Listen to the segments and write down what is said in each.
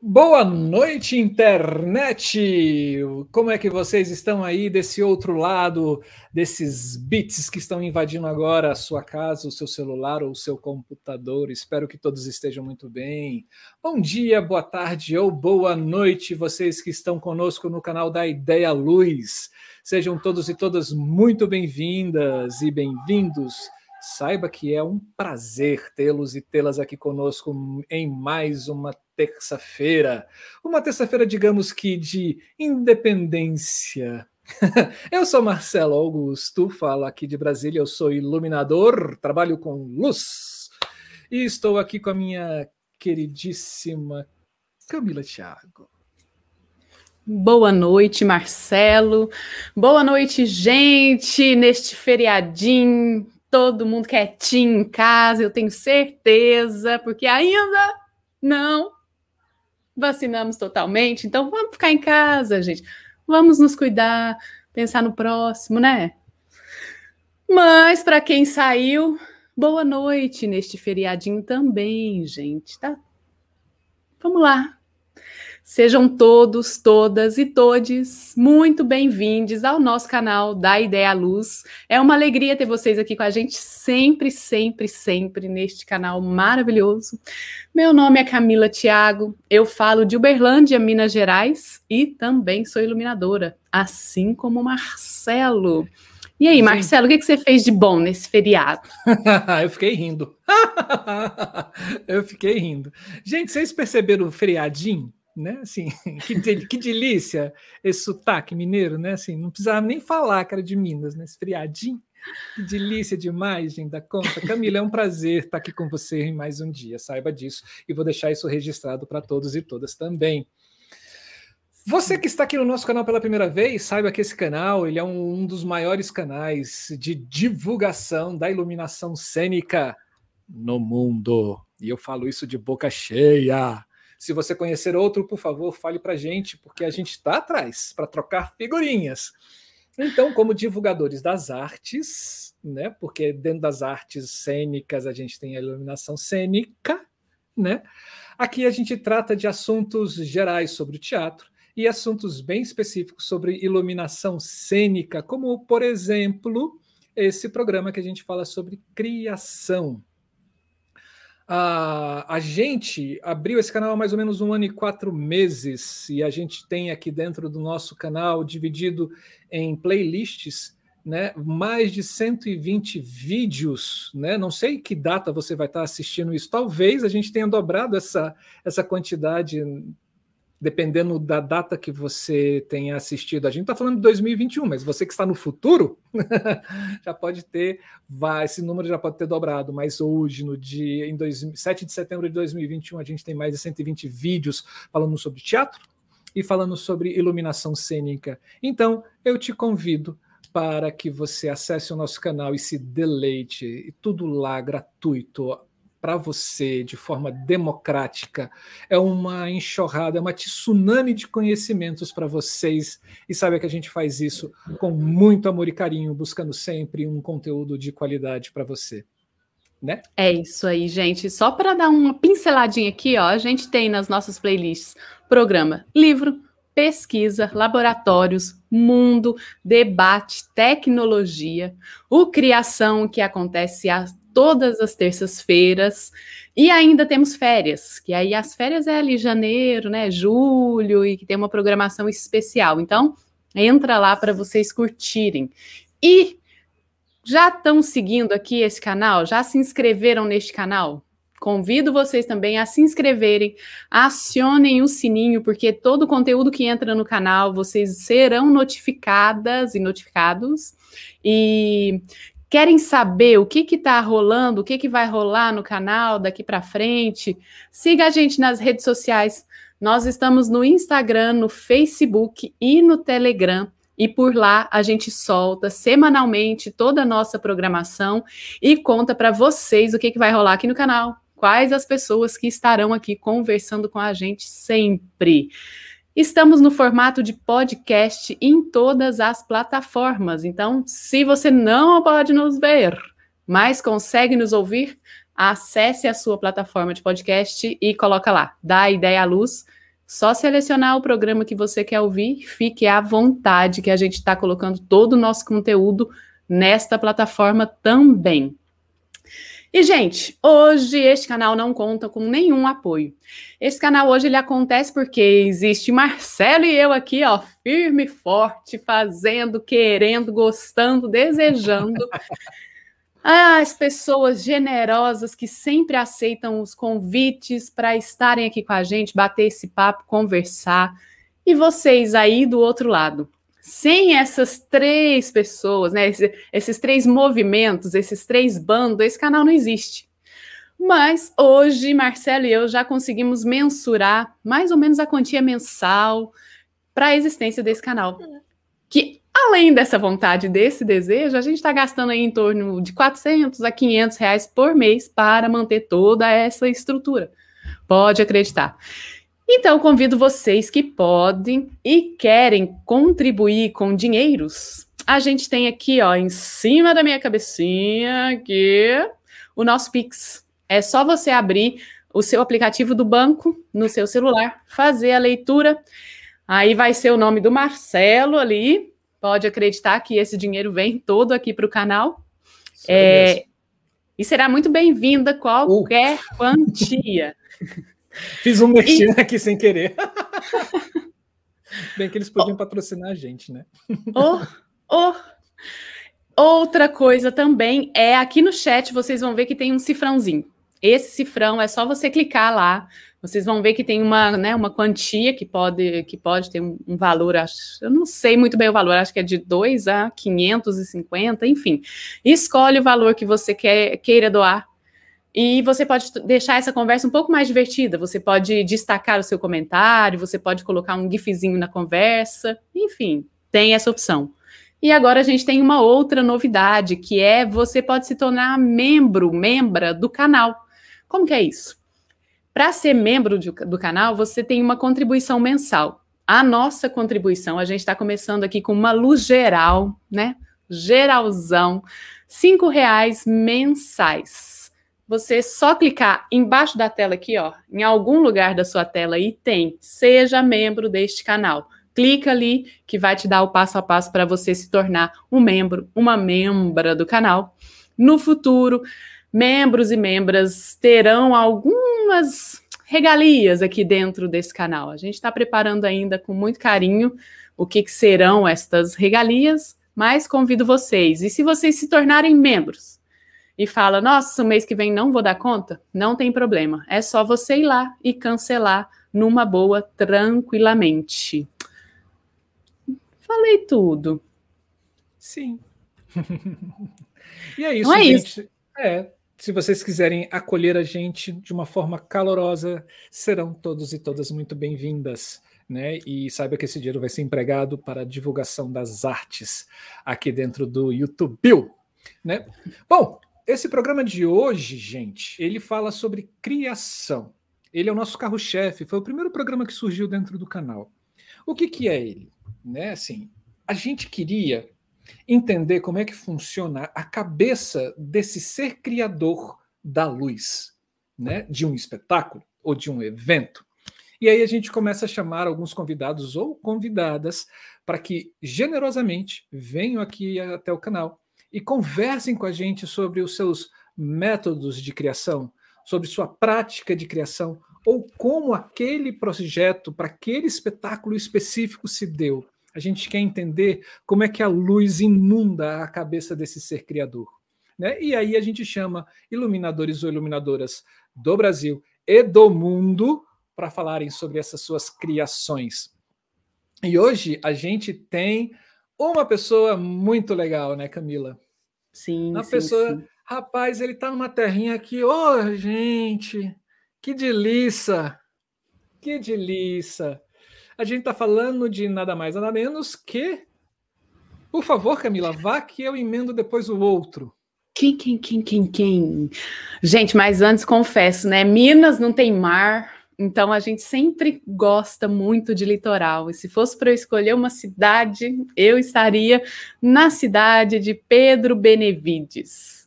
Boa noite, internet! Como é que vocês estão aí desse outro lado, desses bits que estão invadindo agora a sua casa, o seu celular ou o seu computador? Espero que todos estejam muito bem. Bom dia, boa tarde ou boa noite, vocês que estão conosco no canal da Ideia Luz. Sejam todos e todas muito bem-vindas e bem-vindos. Saiba que é um prazer tê-los e tê-las aqui conosco em mais uma terça-feira. Uma terça-feira, digamos que de independência. eu sou Marcelo Augusto, falo aqui de Brasília, eu sou iluminador, trabalho com luz. E estou aqui com a minha queridíssima Camila Thiago. Boa noite, Marcelo. Boa noite, gente, neste feriadinho todo mundo quietinho em casa, eu tenho certeza, porque ainda não vacinamos totalmente. Então vamos ficar em casa, gente. Vamos nos cuidar, pensar no próximo, né? Mas para quem saiu, boa noite neste feriadinho também, gente. Tá? Vamos lá. Sejam todos, todas e todes muito bem-vindos ao nosso canal da Ideia Luz. É uma alegria ter vocês aqui com a gente sempre, sempre, sempre neste canal maravilhoso. Meu nome é Camila Thiago, eu falo de Uberlândia, Minas Gerais e também sou iluminadora, assim como Marcelo. E aí, Marcelo, o que, que você fez de bom nesse feriado? eu fiquei rindo. eu fiquei rindo. Gente, vocês perceberam o feriadinho? Né? Assim, que, que delícia esse sotaque mineiro, né? Assim, não precisava nem falar que era de Minas, né? Esfriadinho. Que delícia demais, gente, da conta. Camila, é um prazer estar aqui com você em mais um dia, saiba disso. E vou deixar isso registrado para todos e todas também. Você que está aqui no nosso canal pela primeira vez, saiba que esse canal ele é um, um dos maiores canais de divulgação da iluminação cênica no mundo. E eu falo isso de boca cheia. Se você conhecer outro, por favor, fale para a gente, porque a gente está atrás para trocar figurinhas. Então, como divulgadores das artes, né? Porque dentro das artes cênicas a gente tem a iluminação cênica, né? Aqui a gente trata de assuntos gerais sobre o teatro e assuntos bem específicos sobre iluminação cênica, como por exemplo, esse programa que a gente fala sobre criação. A, a gente abriu esse canal há mais ou menos um ano e quatro meses, e a gente tem aqui dentro do nosso canal, dividido em playlists, né, mais de 120 vídeos, né? Não sei que data você vai estar assistindo isso. Talvez a gente tenha dobrado essa, essa quantidade dependendo da data que você tenha assistido. A gente está falando de 2021, mas você que está no futuro já pode ter, vai, esse número já pode ter dobrado. Mas hoje, no dia em dois, 7 de setembro de 2021, a gente tem mais de 120 vídeos falando sobre teatro e falando sobre iluminação cênica. Então, eu te convido para que você acesse o nosso canal e se deleite, e tudo lá gratuito para você de forma democrática. É uma enxurrada, é uma tsunami de conhecimentos para vocês. E sabe que a gente faz isso com muito amor e carinho, buscando sempre um conteúdo de qualidade para você. Né? É isso aí, gente. Só para dar uma pinceladinha aqui, ó, a gente tem nas nossas playlists programa livro, pesquisa, laboratórios, mundo, debate, tecnologia, o criação que acontece a todas as terças-feiras. E ainda temos férias, que aí as férias é ali janeiro, né, julho, e que tem uma programação especial. Então, entra lá para vocês curtirem. E já estão seguindo aqui esse canal? Já se inscreveram neste canal? Convido vocês também a se inscreverem, acionem o sininho, porque todo o conteúdo que entra no canal vocês serão notificadas e notificados. E querem saber o que está rolando, o que, que vai rolar no canal daqui para frente, siga a gente nas redes sociais. Nós estamos no Instagram, no Facebook e no Telegram. E por lá a gente solta semanalmente toda a nossa programação e conta para vocês o que, que vai rolar aqui no canal, quais as pessoas que estarão aqui conversando com a gente sempre. Estamos no formato de podcast em todas as plataformas. Então, se você não pode nos ver, mas consegue nos ouvir, acesse a sua plataforma de podcast e coloca lá, dá ideia à luz, Só selecionar o programa que você quer ouvir, fique à vontade, que a gente está colocando todo o nosso conteúdo nesta plataforma também. E, gente, hoje este canal não conta com nenhum apoio. Esse canal hoje ele acontece porque existe Marcelo e eu aqui, ó, firme e forte, fazendo, querendo, gostando, desejando. Ah, as pessoas generosas que sempre aceitam os convites para estarem aqui com a gente, bater esse papo, conversar. E vocês aí do outro lado, sem essas três pessoas, né, esses, esses três movimentos, esses três bandos, esse canal não existe. Mas hoje, Marcelo e eu já conseguimos mensurar mais ou menos a quantia mensal para a existência desse canal. Que além dessa vontade, desse desejo, a gente está gastando aí em torno de 400 a 500 reais por mês para manter toda essa estrutura. Pode acreditar. Então, convido vocês que podem e querem contribuir com dinheiros. A gente tem aqui, ó, em cima da minha cabecinha, aqui, o nosso Pix. É só você abrir o seu aplicativo do banco no seu celular, fazer a leitura. Aí vai ser o nome do Marcelo ali. Pode acreditar que esse dinheiro vem todo aqui para o canal. É, e será muito bem-vinda qualquer uh. quantia. Fiz um mexendo e... aqui sem querer. Bem que eles podiam oh. patrocinar a gente, né? Oh, oh. Outra coisa também é aqui no chat vocês vão ver que tem um cifrãozinho. Esse cifrão é só você clicar lá. Vocês vão ver que tem uma, né, uma quantia que pode, que pode ter um, um valor, acho, eu não sei muito bem o valor, acho que é de 2 a 550, enfim. Escolhe o valor que você quer, queira doar e você pode deixar essa conversa um pouco mais divertida. Você pode destacar o seu comentário, você pode colocar um gifzinho na conversa, enfim, tem essa opção. E agora a gente tem uma outra novidade, que é você pode se tornar membro, membra do canal. Como que é isso? Para ser membro de, do canal, você tem uma contribuição mensal. A nossa contribuição, a gente está começando aqui com uma luz geral, né? Geralzão, cinco reais mensais você só clicar embaixo da tela aqui, ó, em algum lugar da sua tela e tem seja membro deste canal. Clica ali que vai te dar o passo a passo para você se tornar um membro, uma membra do canal. No futuro, membros e membras terão algumas regalias aqui dentro desse canal. A gente está preparando ainda com muito carinho o que, que serão estas regalias, mas convido vocês. E se vocês se tornarem membros, e fala: Nossa, mês que vem não vou dar conta, não tem problema. É só você ir lá e cancelar numa boa, tranquilamente. Falei tudo. Sim. e é isso, não é gente. Isso. É, se vocês quiserem acolher a gente de uma forma calorosa, serão todos e todas muito bem-vindas. Né? E saiba que esse dinheiro vai ser empregado para a divulgação das artes aqui dentro do YouTube. Né? Bom, esse programa de hoje, gente, ele fala sobre criação. Ele é o nosso carro-chefe, foi o primeiro programa que surgiu dentro do canal. O que, que é ele? Né? Assim, a gente queria entender como é que funciona a cabeça desse ser criador da luz, né? de um espetáculo ou de um evento. E aí a gente começa a chamar alguns convidados ou convidadas para que generosamente venham aqui até o canal e conversem com a gente sobre os seus métodos de criação, sobre sua prática de criação, ou como aquele projeto para aquele espetáculo específico se deu. A gente quer entender como é que a luz inunda a cabeça desse ser criador. Né? E aí a gente chama iluminadores ou iluminadoras do Brasil e do mundo para falarem sobre essas suas criações. E hoje a gente tem uma pessoa muito legal, né, Camila? Sim. Uma sim, pessoa, sim. rapaz, ele tá numa terrinha aqui, ô oh, gente, que delícia, que delícia. A gente tá falando de nada mais, nada menos que. Por favor, Camila, vá que eu emendo depois o outro. Quem, quem, quem, quem, quem? Gente, mas antes confesso, né? Minas não tem mar, então a gente sempre gosta muito de litoral. E se fosse para eu escolher uma cidade, eu estaria na cidade de Pedro Benevides.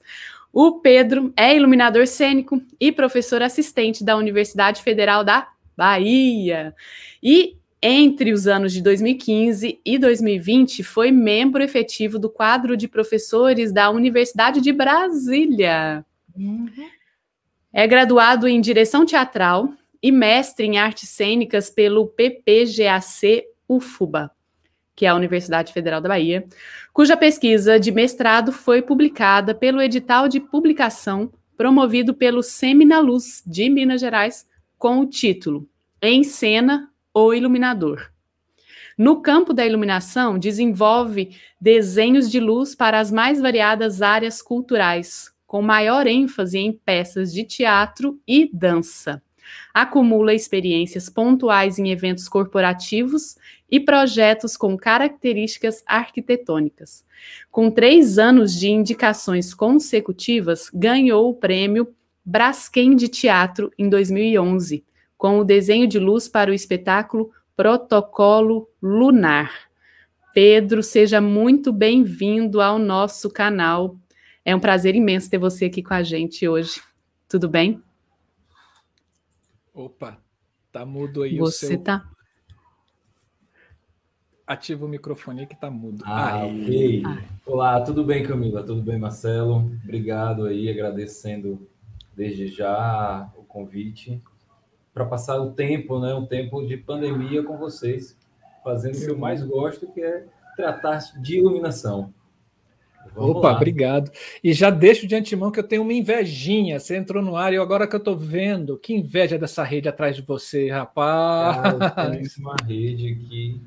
O Pedro é iluminador cênico e professor assistente da Universidade Federal da Bahia. E entre os anos de 2015 e 2020 foi membro efetivo do quadro de professores da Universidade de Brasília. Uhum. É graduado em direção teatral e mestre em artes cênicas pelo PPGAC UFUBA, que é a Universidade Federal da Bahia, cuja pesquisa de mestrado foi publicada pelo edital de publicação promovido pelo Semina Luz de Minas Gerais com o título Em Cena, o Iluminador. No campo da iluminação, desenvolve desenhos de luz para as mais variadas áreas culturais, com maior ênfase em peças de teatro e dança. Acumula experiências pontuais em eventos corporativos e projetos com características arquitetônicas. Com três anos de indicações consecutivas, ganhou o prêmio Braskem de Teatro em 2011, com o desenho de luz para o espetáculo Protocolo Lunar. Pedro, seja muito bem-vindo ao nosso canal. É um prazer imenso ter você aqui com a gente hoje. Tudo bem? Opa, tá mudo aí você o seu. Você tá. Ativa o microfone que tá mudo. Ah, ok. Ah. Olá, tudo bem, Camila? Tudo bem, Marcelo? Obrigado aí, agradecendo desde já o convite para passar o tempo, né? Um tempo de pandemia com vocês, fazendo o que eu mais gosto, que é tratar de iluminação. Vamos Opa, lá. obrigado. E já deixo de antemão que eu tenho uma invejinha. Você entrou no ar e agora que eu estou vendo, que inveja dessa rede atrás de você, rapaz. Cara, uma rede aqui.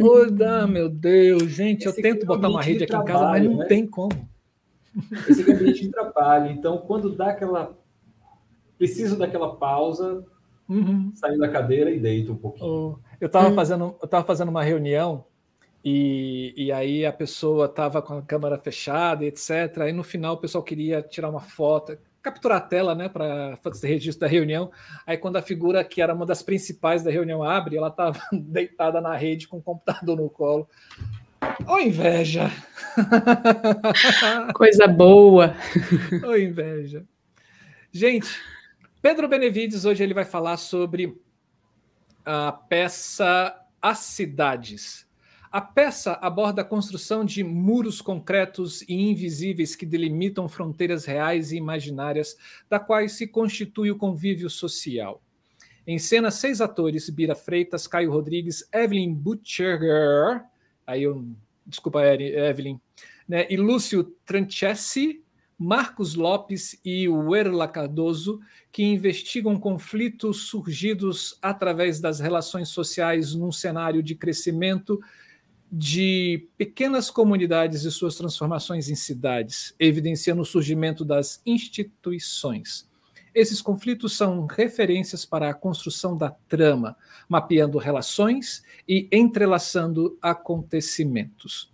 Oda, meu Deus, gente, Esse eu tento botar uma rede aqui trabalho, em casa, mas não né? tem como. Esse é ambiente de trabalho. Então, quando dá aquela. Preciso daquela pausa, uhum. saio da cadeira e deito um pouquinho. Oh, eu estava uhum. fazendo, eu tava fazendo uma reunião e, e aí a pessoa estava com a câmera fechada, etc. Aí no final o pessoal queria tirar uma foto, capturar a tela, né, para fazer registro da reunião. Aí quando a figura que era uma das principais da reunião abre, ela estava deitada na rede com o computador no colo. Ô oh, inveja! Coisa boa! Ô oh, inveja! Gente, Pedro Benevides hoje ele vai falar sobre a peça As Cidades, a peça aborda a construção de muros concretos e invisíveis que delimitam fronteiras reais e imaginárias, da quais se constitui o convívio social. Em cena, seis atores: Bira Freitas, Caio Rodrigues, Evelyn Butcher, aí eu, desculpa, Evelyn, né, e Lúcio Tranchessi, Marcos Lopes e Werla Cardoso, que investigam conflitos surgidos através das relações sociais num cenário de crescimento de pequenas comunidades e suas transformações em cidades, evidenciando o surgimento das instituições. Esses conflitos são referências para a construção da trama, mapeando relações e entrelaçando acontecimentos.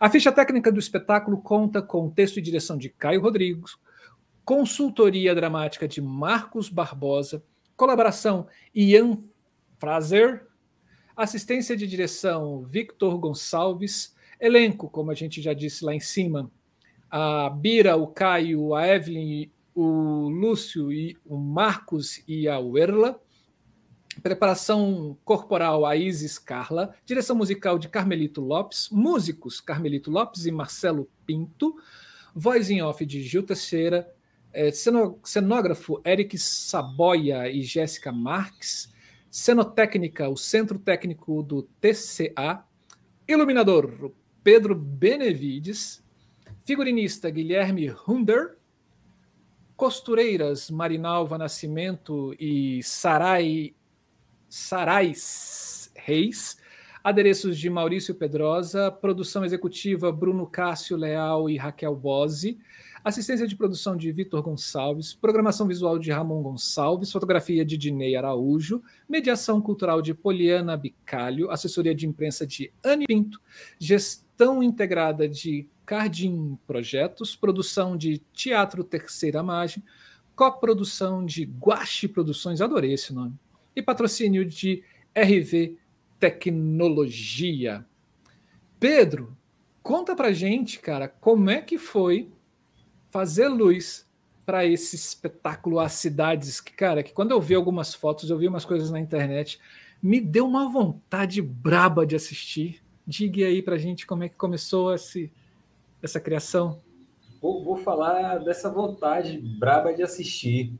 A ficha técnica do espetáculo conta com texto e direção de Caio Rodrigues, consultoria dramática de Marcos Barbosa, colaboração Ian Fraser, Assistência de direção, Victor Gonçalves. Elenco, como a gente já disse lá em cima, a Bira, o Caio, a Evelyn, o Lúcio e o Marcos e a Werla. Preparação corporal, a Isis Carla. Direção musical de Carmelito Lopes. Músicos, Carmelito Lopes e Marcelo Pinto. Voz em off de Gil Teixeira. É, cenógrafo, Eric Saboia e Jéssica Marques. Cenotécnica, o Centro Técnico do TCA, iluminador Pedro Benevides, figurinista Guilherme Hunder, costureiras Marinalva Nascimento e Sarai Sarais Reis, adereços de Maurício Pedrosa, produção executiva Bruno Cássio Leal e Raquel Bose, assistência de produção de Vitor Gonçalves, programação visual de Ramon Gonçalves, fotografia de Dinei Araújo, mediação cultural de Poliana Bicalho, assessoria de imprensa de Anne Pinto, gestão integrada de Cardim Projetos, produção de Teatro Terceira Margem, coprodução de Guache Produções, adorei esse nome, e patrocínio de RV Tecnologia. Pedro, conta pra gente, cara, como é que foi fazer luz para esse espetáculo As Cidades, que, cara, que quando eu vi algumas fotos, eu vi umas coisas na internet, me deu uma vontade braba de assistir. Diga aí para gente como é que começou esse, essa criação. Vou, vou falar dessa vontade braba de assistir,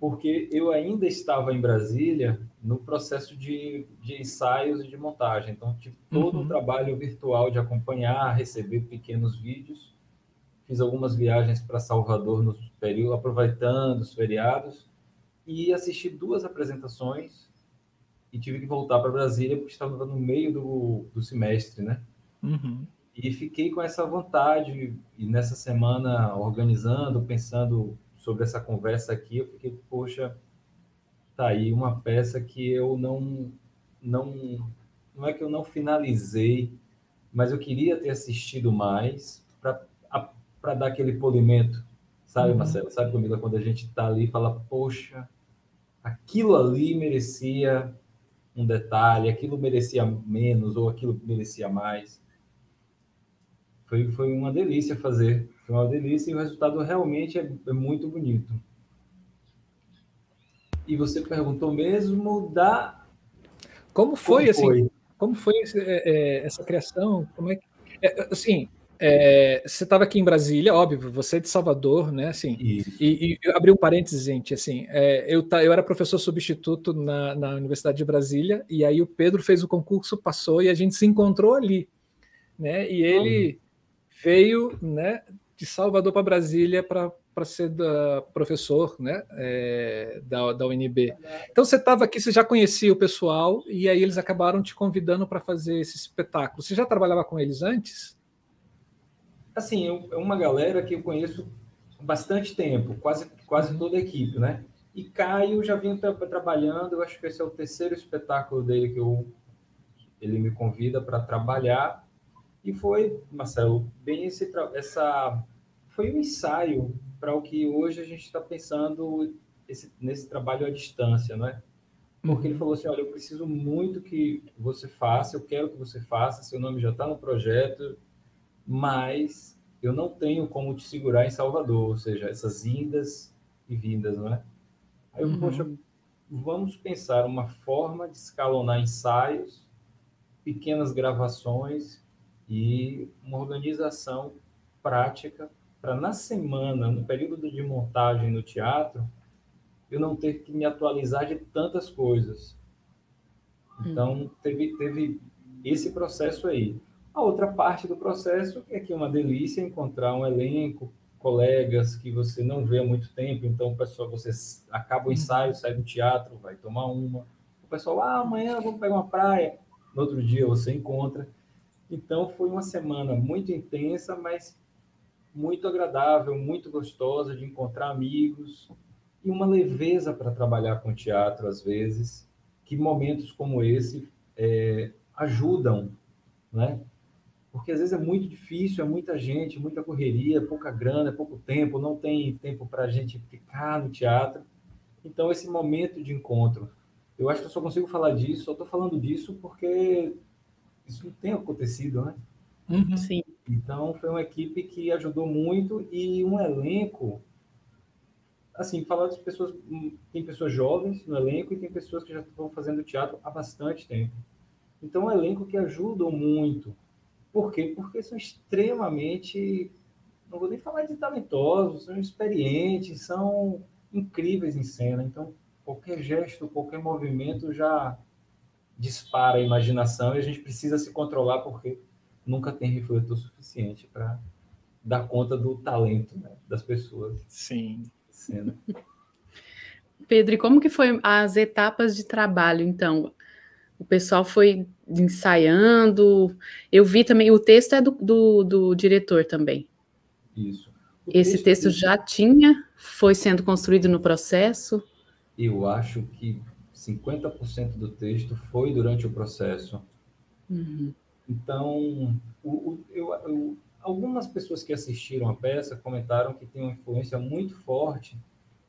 porque eu ainda estava em Brasília no processo de, de ensaios e de montagem. Então, tive todo uhum. um trabalho virtual de acompanhar, receber pequenos vídeos fiz algumas viagens para Salvador no período, aproveitando os feriados, e assisti duas apresentações e tive que voltar para Brasília porque estava no meio do, do semestre, né? Uhum. E fiquei com essa vontade, e nessa semana organizando, pensando sobre essa conversa aqui, eu fiquei, poxa, tá aí uma peça que eu não, não, não é que eu não finalizei, mas eu queria ter assistido mais para dar aquele polimento, sabe, uhum. Marcelo? Sabe, comigo quando a gente está ali e fala, poxa, aquilo ali merecia um detalhe, aquilo merecia menos ou aquilo merecia mais. Foi, foi uma delícia fazer, foi uma delícia e o resultado realmente é, é muito bonito. E você perguntou mesmo da. Como foi, como assim? Foi? Como foi é, é, essa criação? Como é que. É, assim, é, você estava aqui em Brasília, óbvio, você é de Salvador, né? Assim, e, e abri um parênteses, gente. Assim, é, eu, tá, eu era professor substituto na, na Universidade de Brasília, e aí o Pedro fez o concurso, passou, e a gente se encontrou ali, né? E ele uhum. veio, né, de Salvador para Brasília para para ser da, professor né, é, da, da UNB. Então você estava aqui, você já conhecia o pessoal, e aí eles acabaram te convidando para fazer esse espetáculo. Você já trabalhava com eles antes? Assim, é uma galera que eu conheço há bastante tempo, quase, quase toda a equipe, né? E Caio já vinha tra trabalhando, eu acho que esse é o terceiro espetáculo dele que eu, ele me convida para trabalhar. E foi, Marcelo, bem esse, essa. Foi um ensaio para o que hoje a gente está pensando esse, nesse trabalho à distância, né? Porque ele uhum. falou assim: olha, eu preciso muito que você faça, eu quero que você faça, seu nome já está no projeto, mas eu não tenho como te segurar em Salvador, ou seja, essas indas e vindas, não é? Aí eu, uhum. poxa, vamos pensar uma forma de escalonar ensaios, pequenas gravações e uma organização prática para na semana, no período de montagem no teatro, eu não ter que me atualizar de tantas coisas. Então, uhum. teve, teve esse processo aí. A outra parte do processo é que é uma delícia encontrar um elenco, colegas que você não vê há muito tempo, então o pessoal, você acaba o ensaio, sai do teatro, vai tomar uma. O pessoal, ah, amanhã vamos pegar uma praia. No outro dia você encontra. Então foi uma semana muito intensa, mas muito agradável, muito gostosa de encontrar amigos e uma leveza para trabalhar com teatro às vezes, que momentos como esse é, ajudam, né? Porque às vezes é muito difícil, é muita gente, muita correria, pouca grana, pouco tempo, não tem tempo para a gente ficar no teatro. Então, esse momento de encontro, eu acho que eu só consigo falar disso, só estou falando disso porque isso não tem acontecido, né? Uhum. Sim. Então, foi uma equipe que ajudou muito e um elenco. Assim, falar das pessoas. Tem pessoas jovens no elenco e tem pessoas que já estão fazendo teatro há bastante tempo. Então, um elenco que ajudou muito por quê? Porque são extremamente, não vou nem falar de talentosos, são experientes, são incríveis em cena. Então, qualquer gesto, qualquer movimento já dispara a imaginação e a gente precisa se controlar porque nunca tem refletor suficiente para dar conta do talento né, das pessoas. Sim. Cena. Pedro, e como que foi as etapas de trabalho, então? O pessoal foi ensaiando. Eu vi também, o texto é do, do, do diretor também. Isso. O Esse texto, texto já tinha, foi sendo construído no processo? Eu acho que 50% do texto foi durante o processo. Uhum. Então, o, o, eu, eu, algumas pessoas que assistiram a peça comentaram que tem uma influência muito forte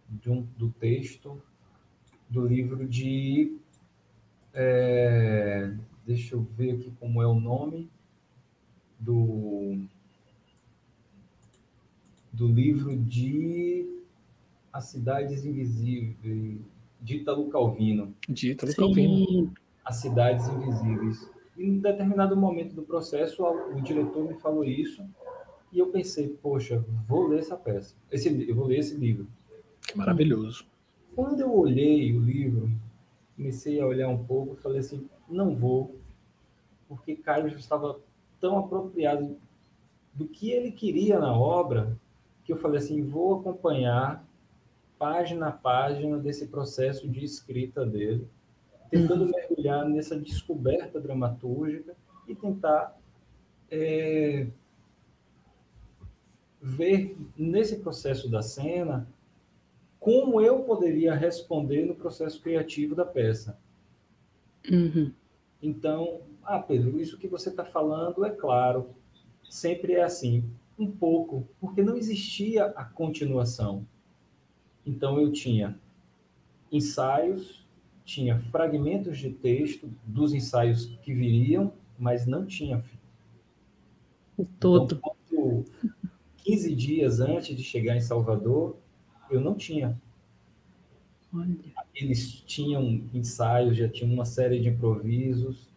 de um, do texto do livro de é, deixa eu ver aqui como é o nome do, do livro de As Cidades Invisíveis, de Ítalo Calvino. De Ítalo Calvino. As Cidades Invisíveis. E em determinado momento do processo, o diretor me falou isso, e eu pensei, poxa, vou ler essa peça, esse, eu vou ler esse livro. Maravilhoso. Quando eu olhei o livro, comecei a olhar um pouco, falei assim, não vou, porque Caio já estava tão apropriado do que ele queria na obra, que eu falei assim, vou acompanhar página a página desse processo de escrita dele, tentando uhum. mergulhar nessa descoberta dramatúrgica e tentar é, ver nesse processo da cena como eu poderia responder no processo criativo da peça. Uhum. Então, ah, Pedro, isso que você está falando é claro, sempre é assim, um pouco, porque não existia a continuação. Então, eu tinha ensaios, tinha fragmentos de texto dos ensaios que viriam, mas não tinha fim. O todo. Então, 15 dias antes de chegar em Salvador, eu não tinha. Olha. Eles tinham ensaios, já tinham uma série de improvisos,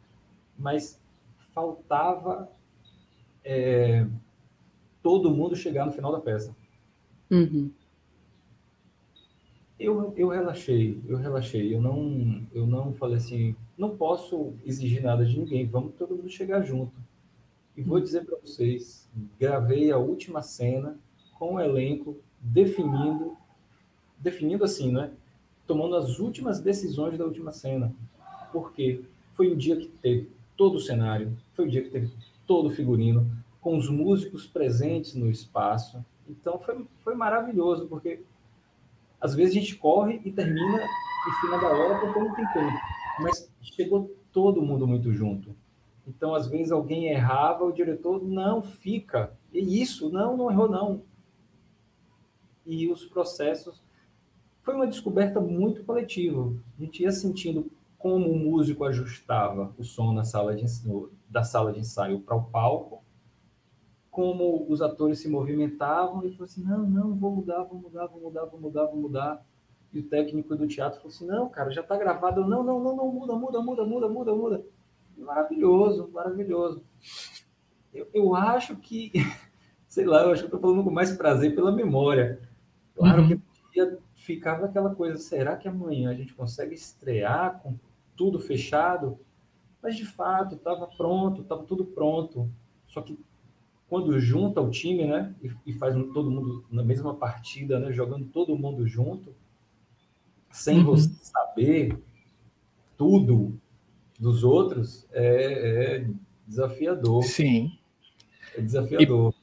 mas faltava é, todo mundo chegar no final da peça. Uhum. Eu, eu relaxei, eu relaxei. Eu não, eu não falei assim, não posso exigir nada de ninguém. Vamos todo mundo chegar junto. E vou dizer para vocês, gravei a última cena com o elenco definindo, definindo assim, né? Tomando as últimas decisões da última cena. Porque foi o dia que teve todo o cenário, foi o dia que teve todo o figurino, com os músicos presentes no espaço. Então foi, foi maravilhoso, porque às vezes a gente corre e termina em cima da hora porque não tem tempo. Mas chegou todo mundo muito junto. Então, às vezes, alguém errava, o diretor não fica. E isso, não, não errou, não. E os processos. Foi uma descoberta muito coletiva. A gente ia sentindo como o músico ajustava o som na sala de, da sala de ensaio para o palco, como os atores se movimentavam e falou assim: não, não, vou mudar, vou mudar, vou mudar, vou mudar, vou mudar. E o técnico do teatro falou assim: não, cara, já está gravado. Não, não, não, não, muda, muda, muda, muda, muda, muda. Maravilhoso, maravilhoso. Eu, eu acho que, sei lá, eu acho que estou falando com mais prazer pela memória. Claro uhum. que dia ficava aquela coisa: será que amanhã a gente consegue estrear com tudo fechado? Mas de fato, estava pronto, estava tudo pronto. Só que quando junta o time, né, e, faz todo mundo na mesma partida, né, jogando todo mundo junto, sem uhum. você saber tudo dos outros é, é desafiador. Sim. É desafiador.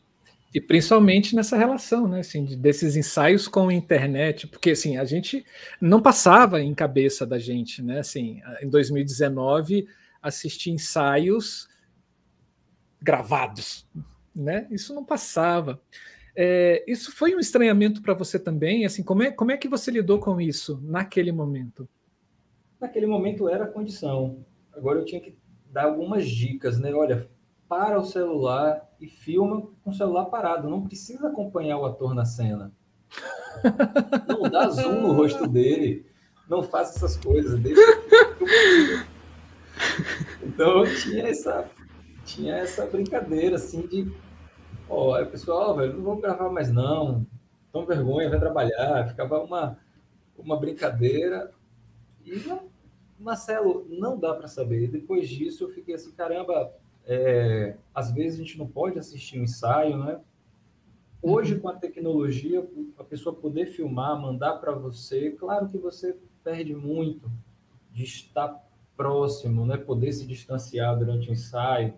E, principalmente nessa relação, né, assim, desses ensaios com a internet, porque assim, a gente não passava em cabeça da gente, né, assim, em 2019 assistir ensaios gravados, né? Isso não passava. É, isso foi um estranhamento para você também? Assim, como é, como é que você lidou com isso naquele momento? Naquele momento era a condição. Agora eu tinha que dar algumas dicas, né? Olha, para o celular e filma com o celular parado. Não precisa acompanhar o ator na cena. Não dá zoom no rosto dele. Não faça essas coisas. Deixa... Então tinha essa, tinha essa brincadeira assim de, ó, aí o pessoal, oh, velho, não vou gravar mais não. Toma vergonha, vai trabalhar. Ficava uma, uma brincadeira. E Marcelo, não dá para saber. Depois disso, eu fiquei assim, caramba, é, às vezes a gente não pode assistir um ensaio, né? Hoje, uhum. com a tecnologia, a pessoa poder filmar, mandar para você, claro que você perde muito de estar próximo, né? Poder se distanciar durante o ensaio,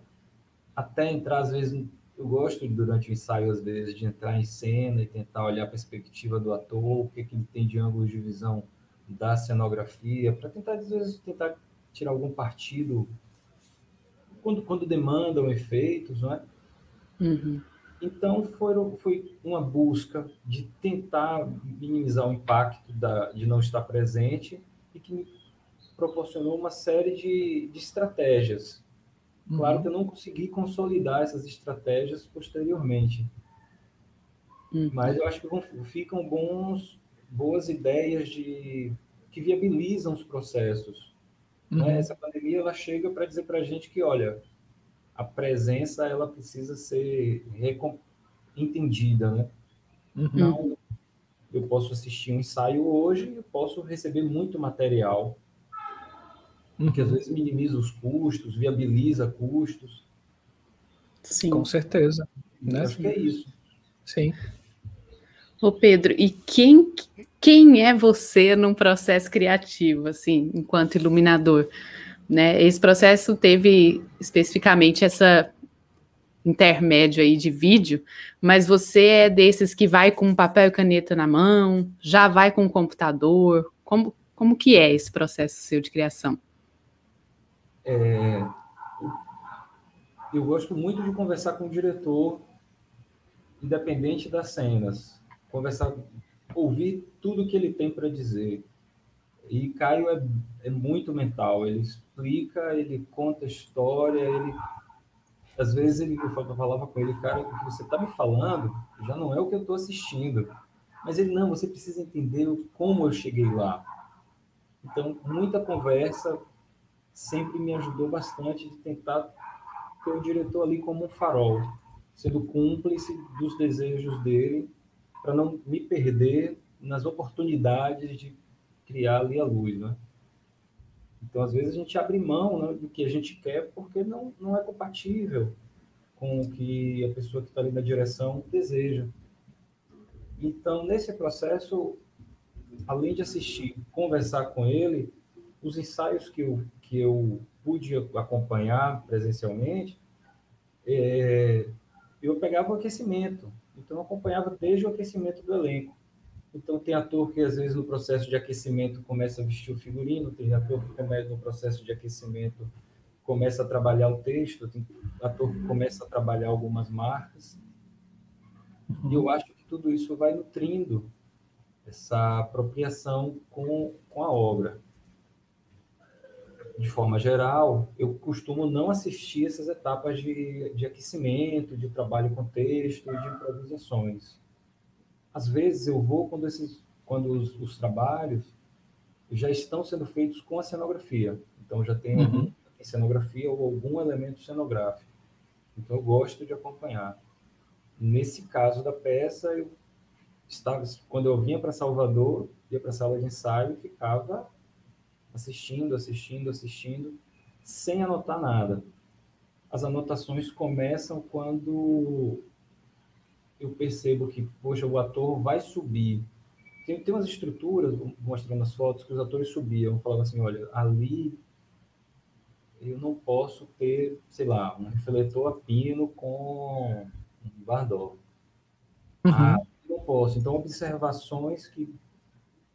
até entrar, às vezes, eu gosto durante o ensaio, às vezes, de entrar em cena e tentar olhar a perspectiva do ator, o que, que ele tem de ângulo de visão da cenografia, para tentar, às vezes, tentar tirar algum partido quando, quando demandam efeitos, não é? Uhum. Então, foram, foi uma busca de tentar minimizar o impacto da, de não estar presente e que me proporcionou uma série de, de estratégias. Claro uhum. que eu não consegui consolidar essas estratégias posteriormente, uhum. mas eu acho que ficam bons boas ideias de que viabilizam os processos. Né? Uhum. Né? Essa pandemia ela chega para dizer para a gente que, olha, a presença ela precisa ser entendida, né? Uhum. Então, eu posso assistir um ensaio hoje, eu posso receber muito material, uhum. que às vezes minimiza os custos, viabiliza custos. Sim. Com certeza. Né? Acho que é isso. Sim. Ô Pedro, e quem, quem é você num processo criativo, assim, enquanto iluminador? Né? Esse processo teve especificamente essa intermédio aí de vídeo, mas você é desses que vai com papel e caneta na mão, já vai com o computador? Como, como que é esse processo seu de criação? É, eu gosto muito de conversar com o diretor, independente das cenas. Conversar, ouvir tudo que ele tem para dizer. E Caio é, é muito mental, ele explica, ele conta história, ele às vezes ele, eu falava com ele, cara, o que você está me falando já não é o que eu estou assistindo. Mas ele, não, você precisa entender como eu cheguei lá. Então, muita conversa sempre me ajudou bastante de tentar ter o diretor ali como um farol, sendo cúmplice dos desejos dele, para não me perder nas oportunidades de criar ali a luz, né? Então, às vezes, a gente abre mão né, do que a gente quer porque não, não é compatível com o que a pessoa que está ali na direção deseja. Então, nesse processo, além de assistir, conversar com ele, os ensaios que eu, que eu pude acompanhar presencialmente, é, eu pegava o aquecimento. Então, eu acompanhava desde o aquecimento do elenco. Então, tem ator que, às vezes, no processo de aquecimento, começa a vestir o figurino, tem ator que começa no processo de aquecimento, começa a trabalhar o texto, tem ator que começa a trabalhar algumas marcas. E eu acho que tudo isso vai nutrindo essa apropriação com, com a obra. De forma geral, eu costumo não assistir essas etapas de, de aquecimento, de trabalho com texto, de improvisações às vezes eu vou quando esses quando os, os trabalhos já estão sendo feitos com a cenografia. Então já tem uhum. cenografia ou algum elemento cenográfico. Então eu gosto de acompanhar. Nesse caso da peça, eu estava quando eu vinha para Salvador, ia para a sala de ensaio e ficava assistindo, assistindo, assistindo, sem anotar nada. As anotações começam quando eu percebo que, poxa, o ator vai subir. Tem, tem umas estruturas, mostrando as fotos, que os atores subiam, falavam assim, olha, ali eu não posso ter, sei lá, um refletor a pino com um bardol. Uhum. Ah, não posso. Então, observações que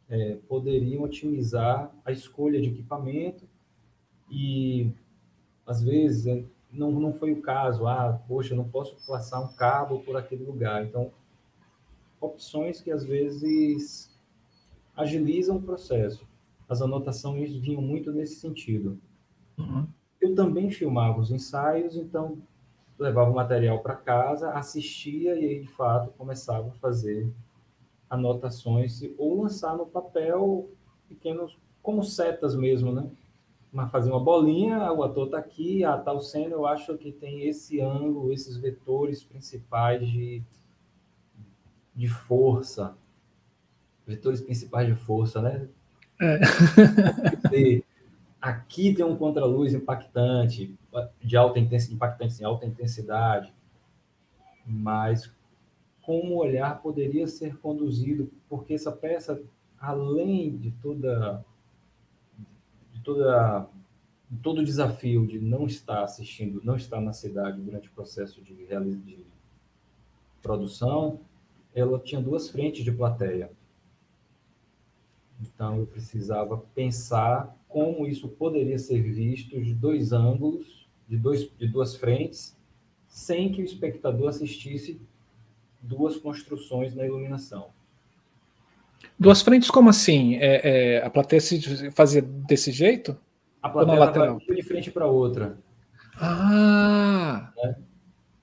é, poderiam otimizar a escolha de equipamento e, às vezes, é, não, não foi o caso. Ah, poxa, não posso passar um cabo por aquele lugar. Então, opções que às vezes agilizam o processo. As anotações vinham muito nesse sentido. Uhum. Eu também filmava os ensaios, então levava o material para casa, assistia e aí, de fato, começava a fazer anotações ou lançar no papel pequenos, como setas mesmo, né? mas fazer uma bolinha, o ator está aqui, a tal cena, eu acho que tem esse ângulo, esses vetores principais de, de força. Vetores principais de força, né? É. aqui tem um contraluz impactante, de alta intensidade, impactante em alta intensidade, mas como o olhar poderia ser conduzido, porque essa peça, além de toda toda todo o desafio de não estar assistindo, não estar na cidade durante o processo de, de produção, ela tinha duas frentes de plateia. Então, eu precisava pensar como isso poderia ser visto de dois ângulos, de, dois, de duas frentes, sem que o espectador assistisse duas construções na iluminação. Duas frentes, como assim? É, é, a plateia se fazia desse jeito? A plateia estava de frente para outra. Ah! Né?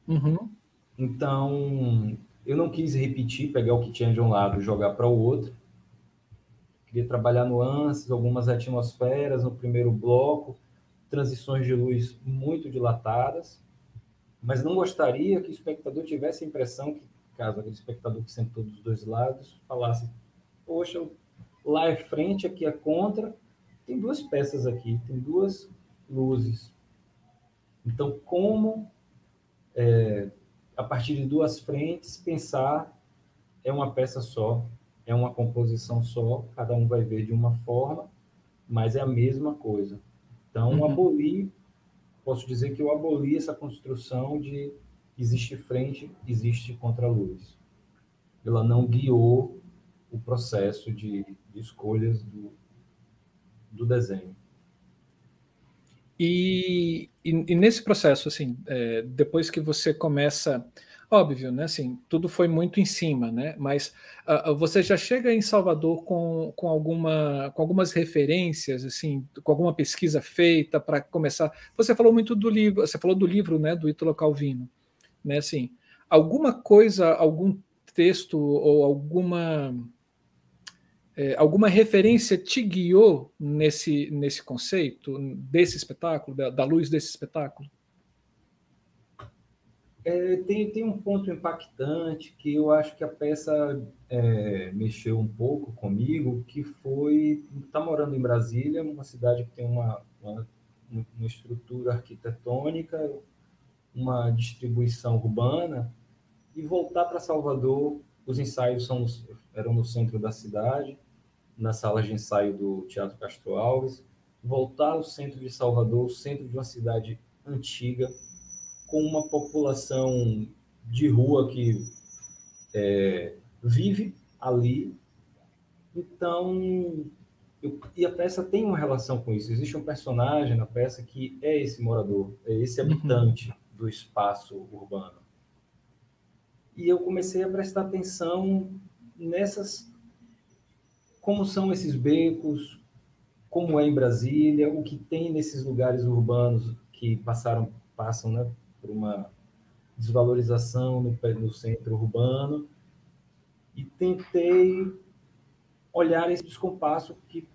Uhum. Então, eu não quis repetir, pegar o que tinha de um lado e jogar para o outro. queria trabalhar nuances, algumas atmosferas no primeiro bloco, transições de luz muito dilatadas, mas não gostaria que o espectador tivesse a impressão que, caso aquele espectador que sentou dos dois lados, falasse, poxa, lá é frente, aqui é contra, tem duas peças aqui, tem duas luzes. Então, como, é, a partir de duas frentes, pensar é uma peça só, é uma composição só, cada um vai ver de uma forma, mas é a mesma coisa. Então, uhum. aboli, posso dizer que eu aboli essa construção de existe frente, existe contra-luz. Ela não guiou o processo de, de escolhas do, do desenho. E, e, e, nesse processo, assim, é, depois que você começa, óbvio, né, assim, tudo foi muito em cima, né, mas uh, você já chega em Salvador com, com, alguma, com algumas referências, assim, com alguma pesquisa feita para começar. Você falou muito do livro, você falou do livro, né, do Ítalo Calvino, né, assim, alguma coisa, algum texto ou alguma é, alguma referência te guiou nesse, nesse conceito, desse espetáculo, da, da luz desse espetáculo? É, tem, tem um ponto impactante que eu acho que a peça é, mexeu um pouco comigo, que foi estar tá morando em Brasília, uma cidade que tem uma, uma, uma estrutura arquitetônica, uma distribuição urbana, e voltar para Salvador, os ensaios são, eram no centro da cidade, na sala de ensaio do Teatro Castro Alves, voltar ao centro de Salvador, o centro de uma cidade antiga, com uma população de rua que é, vive ali. Então, eu, e a peça tem uma relação com isso. Existe um personagem na peça que é esse morador, é esse uhum. habitante. Do espaço urbano. E eu comecei a prestar atenção nessas como são esses becos, como é em Brasília, o que tem nesses lugares urbanos que passaram passam né, por uma desvalorização no, no centro urbano e tentei olhar esse descompasso que,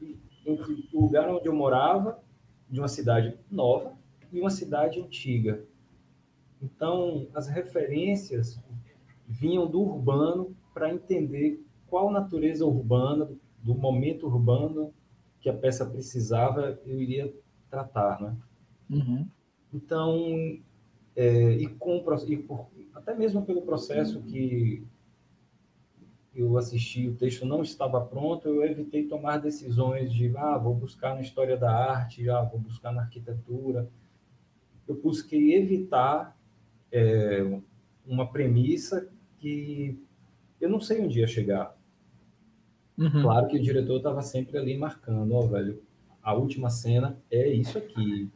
entre o lugar onde eu morava, de uma cidade nova, e uma cidade antiga. Então, as referências vinham do urbano para entender qual natureza urbana do momento urbano que a peça precisava, eu iria tratar, né? Uhum. Então, é, e, com, e por, até mesmo pelo processo que eu assisti, o texto não estava pronto, eu evitei tomar decisões de, ah, vou buscar na história da arte, ah, vou buscar na arquitetura. Eu busquei evitar é, uma premissa que eu não sei onde ia chegar. Uhum. Claro que o diretor estava sempre ali marcando, ó, oh, velho, a última cena é isso aqui,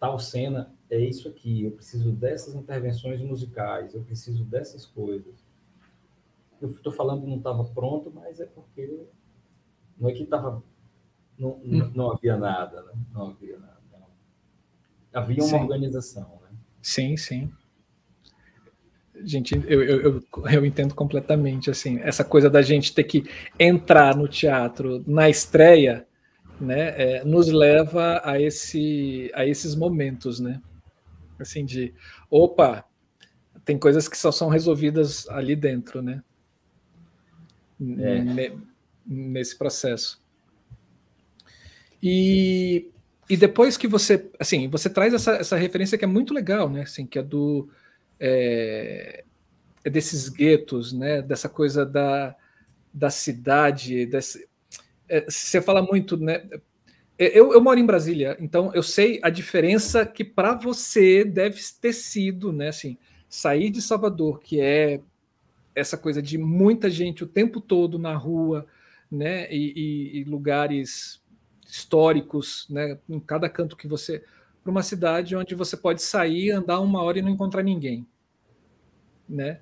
tal cena é isso aqui, eu preciso dessas intervenções musicais, eu preciso dessas coisas. Eu estou falando que não estava pronto, mas é porque não é que estava não, hum. não, havia nada, né? Não havia nada. Não. Havia uma sim. organização, né? Sim, sim. Gente, eu, eu, eu, entendo completamente, assim, essa coisa da gente ter que entrar no teatro na estreia, né, é, nos leva a, esse, a esses momentos, né, assim, de, opa, tem coisas que só são resolvidas ali dentro, né, é. nesse processo. E, e depois que você, assim, você traz essa, essa referência que é muito legal, né, assim, que é do é, é, desses guetos, né? Dessa coisa da, da cidade, desse, é, você fala muito, né? É, eu, eu, moro em Brasília, então eu sei a diferença que para você deve ter sido, né? Assim, sair de Salvador, que é essa coisa de muita gente o tempo todo na rua, né? E, e, e lugares históricos, né? Em cada canto que você para uma cidade onde você pode sair, andar uma hora e não encontrar ninguém, né?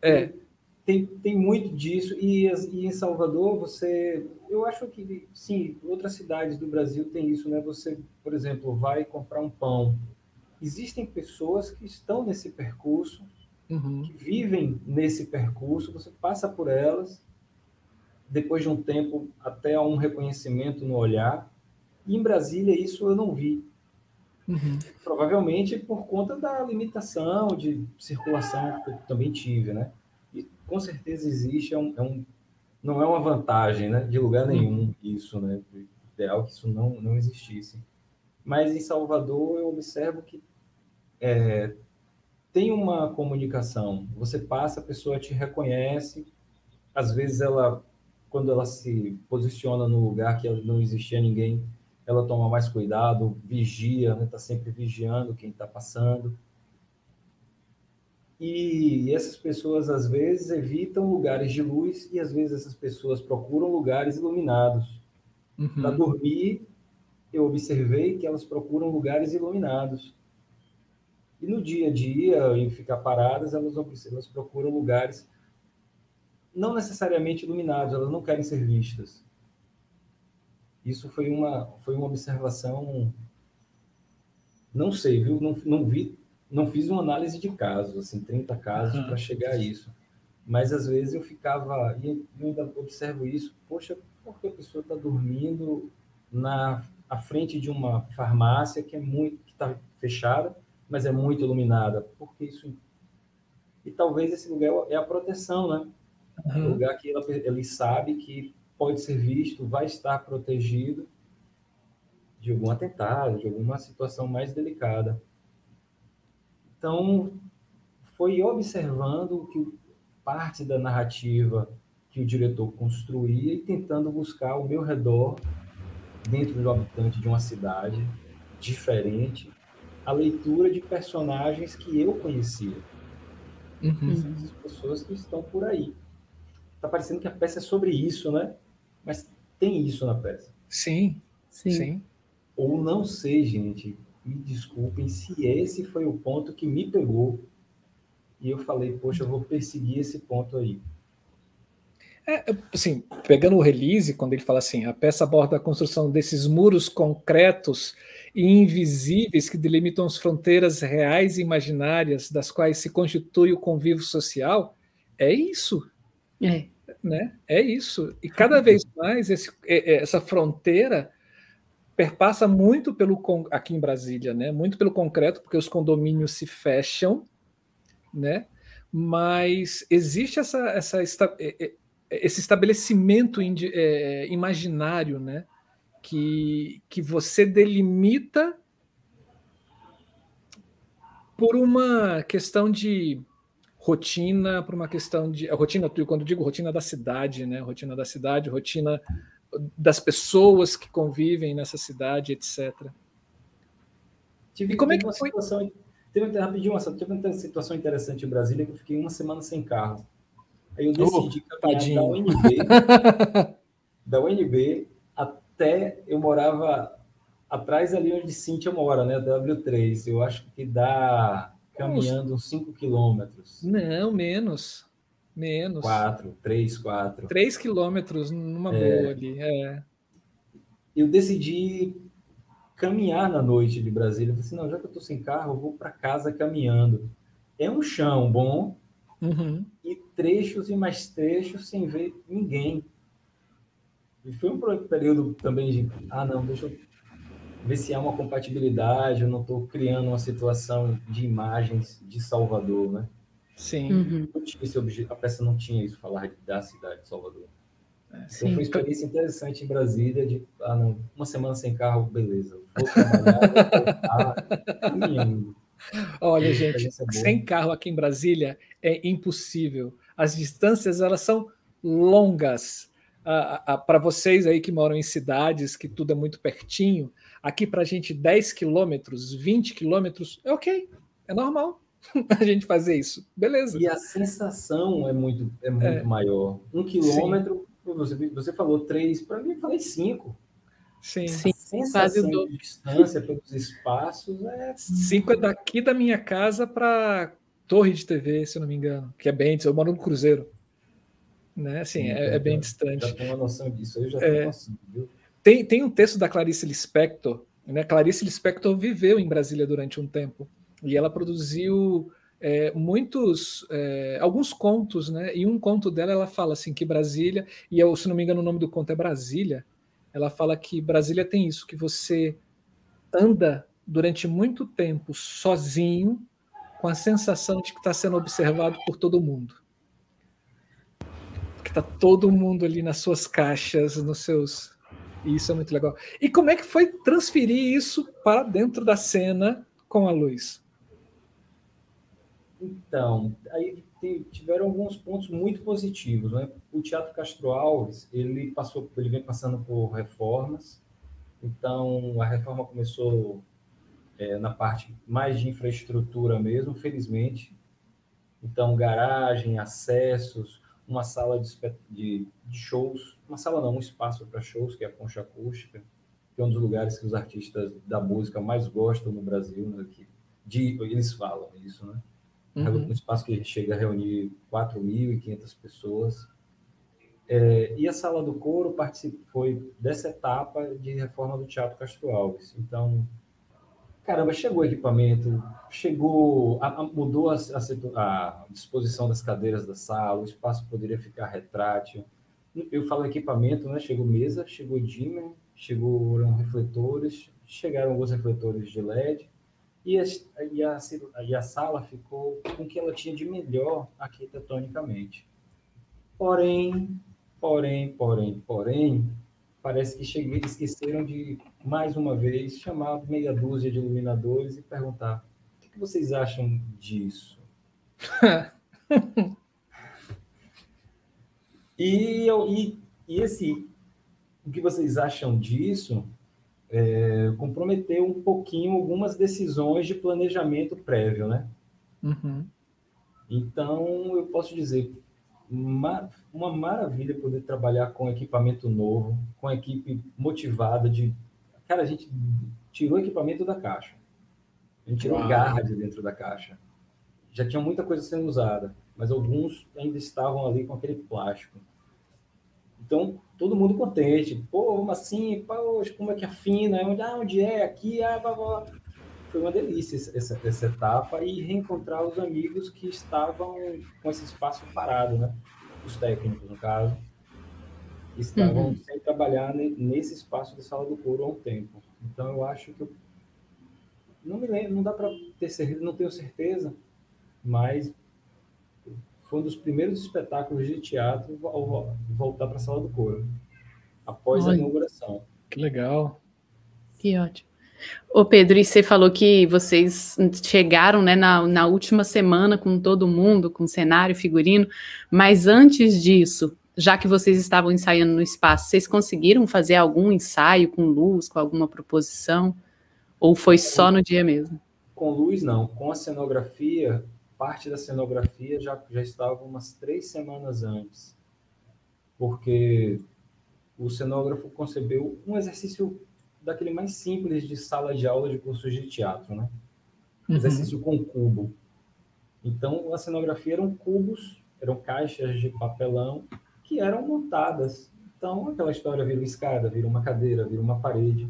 É. Tem, tem muito disso e, e em Salvador você, eu acho que sim, outras cidades do Brasil tem isso, né? Você, por exemplo, vai comprar um pão. Existem pessoas que estão nesse percurso, uhum. que vivem nesse percurso. Você passa por elas depois de um tempo, até um reconhecimento no olhar. E em Brasília, isso eu não vi. Uhum. Provavelmente por conta da limitação de circulação que eu também tive, né? E com certeza existe, é um, é um não é uma vantagem, né? De lugar nenhum isso, né? Ideal que isso não, não existisse. Mas em Salvador eu observo que é, tem uma comunicação. Você passa, a pessoa te reconhece. Às vezes ela, quando ela se posiciona no lugar que não existia ninguém, ela toma mais cuidado, vigia, está né? Tá sempre vigiando quem está passando. E essas pessoas, às vezes, evitam lugares de luz e, às vezes, essas pessoas procuram lugares iluminados. Uhum. Para dormir, eu observei que elas procuram lugares iluminados. E no dia a dia, em ficar paradas, elas, elas procuram lugares não necessariamente iluminados, elas não querem ser vistas. Isso foi uma, foi uma observação. Não sei, viu? Não, não vi, não fiz uma análise de casos, assim, 30 casos uhum. para chegar a isso. Mas às vezes eu ficava, e eu ainda observo isso, poxa, por que a pessoa está dormindo na à frente de uma farmácia que é muito que está fechada, mas é muito iluminada? Porque isso e talvez esse lugar é a proteção, né? Uhum. O lugar que ela, ele sabe que pode ser visto, vai estar protegido de algum atentado, de alguma situação mais delicada. Então, foi observando que parte da narrativa que o diretor construía e tentando buscar ao meu redor, dentro do habitante de uma cidade diferente, a leitura de personagens que eu conhecia. Uhum. As pessoas que estão por aí. Está parecendo que a peça é sobre isso, né? Mas tem isso na peça. Sim, sim. sim. Ou não sei, gente. Me desculpem se esse foi o ponto que me pegou. E eu falei, poxa, eu vou perseguir esse ponto aí. É, assim, pegando o release, quando ele fala assim, a peça aborda a construção desses muros concretos e invisíveis que delimitam as fronteiras reais e imaginárias das quais se constitui o convívio social, é isso. É né? É isso. E cada vez mais esse, é, é, essa fronteira perpassa muito pelo aqui em Brasília, né? Muito pelo concreto, porque os condomínios se fecham, né? Mas existe essa, essa é, esse estabelecimento imaginário, né? Que, que você delimita por uma questão de rotina para uma questão de rotina quando digo rotina da cidade né rotina da cidade rotina das pessoas que convivem nessa cidade etc tive, e como é que foi? situação, teve rapidinho uma, teve uma situação interessante em Brasília que eu fiquei uma semana sem carro. Aí eu decidi oh, caminhar da UNB da UNB até eu morava atrás ali onde Cintia mora né W3 eu acho que dá caminhando uns 5 quilômetros. Não, menos. Menos. 4, 3, 4. 3 quilômetros numa é. boa ali. É. Eu decidi caminhar na noite de Brasília. Eu falei assim, não, já que eu estou sem carro, eu vou para casa caminhando. É um chão bom uhum. e trechos e mais trechos sem ver ninguém. E foi um período também de, ah, não, deixa eu ver se há uma compatibilidade, eu não estou criando uma situação de imagens de Salvador, né? Sim. Uhum. a peça não tinha isso, falar da cidade de Salvador. É, então sim. foi uma experiência interessante em Brasília, de ah, não, uma semana sem carro, beleza. Vou trabalhar, vou Olha, gente, sem carro aqui em Brasília é impossível. As distâncias elas são longas. Ah, ah, para vocês aí que moram em cidades que tudo é muito pertinho, Aqui para a gente 10 quilômetros, 20 quilômetros, é ok, é normal a gente fazer isso. Beleza. E a sensação é muito, é muito é. maior. Um quilômetro, você, você falou três, para mim eu falei cinco. Sim, Sim sensação de distância pelos espaços é. Cinco é daqui da minha casa para Torre de TV, se eu não me engano, que é bem, eu moro no Cruzeiro. Né? Assim, Sim, é, é, bem distante. Já tenho uma noção disso, eu já tenho é, noção, viu? Tem, tem um texto da Clarice Lispector, né? Clarice Lispector viveu em Brasília durante um tempo e ela produziu é, muitos, é, alguns contos, né? E um conto dela, ela fala assim que Brasília, e eu, se não me engano, o nome do conto é Brasília. Ela fala que Brasília tem isso, que você anda durante muito tempo sozinho, com a sensação de que está sendo observado por todo mundo. Que está todo mundo ali nas suas caixas, nos seus. Isso é muito legal. E como é que foi transferir isso para dentro da cena com a luz? Então, aí tiveram alguns pontos muito positivos, né? O Teatro Castro Alves, ele passou, ele vem passando por reformas. Então, a reforma começou é, na parte mais de infraestrutura mesmo, felizmente. Então, garagem, acessos, uma sala de, de, de shows, uma sala não, um espaço para shows, que é a Concha Acústica, que é um dos lugares que os artistas da música mais gostam no Brasil, né? que, de, eles falam isso, né? É uhum. um espaço que chega a reunir 4.500 pessoas. É, e a Sala do Coro participou dessa etapa de reforma do Teatro Castro Alves. Então, caramba, chegou o equipamento, chegou, a, a, mudou a, a, disposição das cadeiras da sala, o espaço poderia ficar retrátil. Eu falo equipamento, né? Chegou mesa, chegou dimmer, chegaram refletores, chegaram alguns refletores de LED, e a, e a, e a sala ficou com o que ela tinha de melhor arquitetonicamente. Porém, porém, porém, porém, parece que cheguei, esqueceram de, mais uma vez, chamar meia dúzia de iluminadores e perguntar o que, que vocês acham disso? e, e, e esse, o que vocês acham disso é, comprometeu um pouquinho algumas decisões de planejamento prévio, né? Uhum. Então, eu posso dizer, uma, uma maravilha poder trabalhar com equipamento novo, com equipe motivada de... Cara, a gente tirou equipamento da caixa. A gente tirou Uau. garra de dentro da caixa. Já tinha muita coisa sendo usada, mas alguns ainda estavam ali com aquele plástico. Então, todo mundo contente. Pô, como assim? Poxa, como é que afina? Onde, ah, onde é? Aqui? Ah, blá, blá. Foi uma delícia essa, essa etapa e reencontrar os amigos que estavam com esse espaço parado, né? Os técnicos, no caso, estavam uhum. sem trabalhar nesse espaço de sala do couro há um tempo. Então, eu acho que eu... não me lembro, não dá para ter certeza, não tenho certeza, mas foi um dos primeiros espetáculos de teatro ao voltar para a sala do coro, após Olha, a inauguração. Que legal. Que ótimo. Ô Pedro, e você falou que vocês chegaram né, na, na última semana com todo mundo, com cenário, figurino, mas antes disso, já que vocês estavam ensaiando no espaço, vocês conseguiram fazer algum ensaio com luz, com alguma proposição? Ou foi só no dia mesmo? Com luz, não. Com a cenografia, parte da cenografia já, já estava umas três semanas antes, porque o cenógrafo concebeu um exercício daquele mais simples de sala de aula de cursos de teatro, né? Uhum. Exercício com cubo. Então, a cenografia eram cubos, eram caixas de papelão que eram montadas. Então, aquela história vira uma escada, vira uma cadeira, vira uma parede.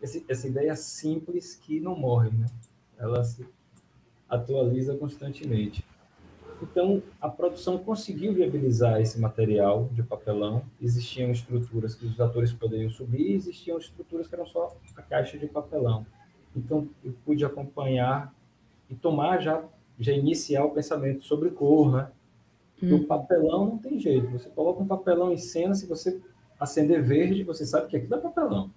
Esse, essa ideia simples que não morre, né? Ela se atualiza constantemente. Então, a produção conseguiu viabilizar esse material de papelão. Existiam estruturas que os atores poderiam subir, existiam estruturas que eram só a caixa de papelão. Então, eu pude acompanhar e tomar já, já iniciar o pensamento sobre cor, né? Hum. O papelão não tem jeito. Você coloca um papelão em cena, se você acender verde, você sabe que aquilo é papelão.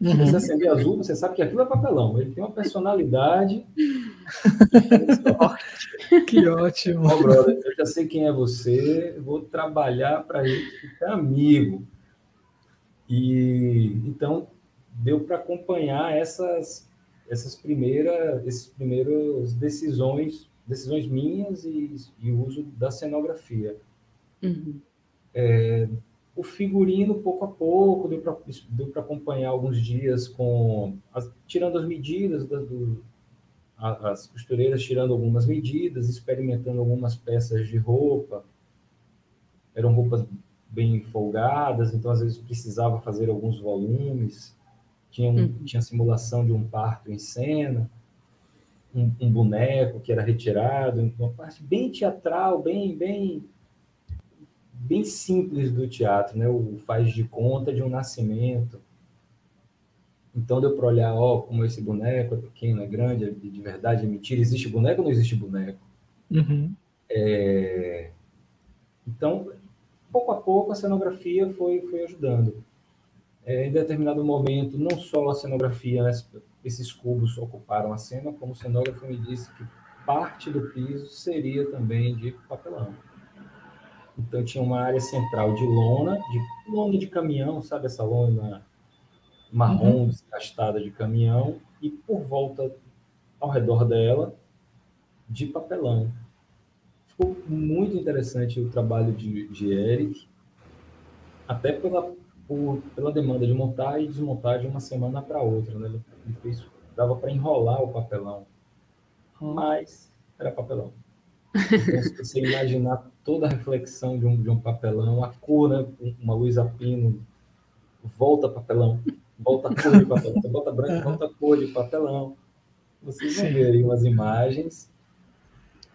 Se você acender azul, você sabe que aquilo é papelão. Ele tem uma personalidade. que ótimo. Oh, brother, eu já sei quem é você, vou trabalhar para ele ficar amigo. E então deu para acompanhar essas essas primeiras esses primeiros decisões decisões minhas e, e uso da cenografia. Uhum. É, o figurino, pouco a pouco, deu para acompanhar alguns dias com as, tirando as medidas da, do, a, as costureiras tirando algumas medidas, experimentando algumas peças de roupa. Eram roupas bem folgadas, então às vezes precisava fazer alguns volumes. Tinha, um, uhum. tinha simulação de um parto em cena. Um, um, boneco que era retirado, uma parte bem teatral, bem, bem, bem simples do teatro, né? O faz de conta de um nascimento. Então deu para olhar, ó, como esse boneco é pequeno, é grande, é de verdade, é mentira. Existe boneco ou não existe boneco? Uhum. É... Então, pouco a pouco, a cenografia foi, foi ajudando. É, em determinado momento, não só a cenografia, né, esses cubos ocuparam a cena, como o cenógrafo me disse que parte do piso seria também de papelão. Então tinha uma área central de lona, de lona de caminhão, sabe essa lona marrom uhum. desgastada de caminhão, e por volta, ao redor dela, de papelão. Ficou muito interessante o trabalho de, de Eric, até pela, por, pela demanda de montar e desmontar de uma semana para outra. Né? Ele fez, dava para enrolar o papelão, mas era papelão. Então, se você imaginar toda a reflexão de um, de um papelão, a cor, né? uma luz a pino, volta papelão, volta cor de papelão, você bota branco, volta cor de papelão. Vocês vão ver aí umas imagens.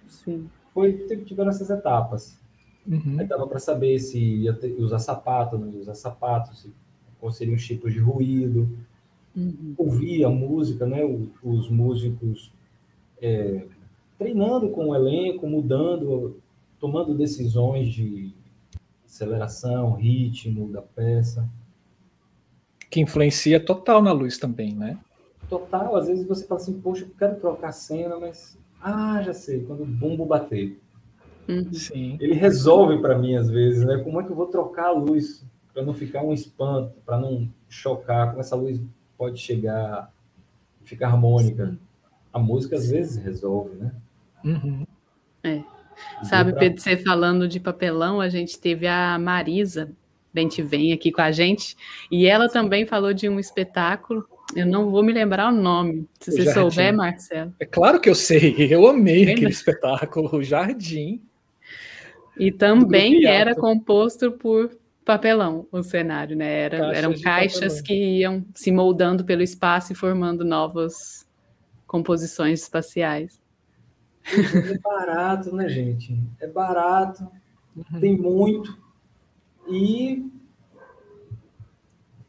Sim. Foi, tiveram essas etapas. Uhum. Aí dava para saber se ia ter, usar sapato, não ia usar sapato, se, quais seriam os tipos de ruído. Uhum. Ouvir a música, né? os músicos é, treinando com o elenco, mudando, tomando decisões de aceleração, ritmo da peça. Que influencia total na luz também, né? Total, às vezes você fala assim, poxa, eu quero trocar a cena, mas ah, já sei, quando o bumbo bater. Uhum. Sim. Ele resolve para mim às vezes, né? Como é que eu vou trocar a luz para não ficar um espanto, para não chocar, como essa luz pode chegar, ficar harmônica. Sim. A música às vezes resolve, né? Uhum. É. Sabe, pra... Pedro, você falando de papelão, a gente teve a Marisa Bente vem aqui com a gente, e ela também falou de um espetáculo. Eu não vou me lembrar o nome. Se o você Jardim. souber, Marcelo. É claro que eu sei, eu amei aquele espetáculo, o Jardim. E também era composto por papelão o cenário, né? Era, caixas eram caixas papelão. que iam se moldando pelo espaço e formando novas composições espaciais. É barato, né, gente? É barato, uhum. tem muito e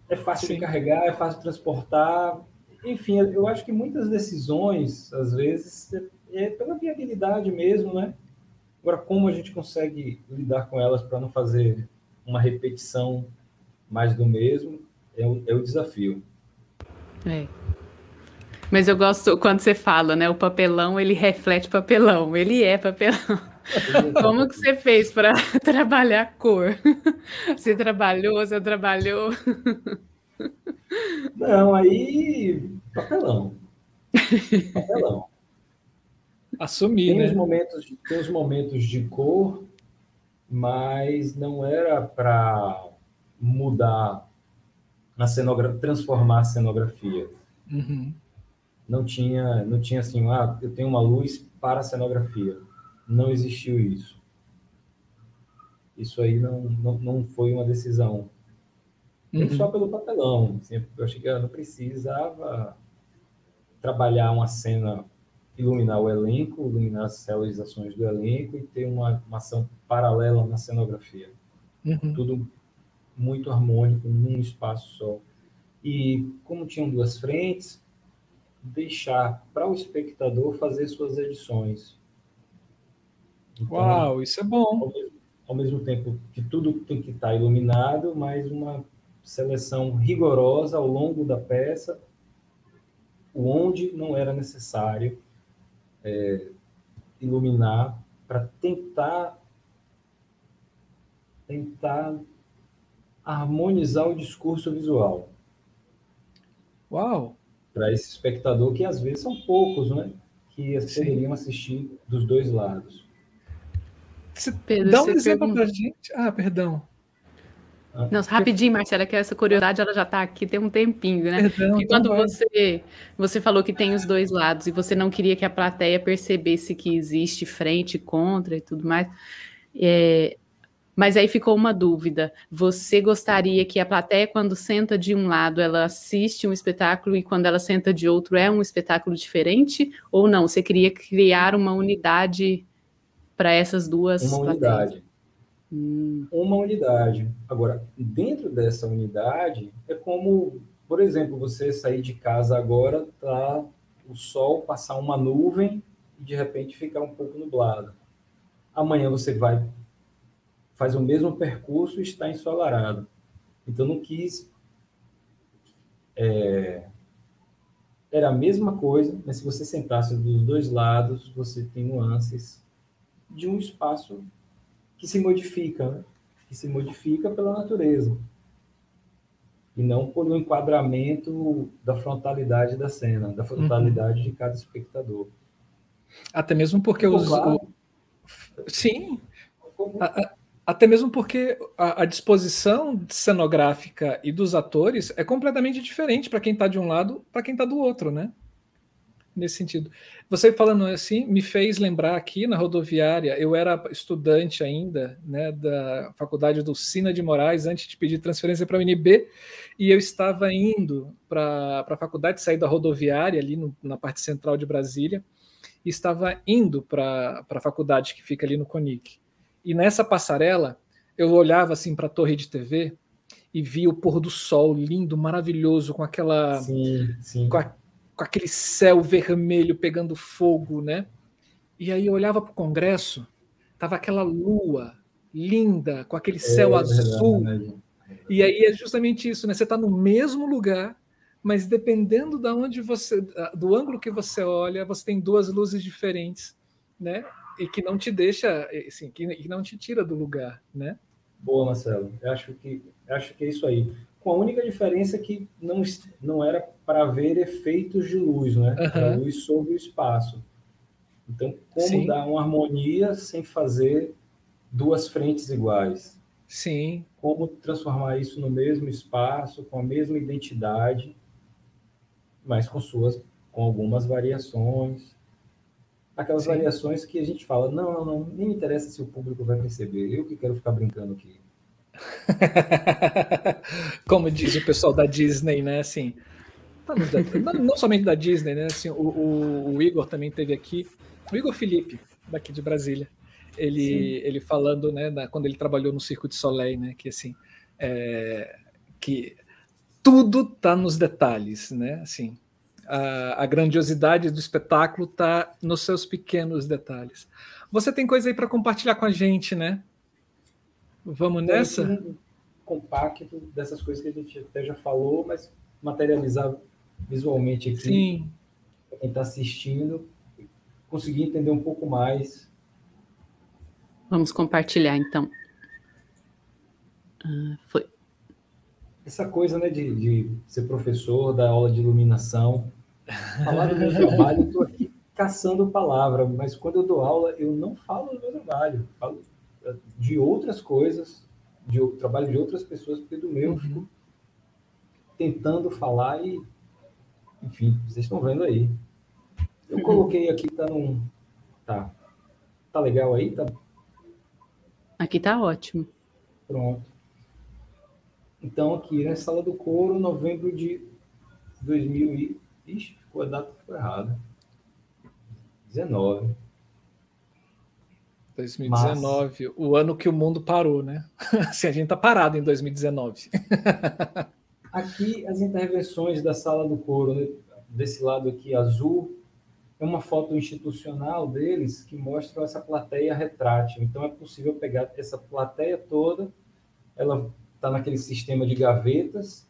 é fácil Sim. de carregar, é fácil de transportar. Enfim, eu acho que muitas decisões, às vezes, é pela viabilidade mesmo, né? Agora, como a gente consegue lidar com elas para não fazer uma repetição mais do mesmo, é o, é o desafio. É. Mas eu gosto quando você fala, né? O papelão, ele reflete papelão, ele é papelão. Como que você fez para trabalhar cor? Você trabalhou, você trabalhou? Não, aí papelão. Papelão. Assumir, tem né? Os momentos, tem os momentos de cor, mas não era para mudar a cenografia, transformar a cenografia. Uhum. Não tinha, não tinha assim, ah, eu tenho uma luz para a cenografia. Não existiu isso. Isso aí não, não, não foi uma decisão. Uhum. Só pelo papelão. Assim, eu achei que eu não precisava trabalhar uma cena iluminar o elenco, iluminar as celularizações do elenco e ter uma, uma ação paralela na cenografia. Uhum. Tudo muito harmônico, num espaço só. E como tinham duas frentes, deixar para o espectador fazer suas edições. Então, Uau, isso é bom. Ao mesmo, ao mesmo tempo que tudo tem que estar iluminado, mas uma seleção rigorosa ao longo da peça, onde não era necessário é, iluminar para tentar tentar harmonizar o discurso visual. Uau! Para esse espectador que às vezes são poucos, né? Que poderiam assistir dos dois lados. Pedro, Dá um exemplo para gente. Ah, perdão. Não, rapidinho, Marcela, que essa curiosidade ela já está aqui tem um tempinho, né? Perdão, e quando você, você falou que tem os dois lados e você não queria que a plateia percebesse que existe frente, contra e tudo mais, é, Mas aí ficou uma dúvida. Você gostaria que a plateia, quando senta de um lado, ela assiste um espetáculo e quando ela senta de outro é um espetáculo diferente? Ou não? Você queria criar uma unidade para essas duas Uma plateias? unidade. Hum. Uma unidade. Agora, dentro dessa unidade, é como, por exemplo, você sair de casa agora, tá o sol passar uma nuvem e de repente ficar um pouco nublado. Amanhã você vai faz o mesmo percurso e está ensolarado. Então, não quis. É, era a mesma coisa, mas se você sentasse dos dois lados, você tem nuances de um espaço que se modifica, né? que se modifica pela natureza. E não por um enquadramento da frontalidade da cena, da frontalidade uhum. de cada espectador. Até mesmo porque os. O... Sim. A, até mesmo porque a, a, disposição cenográfica e dos atores é completamente diferente para quem está de um lado para quem está do outro, né? Nesse sentido. Você falando assim me fez lembrar aqui na rodoviária, eu era estudante ainda, né, da faculdade do Sina de Moraes, antes de pedir transferência para a UNB, e eu estava indo para a faculdade, sair da rodoviária ali no, na parte central de Brasília, e estava indo para a faculdade que fica ali no CONIC. E nessa passarela, eu olhava assim para a torre de TV e via o pôr do sol lindo, maravilhoso, com aquela. Sim, sim. Com, a, com aquele céu vermelho pegando fogo, né? E aí eu olhava para o Congresso, tava aquela lua linda, com aquele céu é, azul. Verdade. E aí é justamente isso, né? Você está no mesmo lugar, mas dependendo da de onde você, do ângulo que você olha, você tem duas luzes diferentes, né? e que não te deixa, assim, que, não te tira do lugar, né? Boa, Marcelo. Eu acho que acho que é isso aí. Com a única diferença que não não era para ver efeitos de luz, né? Uhum. luz sobre o espaço. Então, como Sim. dar uma harmonia sem fazer duas frentes iguais? Sim. Como transformar isso no mesmo espaço, com a mesma identidade, mas com suas com algumas variações aquelas Sim. variações que a gente fala, não, não, não, nem me interessa se o público vai perceber, eu que quero ficar brincando aqui. Como diz o pessoal da Disney, né? Assim, não, somente da Disney, né? Assim, o, o, o, Igor também teve aqui, o Igor Felipe, daqui de Brasília, ele, ele falando, né, da, quando ele trabalhou no Circo de Soleil, né? Que assim, é, que tudo tá nos detalhes, né? Assim, a, a grandiosidade do espetáculo está nos seus pequenos detalhes. Você tem coisa aí para compartilhar com a gente, né? Vamos nessa? Um compacto dessas coisas que a gente até já falou, mas materializar visualmente aqui. Sim. Para quem está assistindo, conseguir entender um pouco mais. Vamos compartilhar então. Uh, foi essa coisa né, de, de ser professor, da aula de iluminação, falar do meu trabalho, eu estou aqui caçando palavra, mas quando eu dou aula, eu não falo do meu trabalho, falo de outras coisas, de trabalho de outras pessoas, porque do meu eu fico uhum. tentando falar e, enfim, vocês estão vendo aí. Eu coloquei aqui, tá num. Tá. Tá legal aí? Tá... Aqui tá ótimo. Pronto. Então, aqui, na Sala do Couro, novembro de 2000 e... Ixi, ficou a data ficou errada. 19. 2019, Mas... o ano que o mundo parou, né? Se a gente tá parado em 2019. aqui, as intervenções da Sala do Couro, né? desse lado aqui azul, é uma foto institucional deles que mostra essa plateia retrátil. Então, é possível pegar essa plateia toda, ela está naquele sistema de gavetas,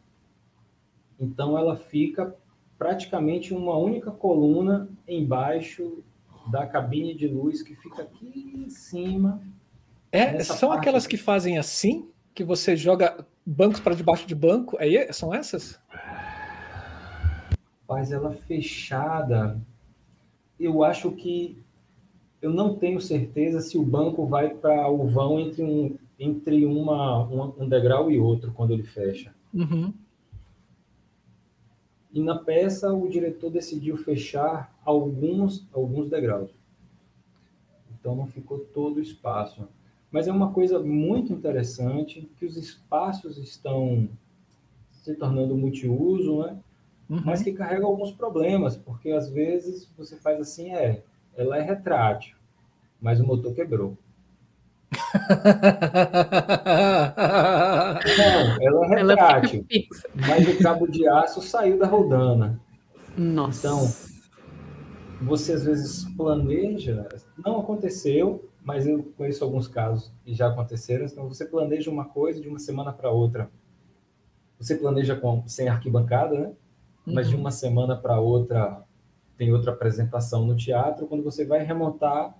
então ela fica praticamente uma única coluna embaixo da cabine de luz que fica aqui em cima. É, são aquelas aqui. que fazem assim, que você joga bancos para debaixo de banco? É, são essas? Faz ela fechada. Eu acho que eu não tenho certeza se o banco vai para o vão entre um entre uma, uma, um degrau e outro quando ele fecha. Uhum. E na peça o diretor decidiu fechar alguns alguns degraus. Então não ficou todo o espaço. Mas é uma coisa muito interessante que os espaços estão se tornando multiuso, né? Uhum. Mas que carrega alguns problemas, porque às vezes você faz assim, é, ela é retrátil, mas o motor quebrou. Não, ela é retrátil, ela mas o cabo de aço saiu da rodana. Nossa. Então, você às vezes planeja, não aconteceu, mas eu conheço alguns casos que já aconteceram. Então, você planeja uma coisa de uma semana para outra. Você planeja com, sem arquibancada, né? Mas de uhum. uma semana para outra tem outra apresentação no teatro. Quando você vai remontar,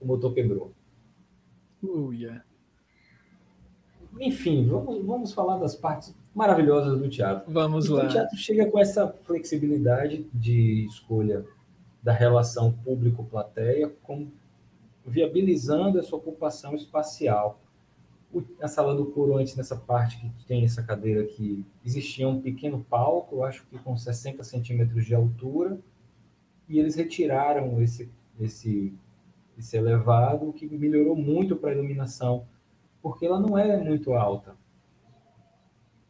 o motor quebrou. Yeah. Enfim, vamos, vamos falar das partes maravilhosas do teatro. Vamos então, lá. O teatro chega com essa flexibilidade de escolha da relação público-plateia, viabilizando essa ocupação espacial. O, a sala do coro, antes nessa parte que tem essa cadeira aqui, existia um pequeno palco, acho que com 60 centímetros de altura, e eles retiraram esse, esse, esse elevado, o que melhorou muito para a iluminação, porque ela não é muito alta.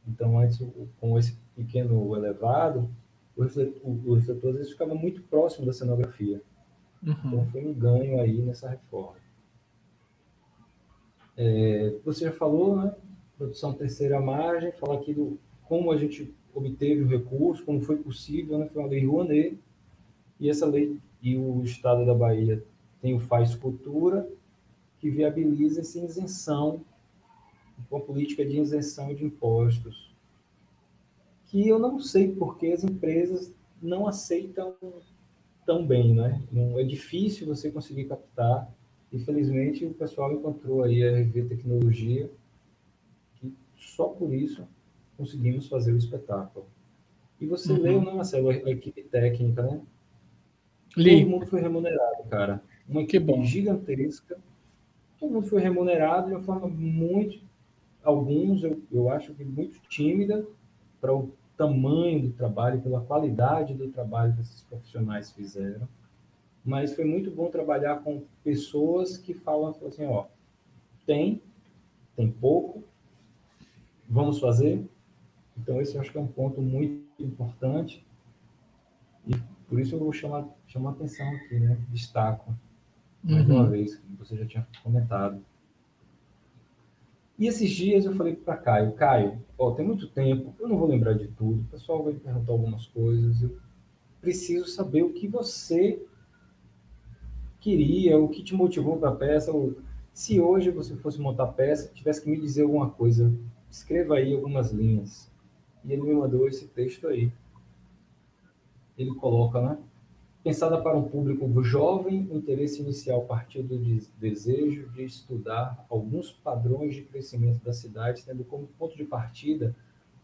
Então, antes, com esse pequeno elevado, o refletor, às vezes ficava muito próximo da cenografia. Uhum. Então, foi um ganho aí nessa reforma. É, você já falou, né? Produção terceira margem, fala aqui do como a gente obteve o recurso, como foi possível, né? Foi uma lei Rouanet, e essa lei, e o Estado da Bahia tem o Faz Cultura, que viabiliza essa isenção, uma política de isenção de impostos, que eu não sei porque as empresas não aceitam tão bem, né? É difícil você conseguir captar Infelizmente, o pessoal encontrou aí a RV Tecnologia, que só por isso conseguimos fazer o espetáculo. E você uhum. leu, né, Marcelo, a, equipe técnica, né? Li. Todo mundo foi remunerado, cara. Uma equipe gigantesca. Todo mundo foi remunerado de uma forma muito. Alguns, eu, eu acho que muito tímida, para o tamanho do trabalho, pela qualidade do trabalho que esses profissionais fizeram mas foi muito bom trabalhar com pessoas que falam assim, ó, tem, tem pouco, vamos fazer. Então esse eu acho que é um ponto muito importante e por isso eu vou chamar chamar atenção aqui, né? Destaco mais uhum. uma vez que você já tinha comentado. E esses dias eu falei para Caio, Caio, ó, tem muito tempo, eu não vou lembrar de tudo, o pessoal vai perguntar algumas coisas, eu preciso saber o que você queria, o que te motivou para a peça. Se hoje você fosse montar peça, tivesse que me dizer alguma coisa, escreva aí algumas linhas. E ele me mandou esse texto aí. Ele coloca, né? Pensada para um público jovem, o interesse inicial partiu do desejo de estudar alguns padrões de crescimento da cidade, tendo como ponto de partida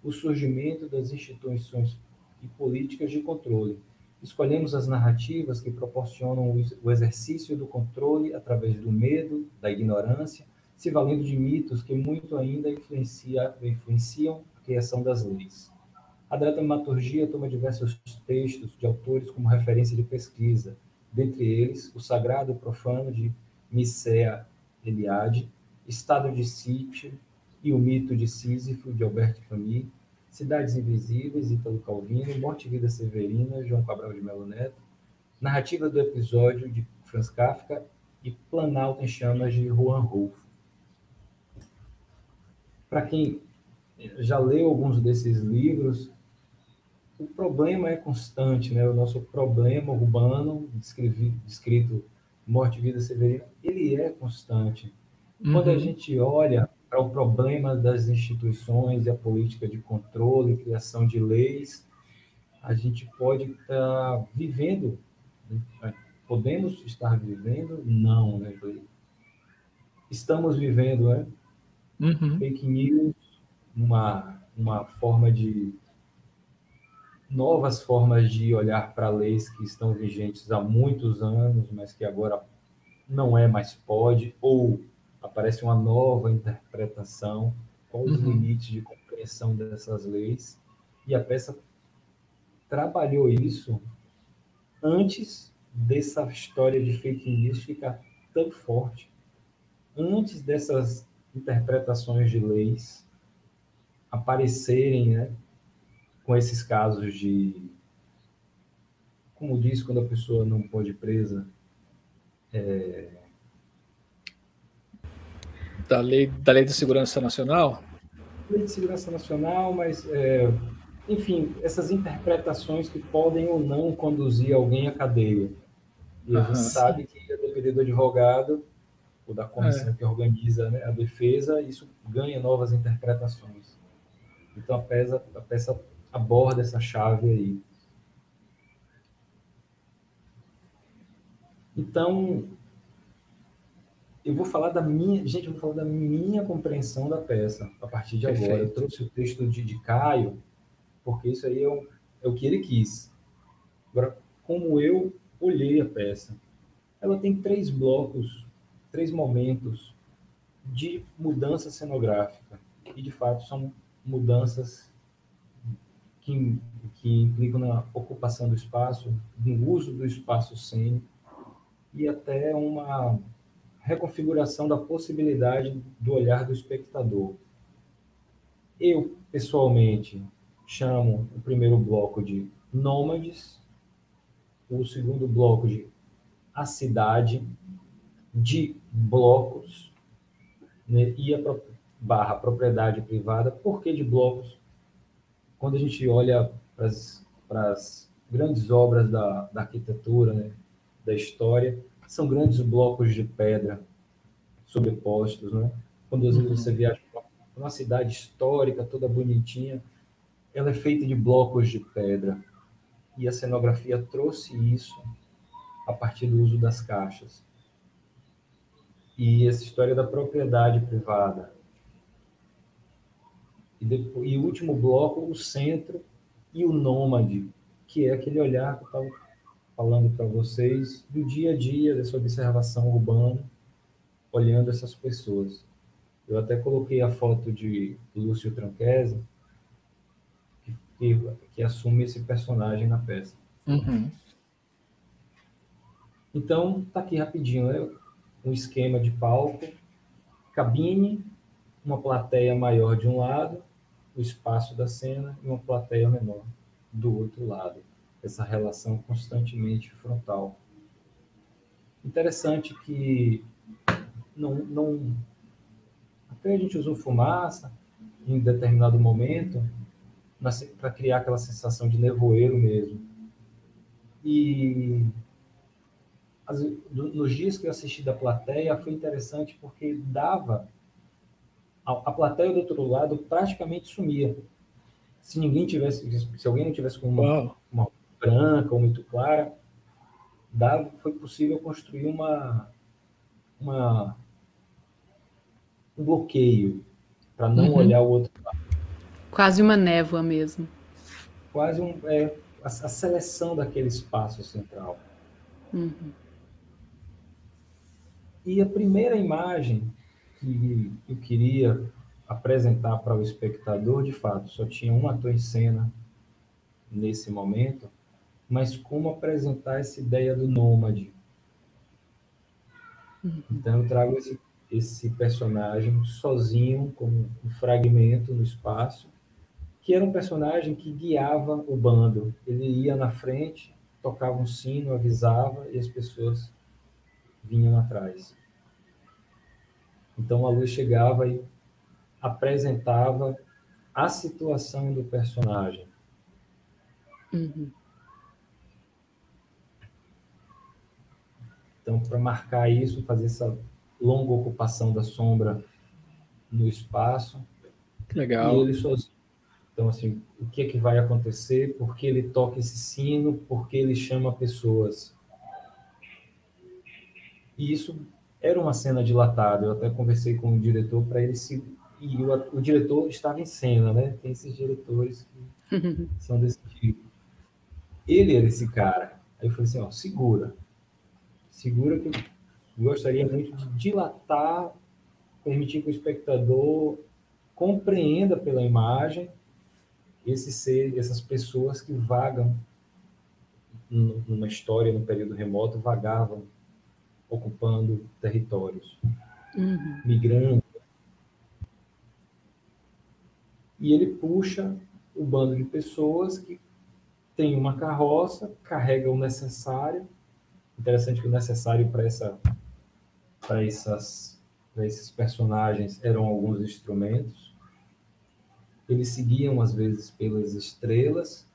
o surgimento das instituições e políticas de controle, Escolhemos as narrativas que proporcionam o exercício do controle através do medo, da ignorância, se valendo de mitos que muito ainda influencia, influenciam a criação das leis. A dramaturgia toma diversos textos de autores como referência de pesquisa, dentre eles o Sagrado e Profano de Micea Eliade, Estado de Sítio e o Mito de Sísifo de Albert Camus, Cidades Invisíveis, Ítalo Calvino, Morte e Vida Severina, João Cabral de Melo Neto, Narrativa do Episódio, de Franz Kafka, e Planalto em Chamas, de Juan Rulfo. Para quem já leu alguns desses livros, o problema é constante, né? O nosso problema urbano, descrito Morte e Vida Severina, ele é constante. Quando a uhum. gente olha para o problema das instituições e a política de controle, criação de leis, a gente pode estar vivendo, né? podemos estar vivendo? Não, né? Estamos vivendo, né? Uhum. Fake news, uma, uma forma de novas formas de olhar para leis que estão vigentes há muitos anos, mas que agora não é mais pode, ou aparece uma nova interpretação, quais os uhum. limites de compreensão dessas leis, e a peça trabalhou isso antes dessa história de fake news ficar tão forte. antes dessas interpretações de leis aparecerem, né, com esses casos de, como diz, quando a pessoa não pode ir presa, é... da lei da lei de segurança nacional, lei de segurança nacional, mas é, enfim, essas interpretações que podem ou não conduzir alguém à cadeia. E a gente sabe que, a depender do advogado ou da comissão é. que organiza né, a defesa, isso ganha novas interpretações. Então, a peça, a peça aborda essa chave aí. Então, eu vou falar da minha, gente, eu vou falar da minha compreensão da peça a partir de Perfeito. agora. Eu trouxe o texto de, de Caio, porque isso aí é o, é o que ele quis. Agora, como eu olhei a peça, ela tem três blocos, três momentos de mudança cenográfica. E, de fato, são mudanças que, que implicam na ocupação do espaço, no uso do espaço cênico e até uma reconfiguração da possibilidade do olhar do espectador. Eu, pessoalmente, chamo o primeiro bloco de nômades, o segundo bloco de a cidade, de blocos, né, e a barra propriedade privada. Por que de blocos? Quando a gente olha para as grandes obras da, da arquitetura, né, da história, são grandes blocos de pedra sobrepostos, né? Quando às vezes uhum. você viaja para uma cidade histórica, toda bonitinha, ela é feita de blocos de pedra. E a cenografia trouxe isso a partir do uso das caixas. E essa história da propriedade privada. E, depois, e o último bloco, o centro e o nômade, que é aquele olhar que eu estava falando para vocês do dia a dia, dessa observação urbana, olhando essas pessoas. Eu até coloquei a foto de Lúcio Tranquese, que, que, que assume esse personagem na peça. Uhum. Então, tá aqui rapidinho, né? um esquema de palco, cabine, uma plateia maior de um lado, o espaço da cena e uma plateia menor do outro lado essa relação constantemente frontal. Interessante que não, não até a gente usou fumaça em determinado momento para criar aquela sensação de nevoeiro mesmo. E nos dias que eu assisti da plateia foi interessante porque dava a, a plateia do outro lado praticamente sumia. Se ninguém tivesse, se alguém não tivesse com uma, uma branca ou muito clara, dava, foi possível construir uma, uma um bloqueio para não uhum. olhar o outro lado. Quase uma névoa mesmo. Quase um, é, a, a seleção daquele espaço central. Uhum. E a primeira imagem que eu queria apresentar para o espectador, de fato, só tinha um ator em cena nesse momento, mas como apresentar essa ideia do nômade. Uhum. Então eu trago esse, esse personagem sozinho, como um fragmento no espaço, que era um personagem que guiava o bando. Ele ia na frente, tocava um sino, avisava e as pessoas vinham atrás. Então a luz chegava e apresentava a situação do personagem. Uhum. Então, para marcar isso, fazer essa longa ocupação da sombra no espaço. Legal. E ele sozinho. Então, assim, o que é que vai acontecer? Por que ele toca esse sino? Por que ele chama pessoas? E isso era uma cena dilatada. Eu até conversei com o diretor para ele se. E o, o, diretor estava em cena, né? Tem esses diretores que são desse tipo. Ele era esse cara. Aí eu falei assim: ó, segura segura que gostaria muito de dilatar, permitir que o espectador compreenda pela imagem esse ser, essas pessoas que vagam numa história no período remoto, vagavam ocupando territórios. uhum. migrando. E ele puxa o bando de pessoas que tem uma carroça, carrega o necessário. Interessante que o necessário para essa para essas para esses personagens eram alguns instrumentos. Eles seguiam às vezes pelas estrelas,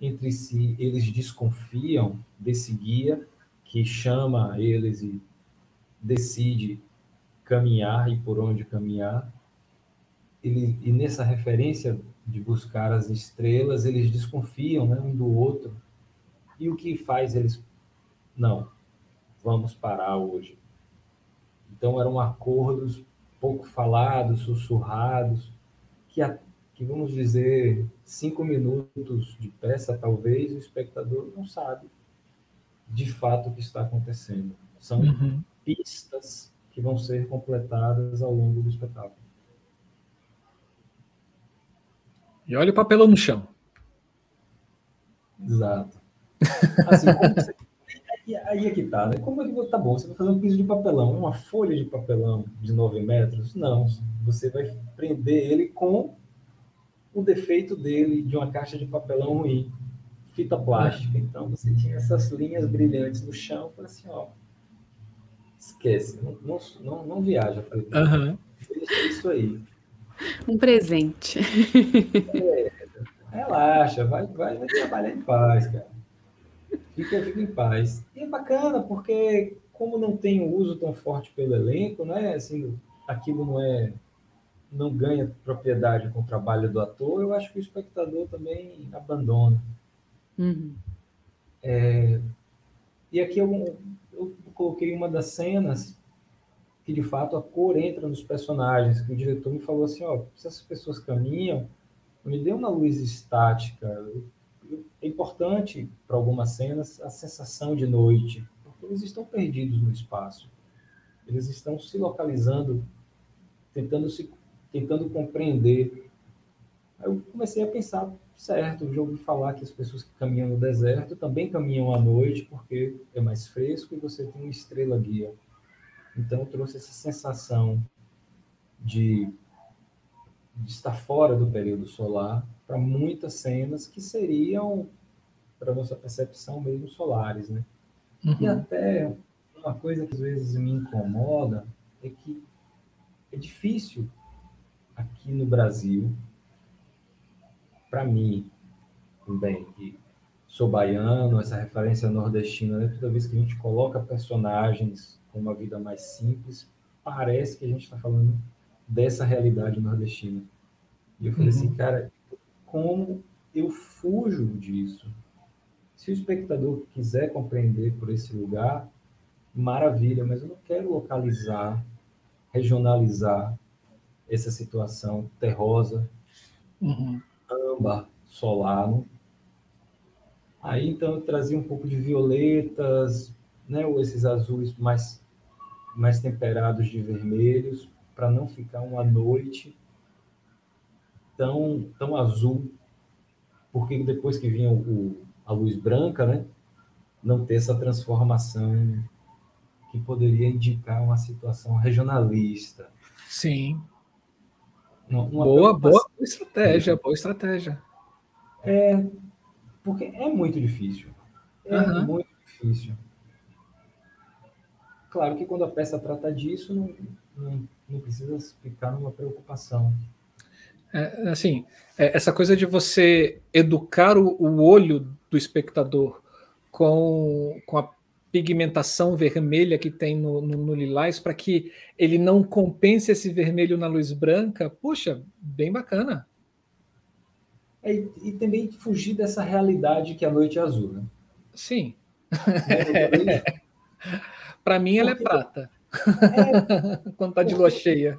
entre si eles desconfiam desse guia que chama eles e decide caminhar e por onde caminhar. Ele, e nessa referência de buscar as estrelas, eles desconfiam né, um do outro. E o que faz eles? Não, vamos parar hoje. Então eram acordos pouco falados, sussurrados, que, a, que vamos dizer, cinco minutos de peça, talvez, o espectador não sabe de fato o que está acontecendo. São uhum. pistas que vão ser completadas ao longo do espetáculo. E olha o papelão no chão. Exato. Assim, você... Aí é que tá, né? Como é que tá bom? Você vai fazer um piso de papelão, uma folha de papelão de 9 metros? Não. Você vai prender ele com o defeito dele de uma caixa de papelão ruim, fita plástica. Então você tinha essas linhas brilhantes no chão, para assim, ó, esquece, não, não, não, não viaja para uhum. Deixa isso aí. Um presente. É, relaxa, vai, vai, vai trabalhar em paz, cara. Fica, fica em paz. E é bacana, porque como não tem um uso tão forte pelo elenco, né? Assim, aquilo não é não ganha propriedade com o trabalho do ator, eu acho que o espectador também abandona. Uhum. É, e aqui eu, eu coloquei uma das cenas que de fato a cor entra nos personagens, que o diretor me falou assim, ó, se essas pessoas caminham, me dê uma luz estática. É importante para algumas cenas a sensação de noite, porque eles estão perdidos no espaço. Eles estão se localizando, tentando se tentando compreender. Aí eu comecei a pensar, certo, já ouvi falar que as pessoas que caminham no deserto também caminham à noite, porque é mais fresco e você tem uma estrela guia. Então, trouxe essa sensação de, de estar fora do período solar para muitas cenas que seriam, para nossa percepção, mesmo solares, né? Uhum. E até uma coisa que às vezes me incomoda é que é difícil aqui no Brasil, para mim, também, que sou baiano, essa referência nordestina, né? toda vez que a gente coloca personagens com uma vida mais simples, parece que a gente está falando dessa realidade nordestina. E eu falei assim, uhum. assim, cara, como eu fujo disso? Se o espectador quiser compreender por esse lugar, maravilha, mas eu não quero localizar, regionalizar essa situação terrosa, uhum. Âmbar, solano. Aí então eu trazia um pouco de violetas, né, ou esses azuis mais mais temperados de vermelhos, para não ficar uma noite tão, tão azul, porque depois que vinha o, a luz branca, né, não ter essa transformação que poderia indicar uma situação regionalista. Sim. Uma, boa, boa estratégia, boa estratégia. É, porque é muito difícil. É uhum. muito difícil. Claro que quando a peça trata disso, não, não, não precisa ficar numa preocupação. É, assim, é, essa coisa de você educar o, o, olho do espectador com, com a pigmentação vermelha que tem no, no, no lilás para que ele não compense esse vermelho na luz branca, puxa, bem bacana. É, e também fugir dessa realidade que a noite é azul, né? Sim. É, Para mim, ela é prata. É, Quando tá de lua cheia.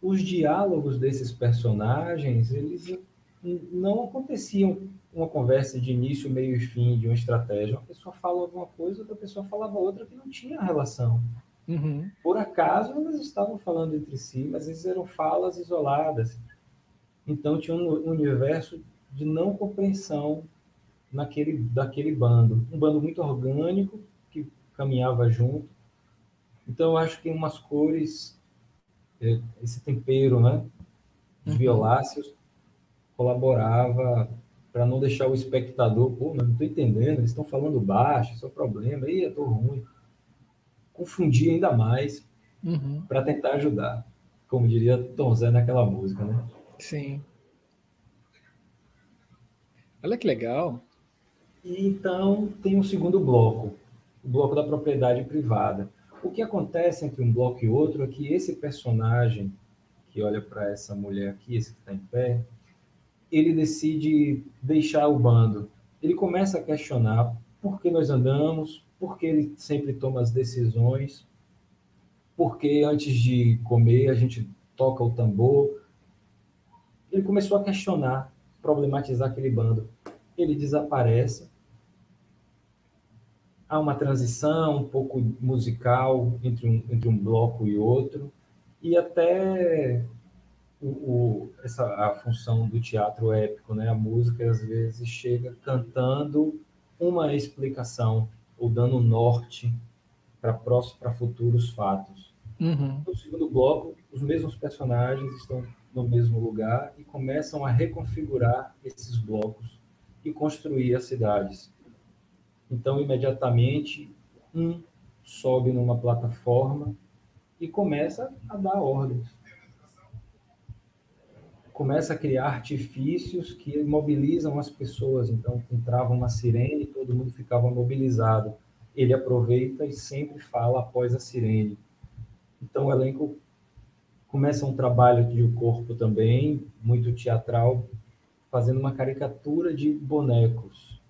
Os diálogos desses personagens, eles não aconteciam uma conversa de início, meio e fim de uma estratégia. Uma pessoa fala alguma coisa, outra pessoa falava outra que não tinha relação. Uhum. Por acaso, elas estavam falando entre si, mas eles eram falas isoladas. Então, tinha um universo de não compreensão naquele, daquele bando. Um bando muito orgânico, que caminhava junto, então, eu acho que umas cores é, esse tempero, né? Uhum. violáceos colaborava para não deixar o espectador, pô, não estou entendendo, eles estão falando baixo, isso é o problema, aí eu estou ruim. Confundir ainda mais uhum. para tentar ajudar, como diria Tom Zé naquela música, né? Sim. Olha que legal. E então tem um segundo bloco, o bloco da propriedade privada. O que acontece entre um bloco e outro é que esse personagem que olha para essa mulher aqui, esse que está em pé, ele decide deixar o bando. Ele começa a questionar por que nós andamos, por que ele sempre toma as decisões, por que antes de comer a gente toca o tambor. Ele começou a questionar, problematizar aquele bando. Ele desaparece. Há uma transição um pouco musical entre um, entre um bloco e outro, e até o, o, essa, a função do teatro épico, né? A música às vezes chega cantando uma explicação ou dando norte para próximos, para futuros fatos. Uhum. No segundo bloco, os mesmos personagens estão no mesmo lugar e começam a reconfigurar esses blocos e construir as cidades. Então, imediatamente, um sobe numa plataforma e começa a dar ordens começa a criar artifícios que mobilizam as pessoas. Então, entrava uma sirene, todo mundo ficava mobilizado. Ele aproveita e sempre fala após a sirene. Então, o elenco começa um trabalho de corpo também, muito teatral, fazendo uma caricatura de bonecos.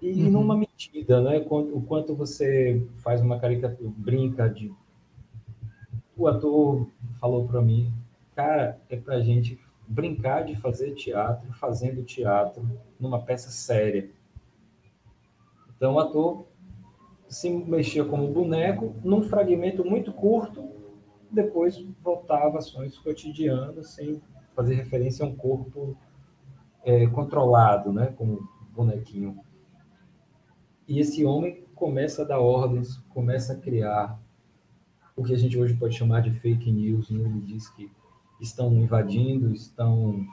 E uhum. numa medida, né? O quanto você faz uma caricatura, brinca de. O ator falou para mim, cara, é para a gente brincar de fazer teatro, fazendo teatro numa peça séria. Então, o ator se mexia como boneco num fragmento muito curto, depois voltava ações cotidianas, sem fazer referência a um corpo é, controlado, né, como bonequinho. E esse homem começa a dar ordens, começa a criar o que a gente hoje pode chamar de fake news. Né? Ele diz que estão invadindo, estão,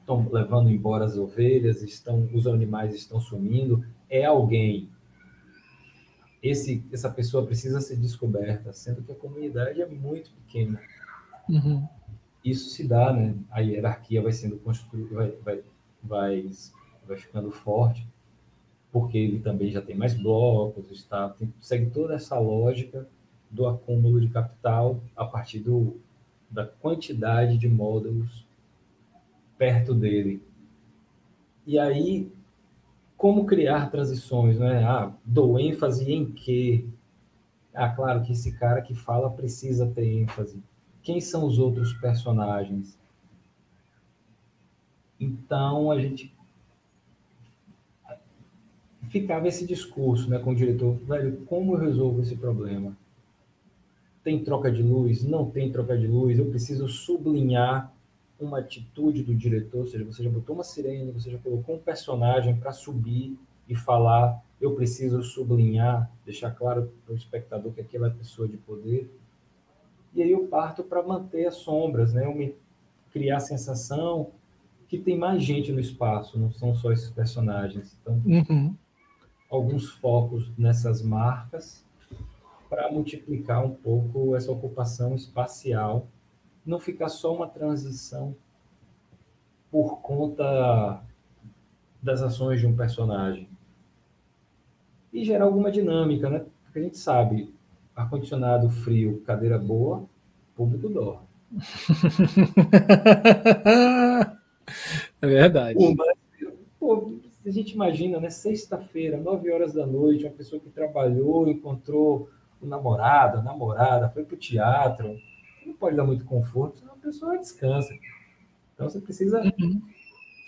estão levando embora as ovelhas, estão, os animais estão sumindo. É alguém. Esse, essa pessoa precisa ser descoberta, sendo que a comunidade é muito pequena. Uhum. Isso se dá, né? A hierarquia vai sendo construída, vai, vai, vai, vai ficando forte, porque ele também já tem mais blocos, está, tem, segue toda essa lógica do acúmulo de capital a partir do, da quantidade de módulos perto dele. E aí, como criar transições, né? Ah, dou ênfase em quê? Ah, claro que esse cara que fala precisa ter ênfase. Quem são os outros personagens? Então, a gente ficava esse discurso né, com o diretor, velho, como eu resolvo esse problema? Tem troca de luz, não tem troca de luz, eu preciso sublinhar uma atitude do diretor, ou seja, você já botou uma sirene, você já colocou um personagem para subir e falar, eu preciso sublinhar, deixar claro para o espectador que aquela é pessoa de poder. E aí eu parto para manter as sombras, né? Eu me criar a sensação que tem mais gente no espaço, não são só esses personagens. Então, uhum. alguns focos nessas marcas para multiplicar um pouco essa ocupação espacial, não ficar só uma transição por conta das ações de um personagem. E gerar alguma dinâmica, né? Porque a gente sabe, ar-condicionado frio, cadeira boa, público dorme. é verdade. Pô, a gente imagina, né? Sexta-feira, nove horas da noite, uma pessoa que trabalhou, encontrou o namorado, a namorada, foi para o teatro, não pode dar muito conforto, senão a pessoa descansa. Então você precisa. Uhum.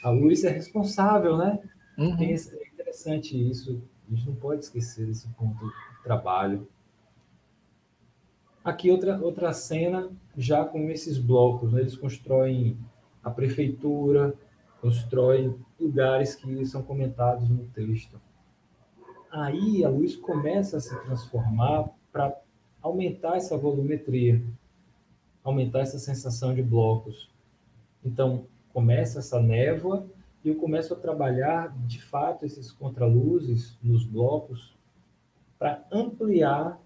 A luz é responsável, né? Uhum. É interessante isso. A gente não pode esquecer desse ponto do trabalho. Aqui outra, outra cena, já com esses blocos, né? eles constroem a prefeitura, constroem lugares que são comentados no texto. Aí a luz começa a se transformar para aumentar essa volumetria. aumentar essa sensação de blocos. Então, começa essa névoa e eu começo a trabalhar, de fato, esses contraluzes nos blocos para ampliar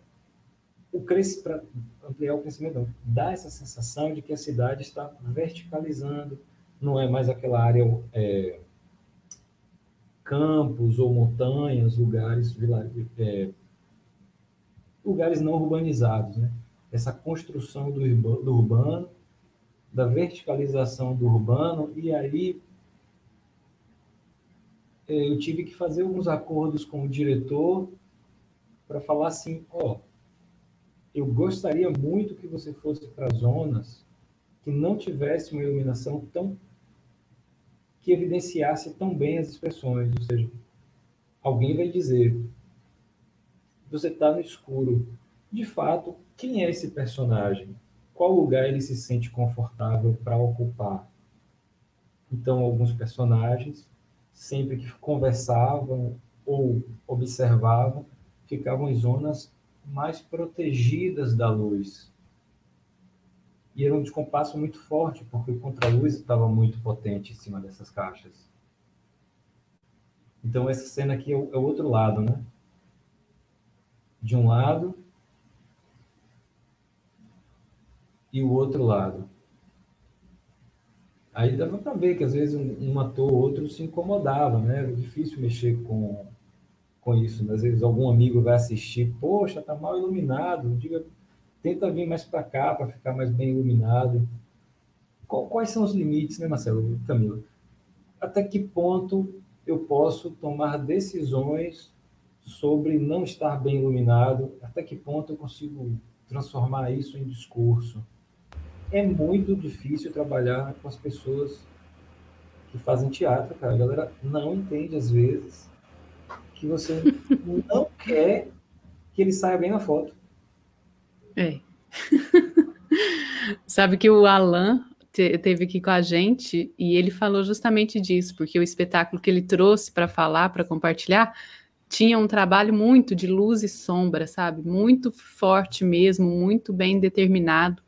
o crescimento, ampliar o crescimento, dar essa sensação de que a cidade está verticalizando, não é mais aquela área é, campos ou montanhas, lugares, é, lugares não urbanizados, né? Essa construção do, do urbano, da verticalização do urbano, e aí é, eu tive que fazer alguns acordos com o diretor para falar assim, ó, oh, eu gostaria muito que você fosse para zonas que não tivesse uma iluminação tão que evidenciasse tão bem as expressões, ou seja, alguém vai dizer, você está no escuro. De fato, quem é esse personagem? Qual lugar ele se sente confortável para ocupar? Então, alguns personagens, sempre que conversavam ou observavam, ficavam em zonas mais protegidas da luz. E era um descompasso muito forte, porque o contraluz estava muito potente em cima dessas caixas. Então, essa cena aqui é o, é o outro lado, né? De um lado e o outro lado. Aí dava para ver que às vezes um, ator ou outro se incomodava, né? Era difícil mexer com, com isso. Às vezes algum amigo vai assistir, poxa, tá mal iluminado. Diga, tenta vir mais para cá para ficar mais bem iluminado. Quais são os limites, né, Marcelo, Camila? Até que ponto eu posso tomar decisões sobre não estar bem iluminado? Até que ponto eu consigo transformar isso em discurso? É muito difícil trabalhar com as pessoas que fazem teatro, cara. A galera não entende às vezes que você não quer que ele saia bem na foto. É. Sabe que o Alan te, teve aqui com a gente e ele falou justamente disso, porque o espetáculo que ele trouxe para falar, para compartilhar, tinha um trabalho muito de luz e sombra, sabe? Muito forte mesmo, muito bem determinado.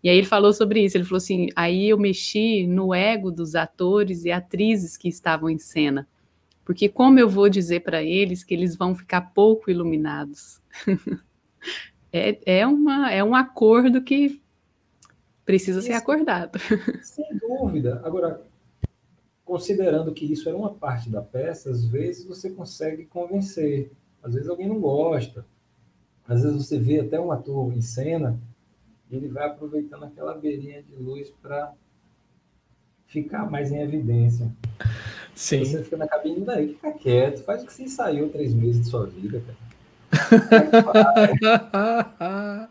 E aí ele falou sobre isso, ele falou assim: aí eu mexi no ego dos atores e atrizes que estavam em cena. Porque como eu vou dizer para eles que eles vão ficar pouco iluminados? é, é, uma, é um acordo que precisa ser acordado. Sem dúvida. Agora, considerando que isso era uma parte da peça, às vezes você consegue convencer. Às vezes alguém não gosta. Às vezes você vê até um ator em cena e ele vai aproveitando aquela beirinha de luz para ficar mais em evidência. Sim. Você fica na cabine daí, fica quieto, faz o que você ensaiou três meses de sua vida, cara.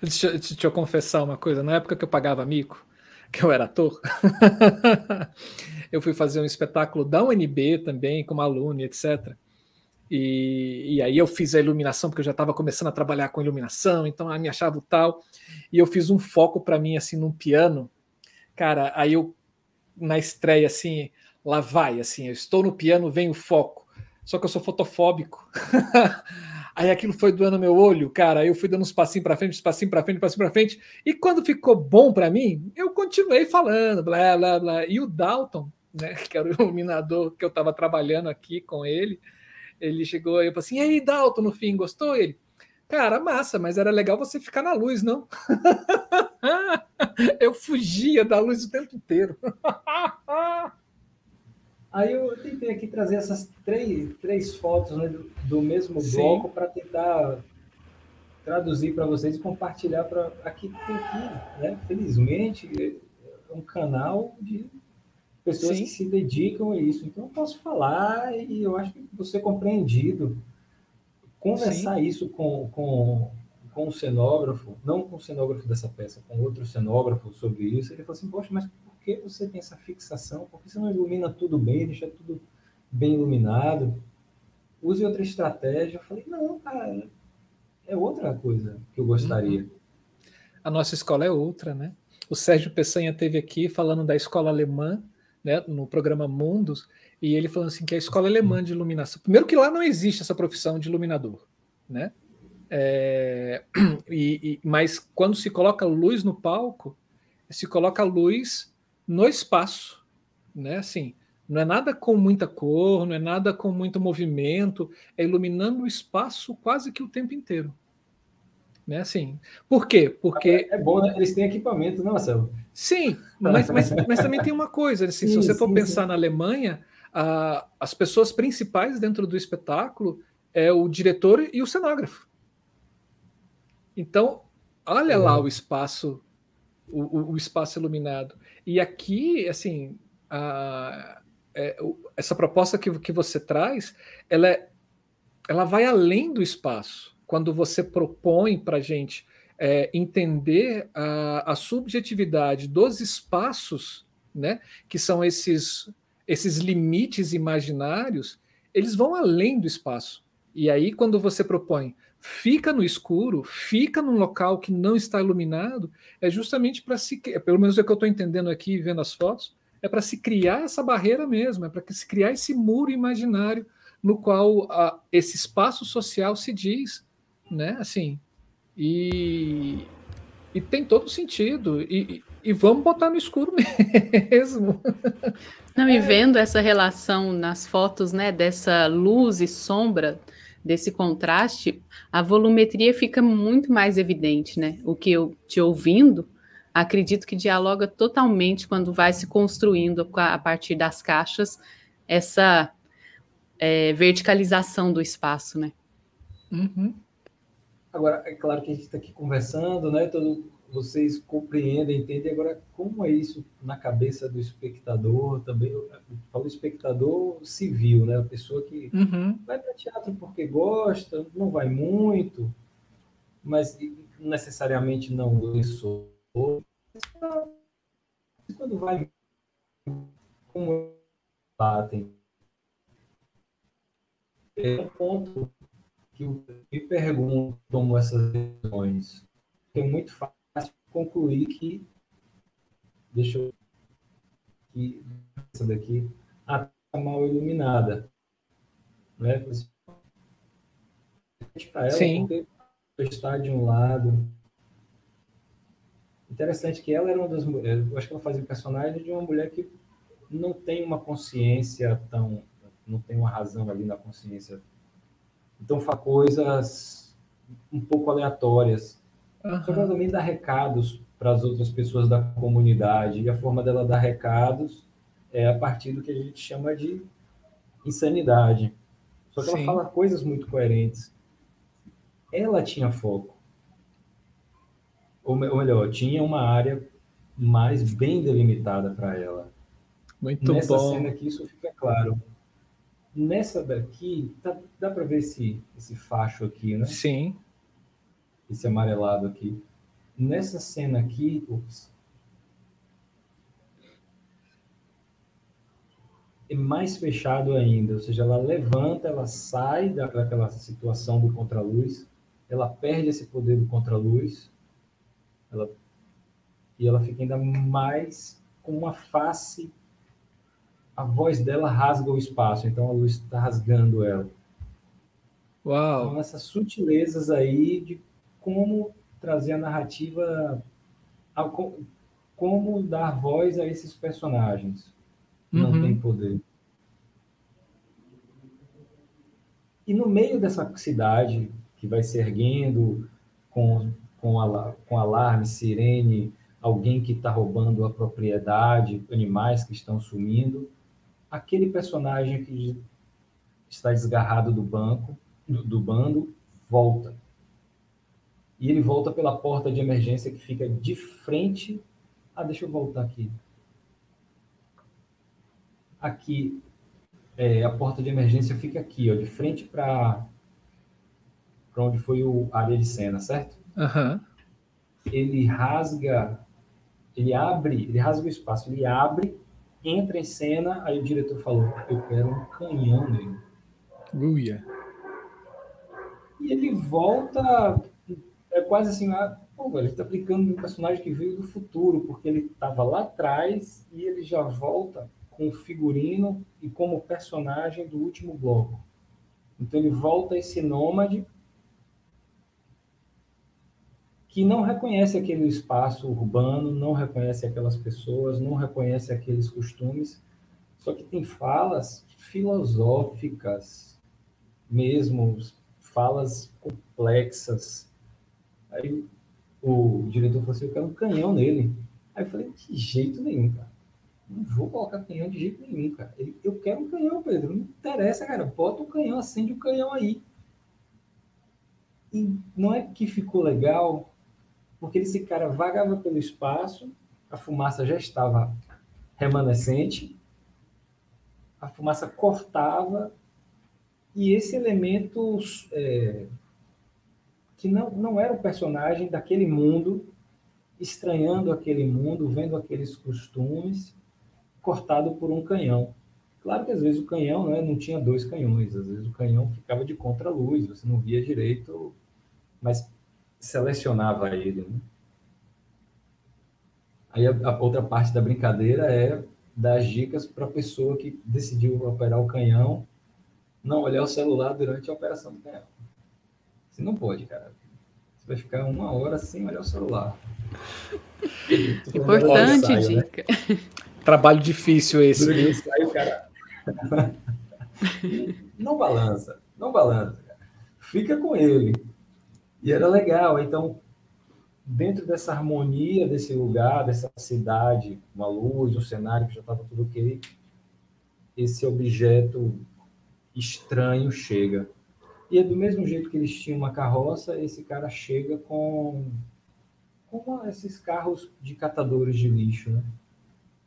deixa, deixa, eu confessar uma coisa. Na época que eu pagava mico, que eu era ator, eu fui fazer um espetáculo da UNB também, como aluno, etc. E, e aí eu fiz a iluminação, porque eu já estava começando a trabalhar com iluminação, então eu me achava o tal. E eu fiz um foco para mim, assim, num piano. Cara, aí eu, na estreia, assim, lá vai, assim, eu estou no piano, vem o foco. Só que eu sou fotofóbico. aí aquilo foi doando meu olho, cara. Aí eu fui dando uns passinhos para frente, uns passinhos para frente, passinho para frente. E quando ficou bom para mim, eu continuei falando, blá, blá, blá. E o Dalton, né, que era o iluminador que eu estava trabalhando aqui com ele, ele chegou aí e falou assim: e aí, Dalton, no fim, gostou? Ele, cara, massa, mas era legal você ficar na luz, não? eu fugia da luz o tempo inteiro. Aí eu tentei aqui trazer essas três, três fotos né, do, do, mesmo bloco para tentar traduzir para vocês e compartilhar para aqui aqui, né? Felizmente é um canal de pessoas Sim. que se dedicam a isso. Então eu posso falar e eu acho que você compreendido conversar Sim. isso com, com, com o cenógrafo, não com o cenógrafo dessa peça, com outro cenógrafo sobre isso, ele falou assim, poxa, mas que você tem essa fixação? Por que você não ilumina tudo bem, deixa tudo bem iluminado? Use outra estratégia. Eu falei, não, cara, é outra coisa que eu gostaria. Uhum. A nossa escola é outra, né? O Sérgio Peçanha teve aqui falando da escola alemã, né, no programa Mundos, e ele falando assim que a escola alemã de iluminação, primeiro que lá não existe essa profissão de iluminador, né? É, e, e, mas quando se coloca luz no palco, se coloca a luz no espaço, né? Assim, não é nada com muita cor, não é nada com muito movimento, é iluminando o espaço quase que o tempo inteiro. Né? Assim, por quê? Porque. É, bom, né? Eles têm equipamento, não, né, Marcelo? Sim, mas, mas, mas também tem uma coisa: assim, sim, se você for sim, pensar sim. na Alemanha, a, as pessoas principais dentro do espetáculo é o diretor e o cenógrafo. Então, olha lá o espaço, o, o, espaço iluminado. E aqui, assim, a, é, essa proposta que, que você traz, ela, é, ela vai além do espaço. Quando você propõe para a gente é, entender a, a subjetividade dos espaços, né, que são esses, esses limites imaginários, eles vão além do espaço. E aí, quando você propõe fica no escuro, fica num local que não está iluminado, é justamente para se, pelo menos é o que eu estou entendendo aqui, vendo as fotos, é para se criar essa barreira mesmo, é para se criar esse muro imaginário no qual a, esse espaço social se diz, né? Assim, e, e tem todo sentido. E, e vamos botar no escuro mesmo. Não, e vendo essa relação nas fotos, né, dessa luz e sombra, desse contraste, a volumetria fica muito mais evidente, né? O que eu te ouvindo, acredito que dialoga totalmente quando vai se construindo a partir das caixas essa é, verticalização do espaço, né? Uhum. Agora, é claro que a gente está aqui conversando, né? Todo, vocês compreendem, entendem agora como é isso na cabeça do espectador também. Eu falo espectador civil, né? A pessoa que uhum. vai para teatro porque gosta, não vai muito, mas necessariamente não lançou. Quando vai, como batem. É um ponto que eu me pergunto como essas decisões. É muito fácil concluir que deixa eu que essa daqui está mal iluminada, né? Para ela, Sim. porque está de um lado. Interessante que ela era uma das mulheres, eu acho que ela fazia o personagem de uma mulher que não tem uma consciência tão, não tem uma razão ali na consciência. Então faz coisas um pouco aleatórias Uhum. Só que ela também dá recados para as outras pessoas da comunidade. E a forma dela dar recados é a partir do que a gente chama de insanidade. Só que Sim. ela fala coisas muito coerentes. Ela tinha foco. Ou, melhor, tinha uma área mais bem delimitada para ela. Muito Nessa bom. cena aqui isso fica claro. Nessa daqui, tá, dá para ver esse, esse facho aqui, né? Sim esse amarelado aqui. Nessa cena aqui, ups, é mais fechado ainda, ou seja, ela levanta, ela sai daquela situação do contraluz, ela perde esse poder do contraluz, ela, e ela fica ainda mais com uma face, a voz dela rasga o espaço, então a luz está rasgando ela. Uau! Então, essas sutilezas aí de como trazer a narrativa, a, como dar voz a esses personagens que uhum. não têm poder. E no meio dessa cidade que vai se erguendo com, com, com alarme, sirene, alguém que está roubando a propriedade, animais que estão sumindo, aquele personagem que está desgarrado do banco, do, do bando, volta e ele volta pela porta de emergência que fica de frente. Ah, deixa eu voltar aqui. Aqui, é, a porta de emergência fica aqui, ó, de frente para para onde foi o a área de cena, certo? Uhum. Ele rasga, ele abre, ele rasga o espaço, ele abre, entra em cena, aí o diretor falou, eu quero um canhão nele. Uia. E ele volta é quase assim, ah, pô, ele está aplicando um personagem que veio do futuro, porque ele estava lá atrás e ele já volta com o figurino e como personagem do último bloco. Então ele volta esse nômade que não reconhece aquele espaço urbano, não reconhece aquelas pessoas, não reconhece aqueles costumes, só que tem falas filosóficas mesmo, falas complexas. Aí o diretor falou assim, eu quero um canhão nele. Aí eu falei, de jeito nenhum, cara. Não vou colocar canhão de jeito nenhum, cara. Ele, eu quero um canhão, Pedro. Não interessa, cara. Bota um canhão, acende o um canhão aí. E não é que ficou legal, porque esse cara vagava pelo espaço, a fumaça já estava remanescente, a fumaça cortava, e esse elemento é, que não, não era o personagem daquele mundo, estranhando aquele mundo, vendo aqueles costumes, cortado por um canhão. Claro que às vezes o canhão né, não tinha dois canhões, às vezes o canhão ficava de contra-luz, você não via direito, mas selecionava ele. Né? Aí a, a, outra parte da brincadeira é dar dicas para a pessoa que decidiu operar o canhão não olhar o celular durante a operação do canhão. Você não pode, cara. Você vai ficar uma hora sem olhar o celular. Importante ensaio, né? dica. Né? Trabalho difícil esse. Ensaio, cara. não balança, não balança. Cara. Fica com ele. E era legal. Então, dentro dessa harmonia desse lugar, dessa cidade, uma luz, um cenário que já estava tudo ok, esse objeto estranho chega. E é do mesmo jeito que eles tinham uma carroça, esse cara chega com, com esses carros de catadores de lixo, né?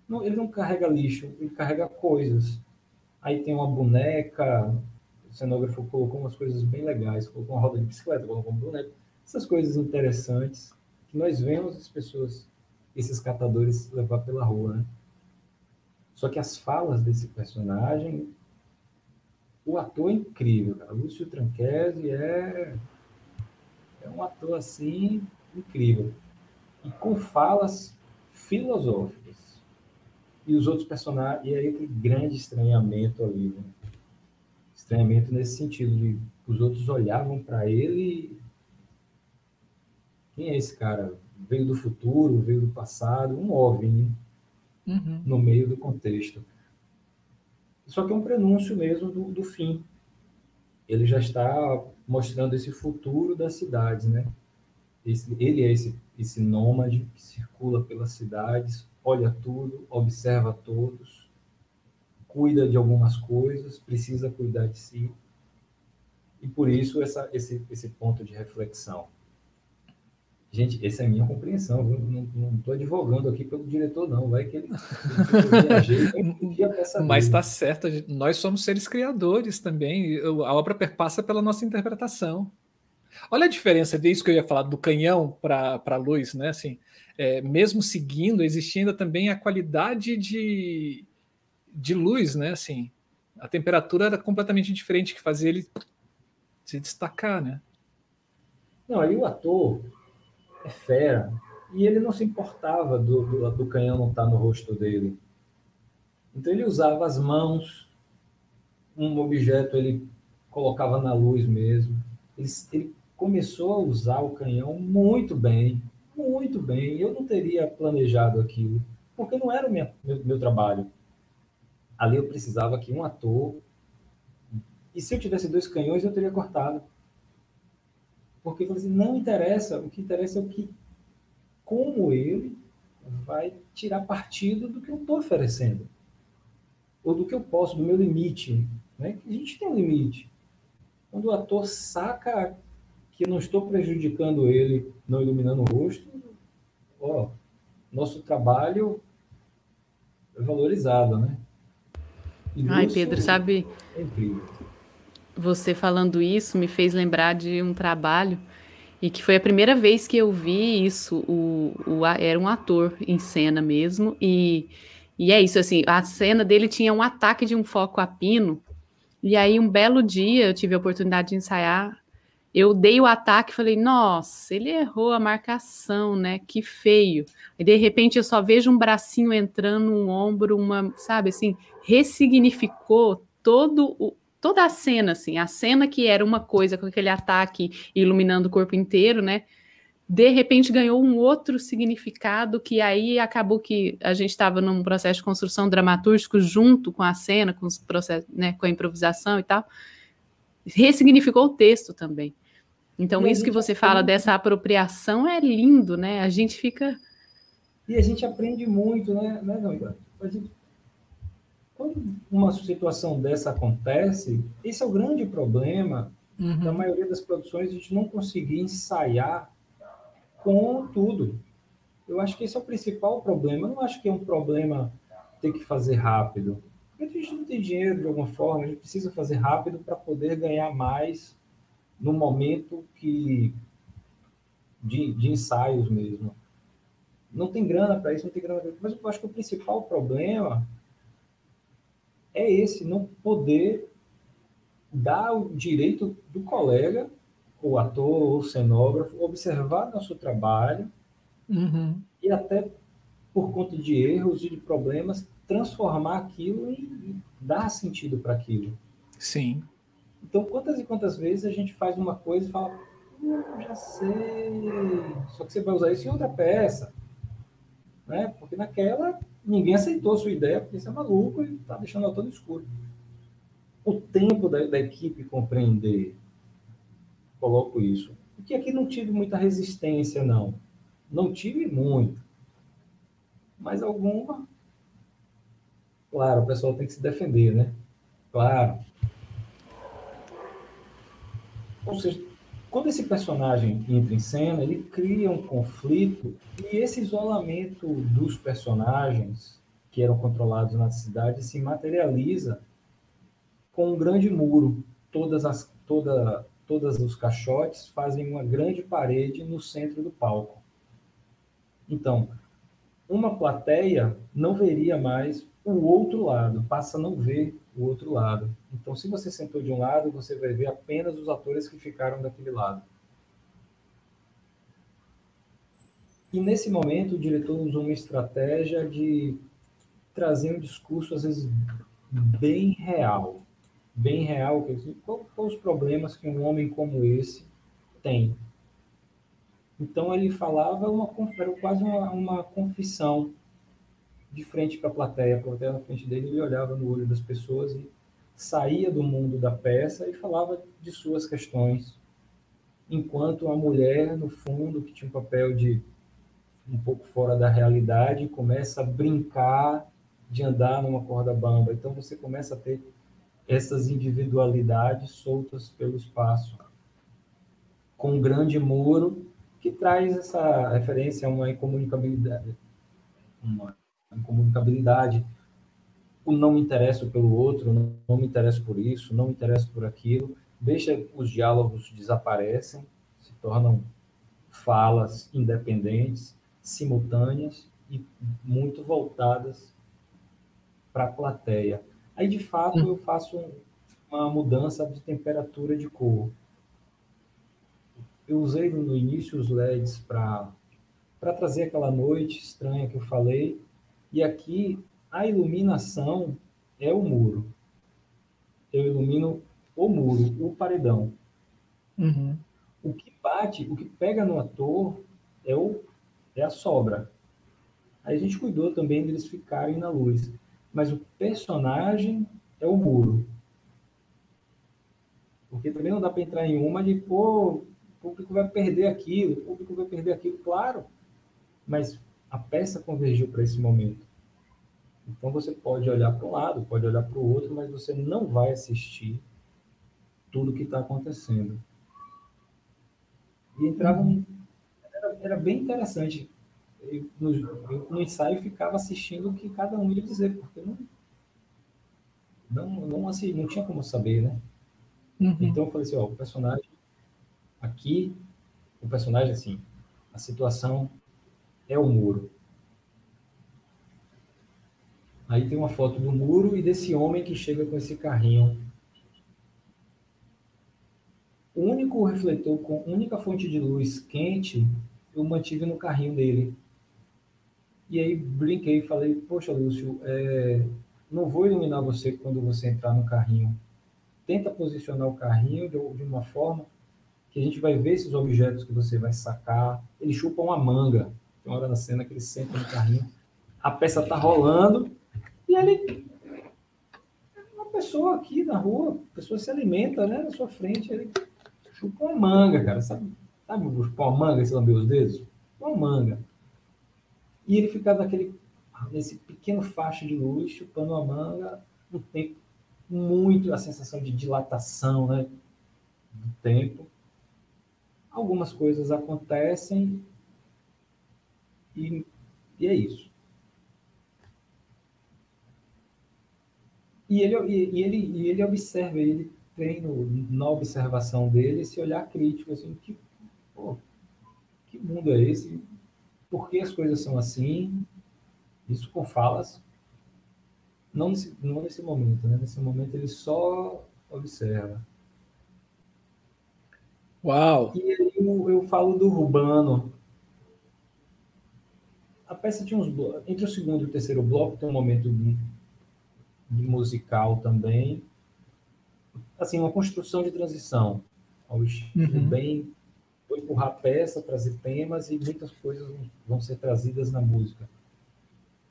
Não, ele não carrega lixo, ele carrega coisas. Aí tem uma boneca, o cenógrafo colocou umas coisas bem legais, colocou uma roda de bicicleta, colocou um boneco, essas coisas interessantes que nós vemos as pessoas, esses catadores levar pela rua, né? Só que as falas desse personagem o ator é incrível, cara. Lúcio Tranquese é, é um ator assim incrível. E com falas filosóficas. E os outros personagens, e aí tem grande estranhamento ali, né? Nesse sentido de os outros olhavam para ele. Quem é esse cara? Veio do futuro, veio do passado, um OVNI uhum. no meio do contexto. Só que é um prenúncio mesmo do, do fim. Ele já está mostrando esse futuro das cidades, né? Esse, ele é esse, esse nômade que circula pelas cidades, olha tudo, observa todos, cuida de algumas coisas, precisa cuidar de si. E por isso essa, esse, esse ponto de reflexão. Gente, essa é a minha compreensão. Eu não estou advogando aqui pelo diretor, não. Vai que ele. Mas está certo. Nós somos seres criadores também. A obra perpassa pela nossa interpretação. Olha a diferença disso que eu ia falar do canhão para a luz, né? Assim, é, mesmo seguindo, existia ainda também a qualidade de, de luz, né? Assim, a temperatura era completamente diferente, que fazia ele se destacar, né? Não, aí o ator é fera. E ele não se importava do, do, do canhão não estar tá no rosto dele. Então ele usava as mãos, um objeto ele colocava na luz mesmo. Ele, ele começou a usar o canhão muito bem, muito bem. Eu não teria planejado aquilo, porque não era meu, meu, meu trabalho. Ali eu precisava que um ator. E se eu tivesse dois canhões, eu teria cortado. Porque assim, não interessa, o que interessa é o que, como ele vai tirar partido do que eu estou oferecendo. Ou do que eu posso, do meu limite. Né? A gente tem um limite. Quando o ator saca que eu não estou prejudicando ele, não iluminando o rosto, ó, nosso trabalho é valorizado, né? Ai, Pedro, sabe? Você falando isso me fez lembrar de um trabalho e que foi a primeira vez que eu vi isso. O, o era um ator em cena mesmo e e é isso assim. A cena dele tinha um ataque de um foco a pino e aí um belo dia eu tive a oportunidade de ensaiar. Eu dei o ataque e falei, nossa, ele errou a marcação, né? Que feio. E de repente eu só vejo um bracinho entrando, um ombro, uma, sabe assim, ressignificou todo o, toda a cena, assim, a cena que era uma coisa com aquele ataque iluminando o corpo inteiro, né? de repente ganhou um outro significado que aí acabou que a gente estava num processo de construção dramatúrgico junto com a cena, com os processos, né, com a improvisação e tal, ressignificou o texto também. Então, e isso que você fala dessa apropriação é lindo, né? A gente fica. E a gente aprende muito, né? né não, a gente... Quando uma situação dessa acontece, esse é o grande problema uhum. da maioria das produções, a gente não conseguir ensaiar com tudo. Eu acho que esse é o principal problema. Eu não acho que é um problema ter que fazer rápido. Porque a gente não tem dinheiro de alguma forma, a gente precisa fazer rápido para poder ganhar mais no momento que de, de ensaios mesmo. Não tem grana para isso, não tem grana para isso. Mas eu acho que o principal problema é esse, não poder dar o direito do colega, o ator, o cenógrafo, observar nosso trabalho uhum. e até por conta de erros e de problemas, transformar aquilo e dar sentido para aquilo. Sim. Então, quantas e quantas vezes a gente faz uma coisa e fala, hum, já sei, só que você vai usar isso em outra peça. Né? Porque naquela ninguém aceitou a sua ideia, porque você é maluco e está deixando ela todo escuro. O tempo da, da equipe compreender, coloco isso. Porque aqui não tive muita resistência, não. Não tive muito. Mas alguma. Claro, o pessoal tem que se defender, né? Claro. Ou seja, quando esse personagem entra em cena, ele cria um conflito e esse isolamento dos personagens que eram controlados na cidade se materializa com um grande muro. Todas as toda todas os caixotes fazem uma grande parede no centro do palco. Então, uma plateia não veria mais o outro lado, passa a não ver o outro lado. Então, se você sentou de um lado, você vai ver apenas os atores que ficaram daquele lado. E nesse momento, o diretor usou uma estratégia de trazer um discurso, às vezes, bem real. Bem real. Quais são os problemas que um homem como esse tem? Então, ele falava, uma, era quase uma, uma confissão de frente para a plateia, a plateia na frente dele, ele olhava no olho das pessoas e saía do mundo da peça e falava de suas questões, enquanto a mulher, no fundo, que tinha um papel de um pouco fora da realidade, começa a brincar de andar numa corda bamba. Então você começa a ter essas individualidades soltas pelo espaço, com um grande muro que traz essa referência a uma incomunicabilidade, uma incomunicabilidade, o não me interesso pelo outro, não me interesso por isso, não me interesso por aquilo, deixa os diálogos desaparecem, se tornam falas independentes, simultâneas e muito voltadas para a plateia. Aí, de fato, eu faço uma mudança de temperatura de cor. Eu usei no início os LEDs para trazer aquela noite estranha que eu falei, e aqui a iluminação é o muro. Eu ilumino o muro, o paredão. Uhum. O que bate, o que pega no ator é, o, é a sobra. Aí a gente cuidou também deles ficarem na luz. Mas o personagem é o muro. Porque também não dá para entrar em uma de, pô, o público vai perder aquilo, o público vai perder aquilo, claro. Mas a peça convergiu para esse momento. Então você pode olhar para um lado, pode olhar para o outro, mas você não vai assistir tudo que está acontecendo. E entrava um, era, era, bem interessante. Eu, no, eu, no, ensaio ficava assistindo o que cada um ia dizer, porque não não não, assim, não tinha como saber, né? Uhum. Então eu falei assim, ó, o personagem aqui, o personagem assim, a situação é o muro. Aí tem uma foto do muro e desse homem que chega com esse carrinho. O único refletor com única fonte de luz quente eu mantive no carrinho dele. E aí brinquei e falei, poxa, Lúcio, é, não vou iluminar você quando você entrar no carrinho. Tenta posicionar o carrinho de, uma forma que a gente vai ver esses objetos que você vai sacar. Ele chupa uma manga. Tem uma hora na cena que ele senta no carrinho, a peça tá rolando e ele uma pessoa aqui na rua, a pessoa se alimenta, né, na sua frente, ele chupa uma manga, cara, sabe? Sabe chupar uma manga se lamber os dedos? Uma manga. E ele fica naquele nesse pequeno faixa de luz, chupando uma manga, um tempo muito a sensação de dilatação, né, do tempo. Algumas coisas acontecem e, e é isso. E ele, e, ele, e ele observa, ele tem no, na observação dele esse olhar crítico, assim, que, pô, que mundo é esse? Por que as coisas são assim? Isso com falas. Não nesse, não nesse momento, né? Nesse momento ele só observa. Uau! E aí eu, eu falo do Urbano. A peça tinha uns blocos. Entre o segundo e o terceiro bloco tem um momento musical também. Assim, uma construção de transição. Ao estilo uhum. bem. Vou empurrar a peça, trazer temas e muitas coisas vão ser trazidas na música.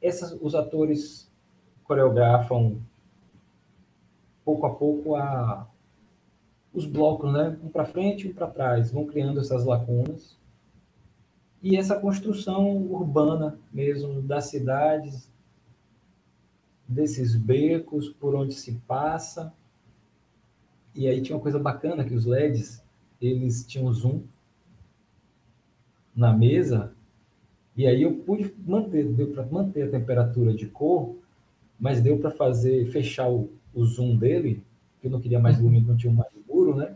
Essas, os atores coreografam pouco a pouco a, os blocos, né? Um para frente e um para trás, vão criando essas lacunas. E essa construção urbana mesmo das cidades, desses becos por onde se passa. E aí tinha uma coisa bacana que os LEDs, eles tinham zoom na mesa, e aí eu pude manter, deu para manter a temperatura de cor, mas deu para fazer fechar o, o zoom dele, que eu não queria mais lume, não tinha mais escuro, né?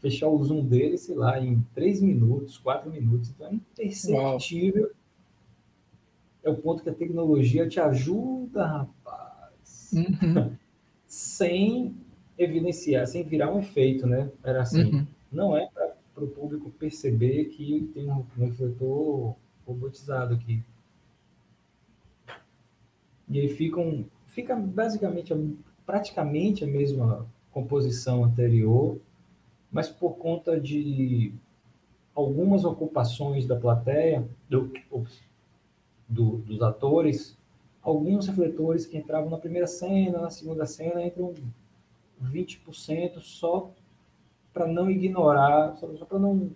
Fechar o zoom dele, sei lá, em três minutos, quatro minutos. Então é imperceptível. Uau. É o ponto que a tecnologia te ajuda, rapaz. Uhum. sem evidenciar, sem virar um efeito, né? Era assim. Uhum. Não é para o público perceber que tem um, um refletor robotizado aqui. E aí ficam, fica basicamente, praticamente a mesma composição anterior, mas por conta de algumas ocupações da plateia, do, do, dos atores, alguns refletores que entravam na primeira cena, na segunda cena, entram 20% só para não ignorar, só, só para não,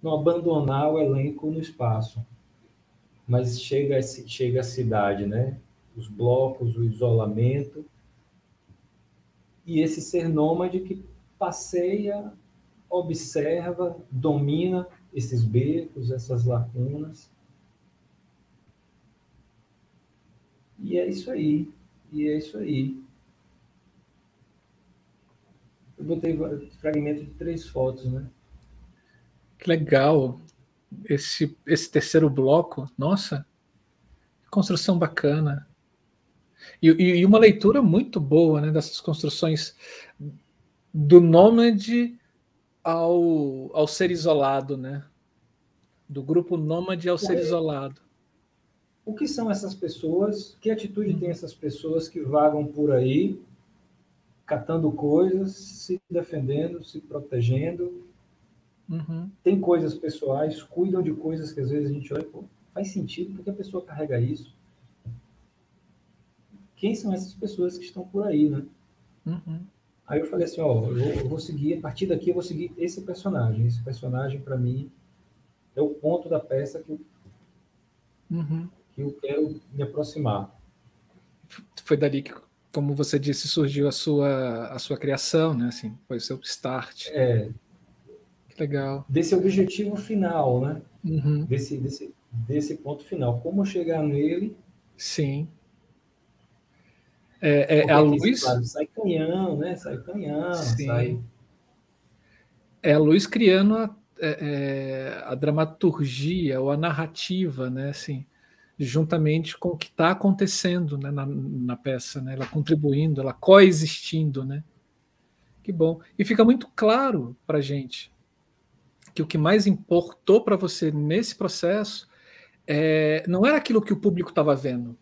não abandonar o elenco no espaço. Mas chega, chega a cidade, né? Os blocos, o isolamento, e esse ser nômade que passeia, observa, domina esses becos, essas lacunas. E é isso aí. E é isso aí. Eu botei fragmento de três fotos, né? Que legal. Esse, esse terceiro bloco, nossa, construção bacana. E, e, uma leitura muito boa né, dessas construções do nômade ao, ao ser isolado, né? Do grupo nômade ao ser isolado. O que são essas pessoas? Que atitude uhum. tem essas pessoas que vagam por aí, catando coisas, se defendendo, se protegendo? Uhum. Tem coisas pessoais, cuidam de coisas que às vezes a gente olha, pô, faz sentido, porque a pessoa carrega isso quem são essas pessoas que estão por aí, né? Uhum. Aí eu falei assim, ó, eu vou, eu vou, seguir, a partir daqui eu vou seguir esse personagem. Esse personagem, para mim, é o ponto da peça que eu, uhum. que eu quero me aproximar. Foi dali que, como você disse, surgiu a sua, a sua criação, né? Assim, foi o seu start. É. Que legal. Desse objetivo final, né? Uhum. Desse, desse, desse ponto final. Como chegar nele... Sim é, é a luz. Claro, sai canhão, né? Sai canhão, Sim. sai. É a luz criando a, é, é, a dramaturgia ou a narrativa, né? Assim, juntamente com o que está acontecendo né? na, na peça, né? Ela contribuindo, ela coexistindo, né? Que bom. E fica muito claro para gente que o que mais importou para você nesse processo é, não era aquilo que o público estava vendo,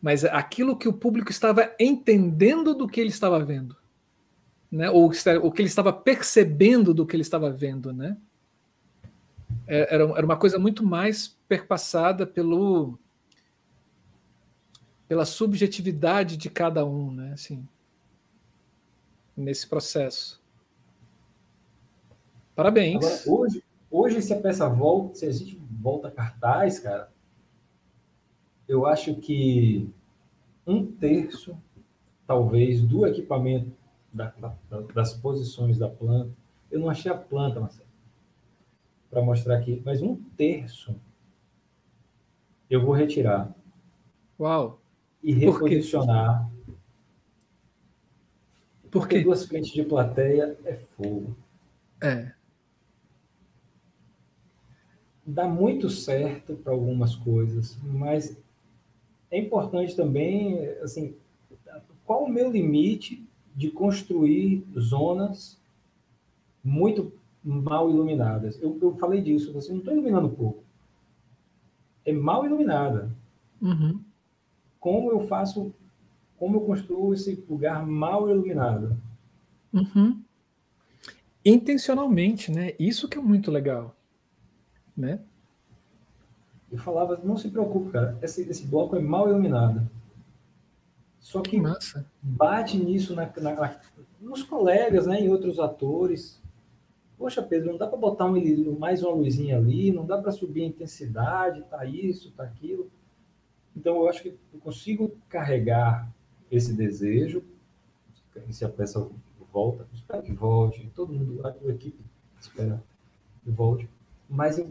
mas aquilo que o público estava entendendo do que ele estava vendo. né? ou o que ele estava percebendo do que ele estava vendo. Né? É, era, era uma coisa muito mais perpassada pelo, pela subjetividade de cada um, né? assim, nesse processo. Parabéns. Agora, hoje, hoje, se a peça volta, se a gente volta a cartaz, cara, eu acho que um terço, talvez, do equipamento da, da, das posições da planta. Eu não achei a planta, Marcelo, para mostrar aqui, mas um terço eu vou retirar. Uau! E reposicionar. Por porque quê? duas frentes de plateia é fogo. É. Dá muito certo para algumas coisas, mas é importante também, assim, qual o meu limite de construir zonas muito mal iluminadas. Eu, eu falei disso, você não está iluminando pouco. É mal iluminada. Uhum. Como eu faço, como eu construo esse lugar mal iluminado? Uhum. Intencionalmente, né? Isso que é muito legal, né? Eu falava, não se preocupe, cara, esse, esse bloco é mal iluminado. Só que Massa. bate nisso na, na, nos colegas, né, em outros atores. Poxa, Pedro, não dá para botar um, mais uma luzinha ali, não dá para subir a intensidade, tá isso, tá aquilo. Então, eu acho que eu consigo carregar esse desejo, se a peça volta, espero que volte, todo mundo, a equipe espera que volte, mas eu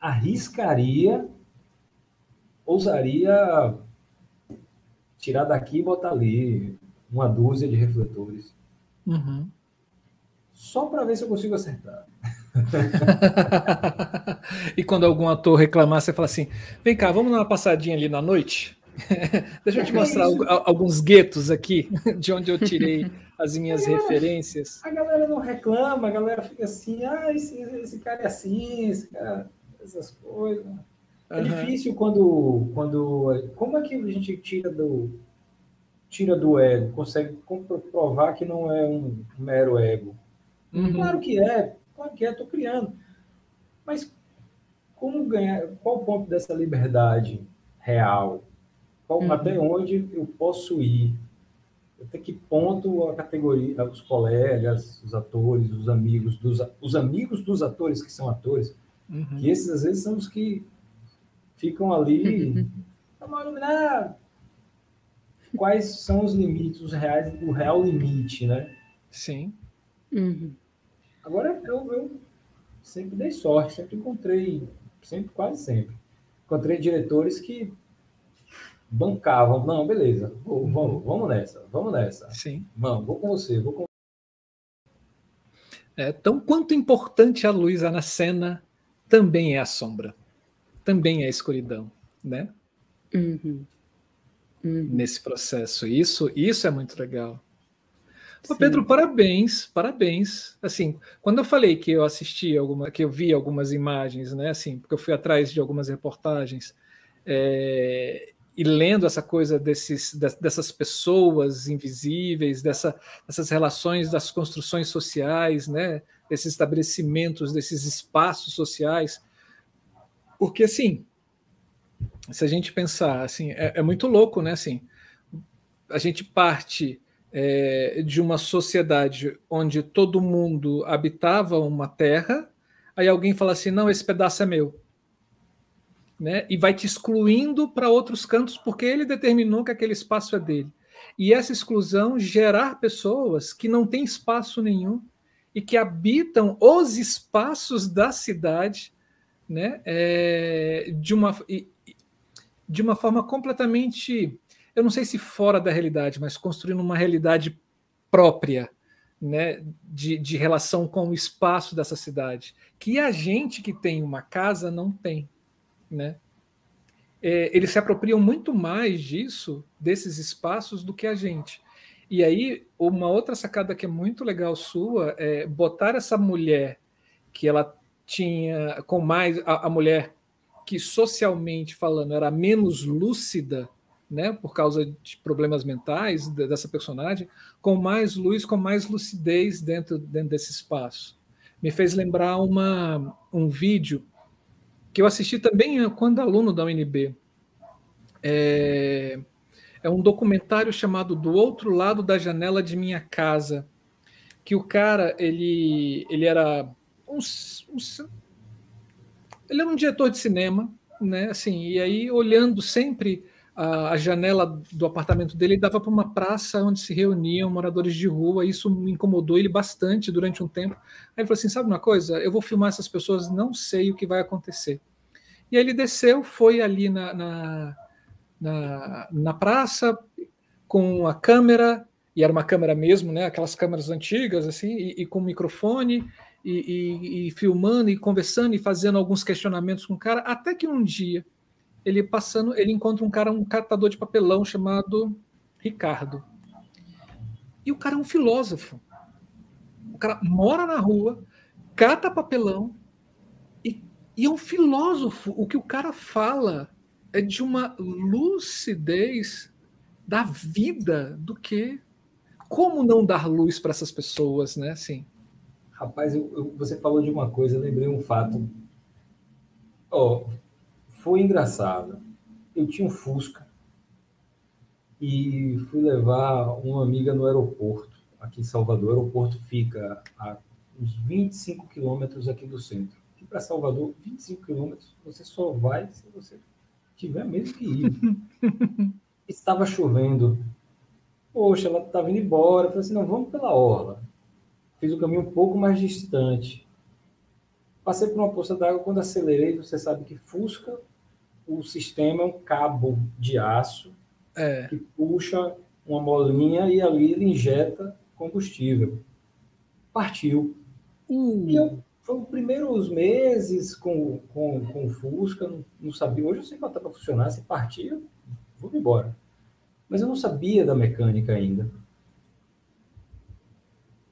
arriscaria, ousaria tirar daqui e botar ali uma dúzia de refletores. Uhum. Só para ver se eu consigo acertar. e quando algum ator reclamar, você fala assim: vem cá, vamos dar uma passadinha ali na noite? Deixa eu te mostrar é alguns guetos aqui, de onde eu tirei as minhas a galera, referências. A galera não reclama, a galera fica assim: ah, esse, esse cara é assim, esse cara, essas coisas. É uhum. difícil quando, quando. Como é que a gente tira do, tira do ego, consegue comprovar que não é um mero ego? Uhum. Claro que é, claro que é, estou criando. Mas como ganhar? Qual o ponto dessa liberdade real? Qual, uhum. Até onde eu posso ir? Até que ponto a categoria, os colegas, os atores, os amigos dos os amigos dos atores que são atores, uhum. que esses às vezes são os que ficam ali. Vamos iluminar quais são os limites, os reais, o real limite, né? Sim. Uhum. Agora eu, eu sempre dei sorte, sempre encontrei, sempre, quase sempre, encontrei diretores que bancavam, não, beleza, vou, uhum. vamos, vamos nessa, vamos nessa. Sim. Vamos, vou com você, vou com é, tão quanto importante a luz na cena também é a sombra também é escuridão, né? Uhum. Uhum. Nesse processo. Isso, isso é muito legal. Ô, Pedro, parabéns, parabéns. Assim, quando eu falei que eu assisti alguma, que eu vi algumas imagens, né? Assim, porque eu fui atrás de algumas reportagens é, e lendo essa coisa desses, dessas pessoas invisíveis, dessa, dessas relações das construções sociais, né? Desses estabelecimentos, desses espaços sociais porque, assim, se a gente pensar, assim, é, é muito louco, né? Assim, a gente parte é, de uma sociedade onde todo mundo habitava uma terra, aí alguém fala assim, não, esse pedaço é meu. Né? E vai te excluindo para outros cantos porque ele determinou que aquele espaço é dele. E essa exclusão gerar pessoas que não têm espaço nenhum e que habitam os espaços da cidade né, é, de, uma, de uma forma completamente, eu não sei se fora da realidade, mas construindo uma realidade própria, né, de, de relação com o espaço dessa cidade, que a gente que tem uma casa não tem, né? É, eles se apropriam muito mais disso, desses espaços, do que a gente. E aí, uma outra sacada que é muito legal sua é botar essa mulher que ela tinha com mais a, a mulher que socialmente falando era menos lúcida, né, por causa de problemas mentais dessa personagem, com mais luz, com mais lucidez dentro, dentro desse espaço. Me fez lembrar uma, um vídeo que eu assisti também quando aluno da UNB. É, é um documentário chamado Do Outro Lado da Janela de Minha Casa, que o cara, ele, ele era um, um ele era um diretor de cinema, né? Assim, e aí olhando sempre a, a janela do apartamento dele dava para uma praça onde se reuniam moradores de rua. E isso me incomodou ele bastante durante um tempo. Aí ele falou assim: sabe uma coisa? Eu vou filmar essas pessoas, não sei o que vai acontecer. E aí ele desceu, foi ali na, na, na, na praça com a câmera e era uma câmera mesmo, né? Aquelas câmeras antigas, assim, e, e com microfone, e, e, e, filmando, e conversando, e fazendo alguns questionamentos com o cara, até que um dia ele passando, ele encontra um cara, um catador de papelão chamado Ricardo. E o cara é um filósofo. O cara mora na rua, cata papelão e, e é um filósofo. O que o cara fala é de uma lucidez da vida do que como não dar luz para essas pessoas, né? Assim. Rapaz, eu, eu, você falou de uma coisa, eu lembrei um fato. Oh, foi engraçado. Eu tinha um Fusca e fui levar uma amiga no aeroporto, aqui em Salvador. O aeroporto fica a uns 25 quilômetros aqui do centro. E para Salvador, 25 quilômetros, você só vai se você tiver mesmo que ir. Estava chovendo. Poxa, ela estava indo embora. Eu falei assim, não, vamos pela orla. Fiz o caminho um pouco mais distante. Passei por uma poça d'água, quando acelerei, você sabe que Fusca o sistema é um cabo de aço é. que puxa uma molinha e ali ele injeta combustível. Partiu. Uh. E eu, foi os primeiros meses com, com, com o Fusca, não, não sabia. Hoje eu sei botar para funcionar. Se partir, vou embora. Mas eu não sabia da mecânica ainda.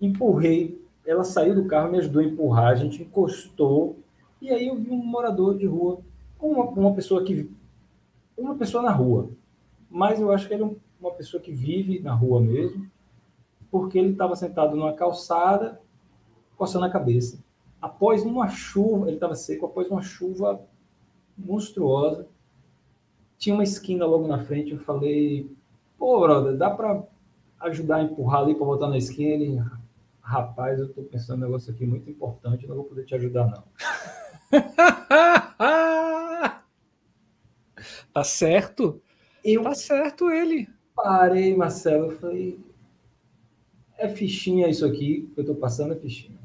Empurrei. Ela saiu do carro, me ajudou a empurrar. A gente encostou. E aí eu vi um morador de rua uma, uma pessoa que uma pessoa na rua, mas eu acho que ele é uma pessoa que vive na rua mesmo, porque ele estava sentado numa calçada, coçando a cabeça. Após uma chuva, ele estava seco, após uma chuva monstruosa, tinha uma esquina logo na frente, eu falei, pô, brother, dá para ajudar a empurrar ali para botar na esquina? Ele, rapaz, eu estou pensando um negócio aqui muito importante, não vou poder te ajudar não. Tá certo? Eu tá certo ele. Parei, Marcelo, eu falei, é fichinha isso aqui que eu tô passando, é fichinha.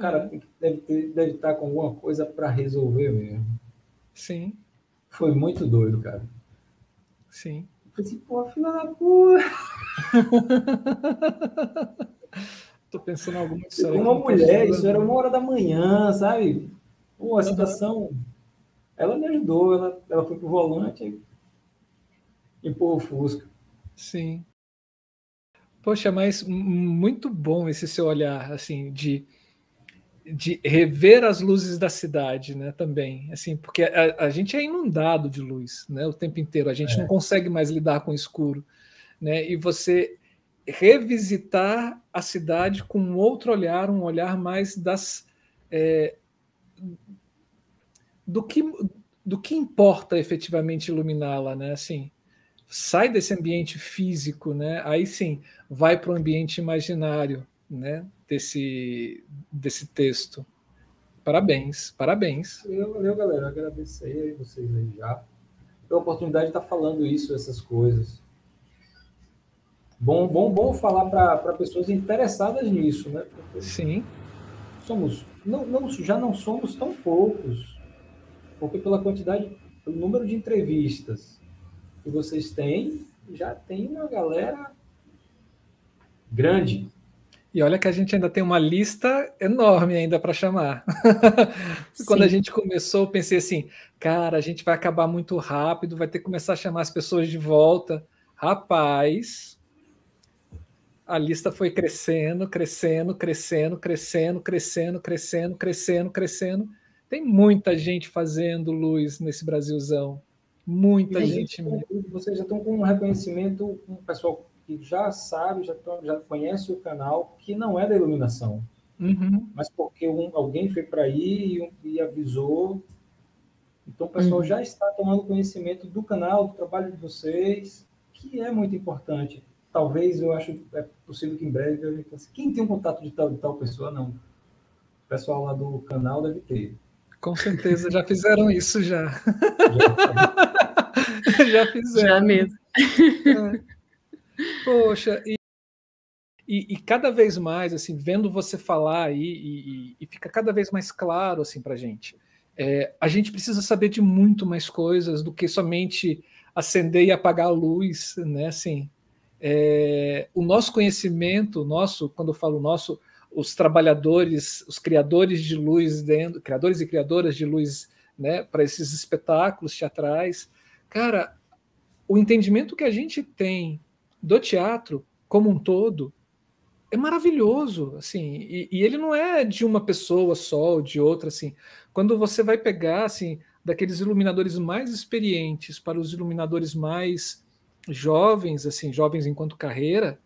Cara é. deve, ter, deve estar com alguma coisa para resolver mesmo. Sim. Foi muito doido, cara. Sim. Eu assim, pô, filha da puta. Tô pensando em alguma coisa. Uma mulher, isso era uma hora da manhã, sabe? Pô, a situação. Uhum ela me ajudou, ela, ela foi pro volante e empurrou o Fusca. Sim. Poxa, mas muito bom esse seu olhar, assim, de, de rever as luzes da cidade, né, também, assim, porque a, a gente é inundado de luz, né, o tempo inteiro, a gente é. não consegue mais lidar com o escuro, né, e você revisitar a cidade com outro olhar, um olhar mais das é, do que, do que importa efetivamente iluminá-la, né? Assim, sai desse ambiente físico, né? Aí sim, vai para o ambiente imaginário, né? Desse, desse texto. Parabéns, parabéns. Valeu, galera. Agradeço aí vocês aí já pela oportunidade de estar falando isso, essas coisas. Bom, bom, bom falar para pessoas interessadas nisso, né? Porque Sim. Somos, não, não, já não somos tão poucos porque pela quantidade, pelo número de entrevistas que vocês têm, já tem uma galera grande. E olha que a gente ainda tem uma lista enorme ainda para chamar. Quando a gente começou, eu pensei assim, cara, a gente vai acabar muito rápido, vai ter que começar a chamar as pessoas de volta. Rapaz, a lista foi crescendo, crescendo, crescendo, crescendo, crescendo, crescendo, crescendo, crescendo. Tem muita gente fazendo luz nesse Brasilzão. Muita gente. vocês já estão com um reconhecimento, um pessoal que já sabe, já, já conhece o canal, que não é da iluminação. Uhum. Mas porque um, alguém foi para aí e, e, avisou. Então o pessoal uhum. já está tomando conhecimento do canal, do trabalho de vocês, que é muito importante. Talvez eu acho é possível que em breve eu assim, quem tem um contato de tal, de tal pessoa, não. O pessoal lá do canal deve ter. Com certeza já fizeram isso já. Já, já fizeram. Já mesmo. É. Poxa, e, e, e, cada vez mais, assim, vendo você falar aí, e, e fica cada vez mais claro, assim, para gente. É, a gente precisa saber de muito mais coisas do que somente acender e apagar a luz, né? Assim, é, o nosso conhecimento, nosso, quando eu falo nosso, os trabalhadores, os criadores de luz dentro, criadores e criadoras de luz, né, para esses espetáculos teatrais, cara, o entendimento que a gente tem do teatro como um todo é maravilhoso, assim, e, e, ele não é de uma pessoa só ou de outra, assim. Quando você vai pegar, assim, daqueles iluminadores mais experientes para os iluminadores mais jovens, assim, jovens enquanto carreira,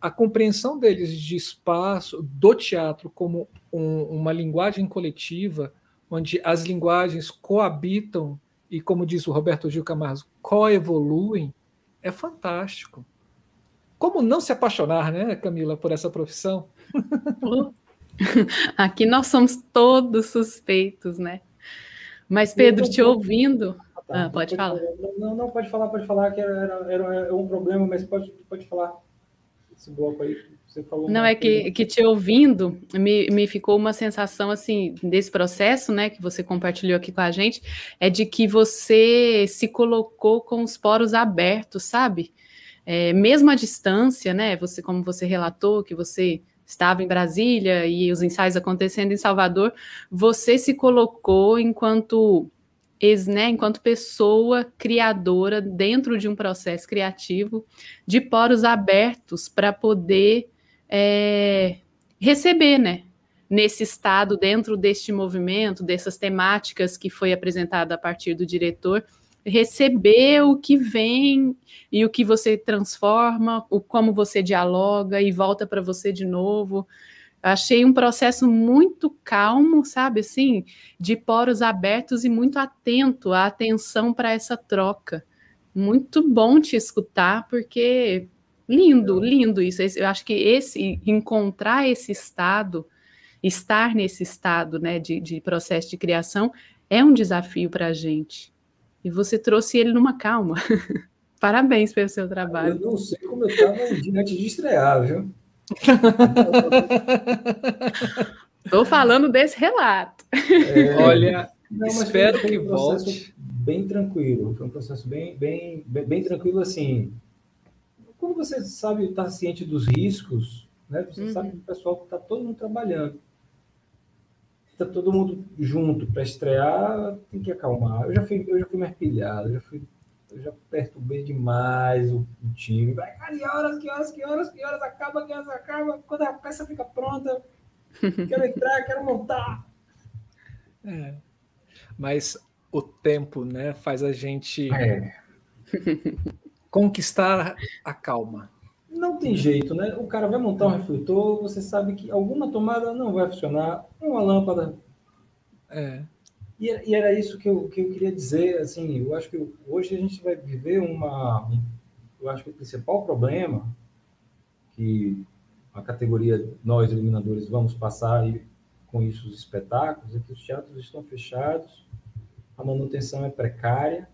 a compreensão deles de espaço do teatro como um, uma linguagem coletiva, onde as linguagens coabitam e, como diz o Roberto Gil Camargo, coevoluem, é fantástico. Como não se apaixonar, né, Camila, por essa profissão? Aqui nós somos todos suspeitos, né? Mas, Pedro, te ouvindo. Ah, tá. ah, pode falar. Não, não, pode falar, pode falar, que era, era, era um problema, mas pode, pode falar esse bloco aí. Você falou não, é que, que te ouvindo, me, me ficou uma sensação, assim, desse processo, né, que você compartilhou aqui com a gente, é de que você se colocou com os poros abertos, sabe? É, mesmo à distância, né? Você, como você relatou, que você estava em Brasília e os ensaios acontecendo em Salvador, você se colocou enquanto ex, né, enquanto pessoa criadora dentro de um processo criativo de poros abertos para poder é, receber, né, nesse estado dentro deste movimento, dessas temáticas que foi apresentada a partir do diretor receber o que vem e o que você transforma, o como você dialoga e volta para você de novo. Achei um processo muito calmo, sabe assim, de poros abertos e muito atento, a atenção para essa troca. Muito bom te escutar, porque lindo, lindo isso. Eu acho que esse encontrar esse estado, estar nesse estado, né, de, de processo de criação é um desafio para a gente. E você trouxe ele numa calma. Parabéns pelo seu trabalho. Eu não sei como eu estava antes de estrear, viu? Estou falando desse relato. É, Olha, não, espero que um volte. Bem tranquilo, foi um processo bem, bem, bem, bem tranquilo assim. Quando você sabe, está ciente dos riscos, né? Você uhum. sabe que o pessoal está todo mundo trabalhando tá todo mundo junto para estrear, tem que acalmar. Eu já fui, eu já fui mais pilhado, eu já fui, eu já perturbei demais o, o time. Vai, cara, que horas, que horas, que horas, que horas acaba, que horas acaba, quando a peça fica pronta, quero entrar, quero montar. É. Mas o tempo, né, faz a gente é. conquistar a calma. Tem jeito, né? O cara vai montar um refletor, você sabe que alguma tomada não vai funcionar, uma lâmpada. É. E, e era isso que eu, que eu queria dizer, assim, eu acho que hoje a gente vai viver uma... Eu acho que o principal problema que a categoria nós, iluminadores, vamos passar e, com isso os espetáculos, é que os teatros estão fechados, a manutenção é precária,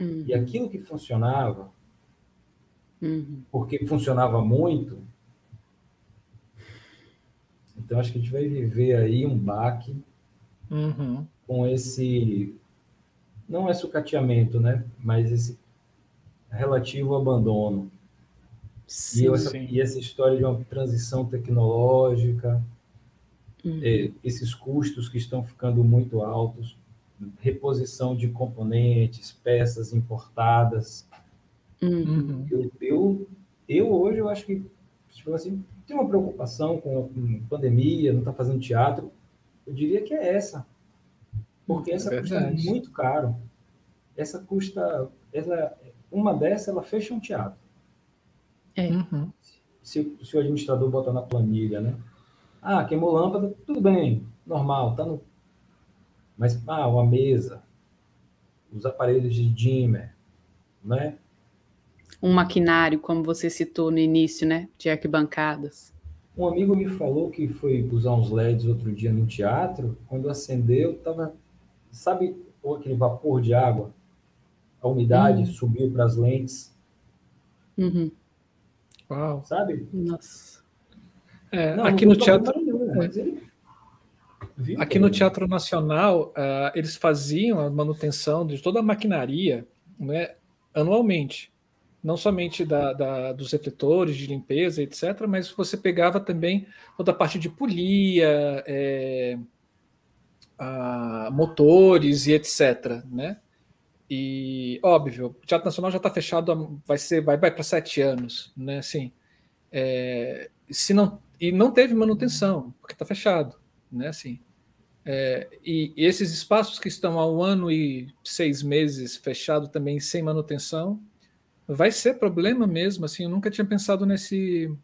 uhum. e aquilo que funcionava uhum. porque funcionava muito. Então, acho que a gente vai viver aí um baque uhum. com esse. Não é sucateamento, né? Mas esse relativo abandono. Sim, e, essa, e, essa, história de uma transição tecnológica, uhum. é, esses custos que estão ficando muito altos, reposição de componentes, peças importadas, Uhum. Eu, eu, eu, hoje eu acho que tipo assim, tem uma preocupação com a pandemia, não está fazendo teatro. Eu diria que é essa. Porque essa é custa muito caro. essa custa, ela, uma dessa ela fecha um teatro. É. Uhum. Se, se, o administrador botar na planilha, né? Ah, queimou lâmpada, tudo bem, normal, tá no. Mas, ah, uma mesa, os aparelhos de dimmer, né? Um maquinário, como você citou no início, né? De arquibancadas. Um amigo me falou que foi usar uns LEDs outro dia no teatro, quando acendeu, tava, sabe, aquele vapor de água, a umidade uhum. subiu para as lentes. Uhum. Uau. Sabe? Nossa. É, não, aqui não no teatro. aqui no Teatro Nacional, uh, eles faziam a manutenção de toda a maquinaria né, anualmente não somente da, da, dos refletores de limpeza, etc., mas você pegava também toda a parte de polia, é, a, motores e etc. Né? E óbvio, o Teatro Nacional já está fechado, vai ser, vai, vai para sete anos, né? Assim, é, se não e não teve manutenção porque está fechado, né? Assim, é, e, e esses espaços que estão há um ano e seis meses fechado também sem manutenção, vai ser problema mesmo, assim, eu nunca tinha pensado nesse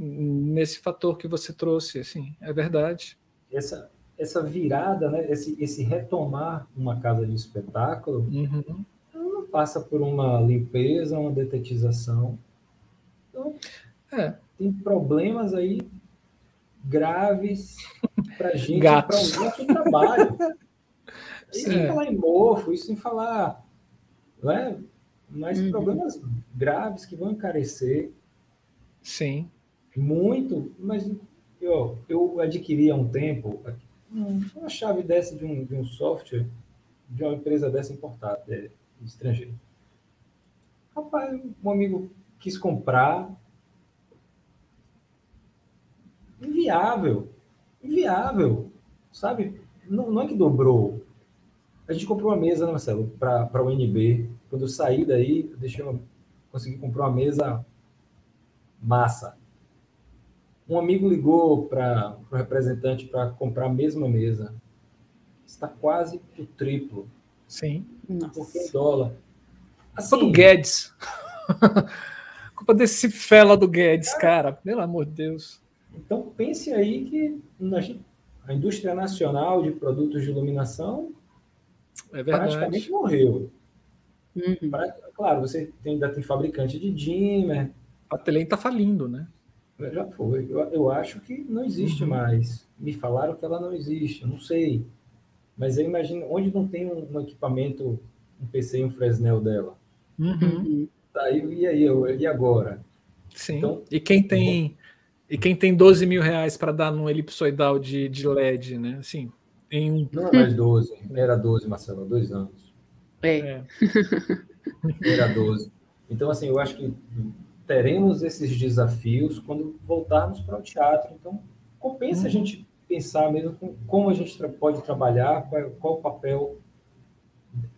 nesse fator que você trouxe, assim, é verdade. Essa essa virada, né, esse esse retomar uma casa de espetáculo, uhum. não passa por uma limpeza, uma detetização. Então, é. tem problemas aí graves para gente, para o nosso trabalho. Isso sem falar em mofo, isso sem falar, não é? Mas uhum. problemas graves que vão encarecer. Sim. Muito, mas eu, eu adquiri há um tempo uma chave dessa de um, de um software de uma empresa dessa importada, é, estrangeira. Rapaz, um amigo quis comprar. Inviável. Inviável. Sabe? Não, não é que dobrou. A gente comprou uma mesa, né, Marcelo, para o NB quando eu saí daí, eu deixei uma, consegui comprar uma mesa massa. Um amigo ligou para o representante para comprar a mesma mesa. Está quase o triplo. Sim. Porque em dólar. Assim, culpa do Guedes. culpa desse fela do Guedes, cara. Pelo amor de Deus. Então pense aí que a indústria nacional de produtos de iluminação é praticamente morreu. Uhum. Pra, claro, você tem, ainda tem fabricante de dimmer. A Telem está falindo, né? Já foi. Eu, eu acho que não existe uhum. mais. Me falaram que ela não existe, eu não sei. Mas eu imagino, onde não tem um, um equipamento, um PC e um Fresnel dela? Uhum. Tá, e, e aí, eu, e agora? Sim. Então, e quem tem e quem tem 12 mil reais para dar num elipsoidal de, de LED, né? Assim, em um... Não é mais 12, era 12, Marcelo, dois anos. É. é. Era 12. Então, assim, eu acho que teremos esses desafios quando voltarmos para o teatro. Então, compensa uhum. a gente pensar mesmo como a gente pode trabalhar, qual, qual o papel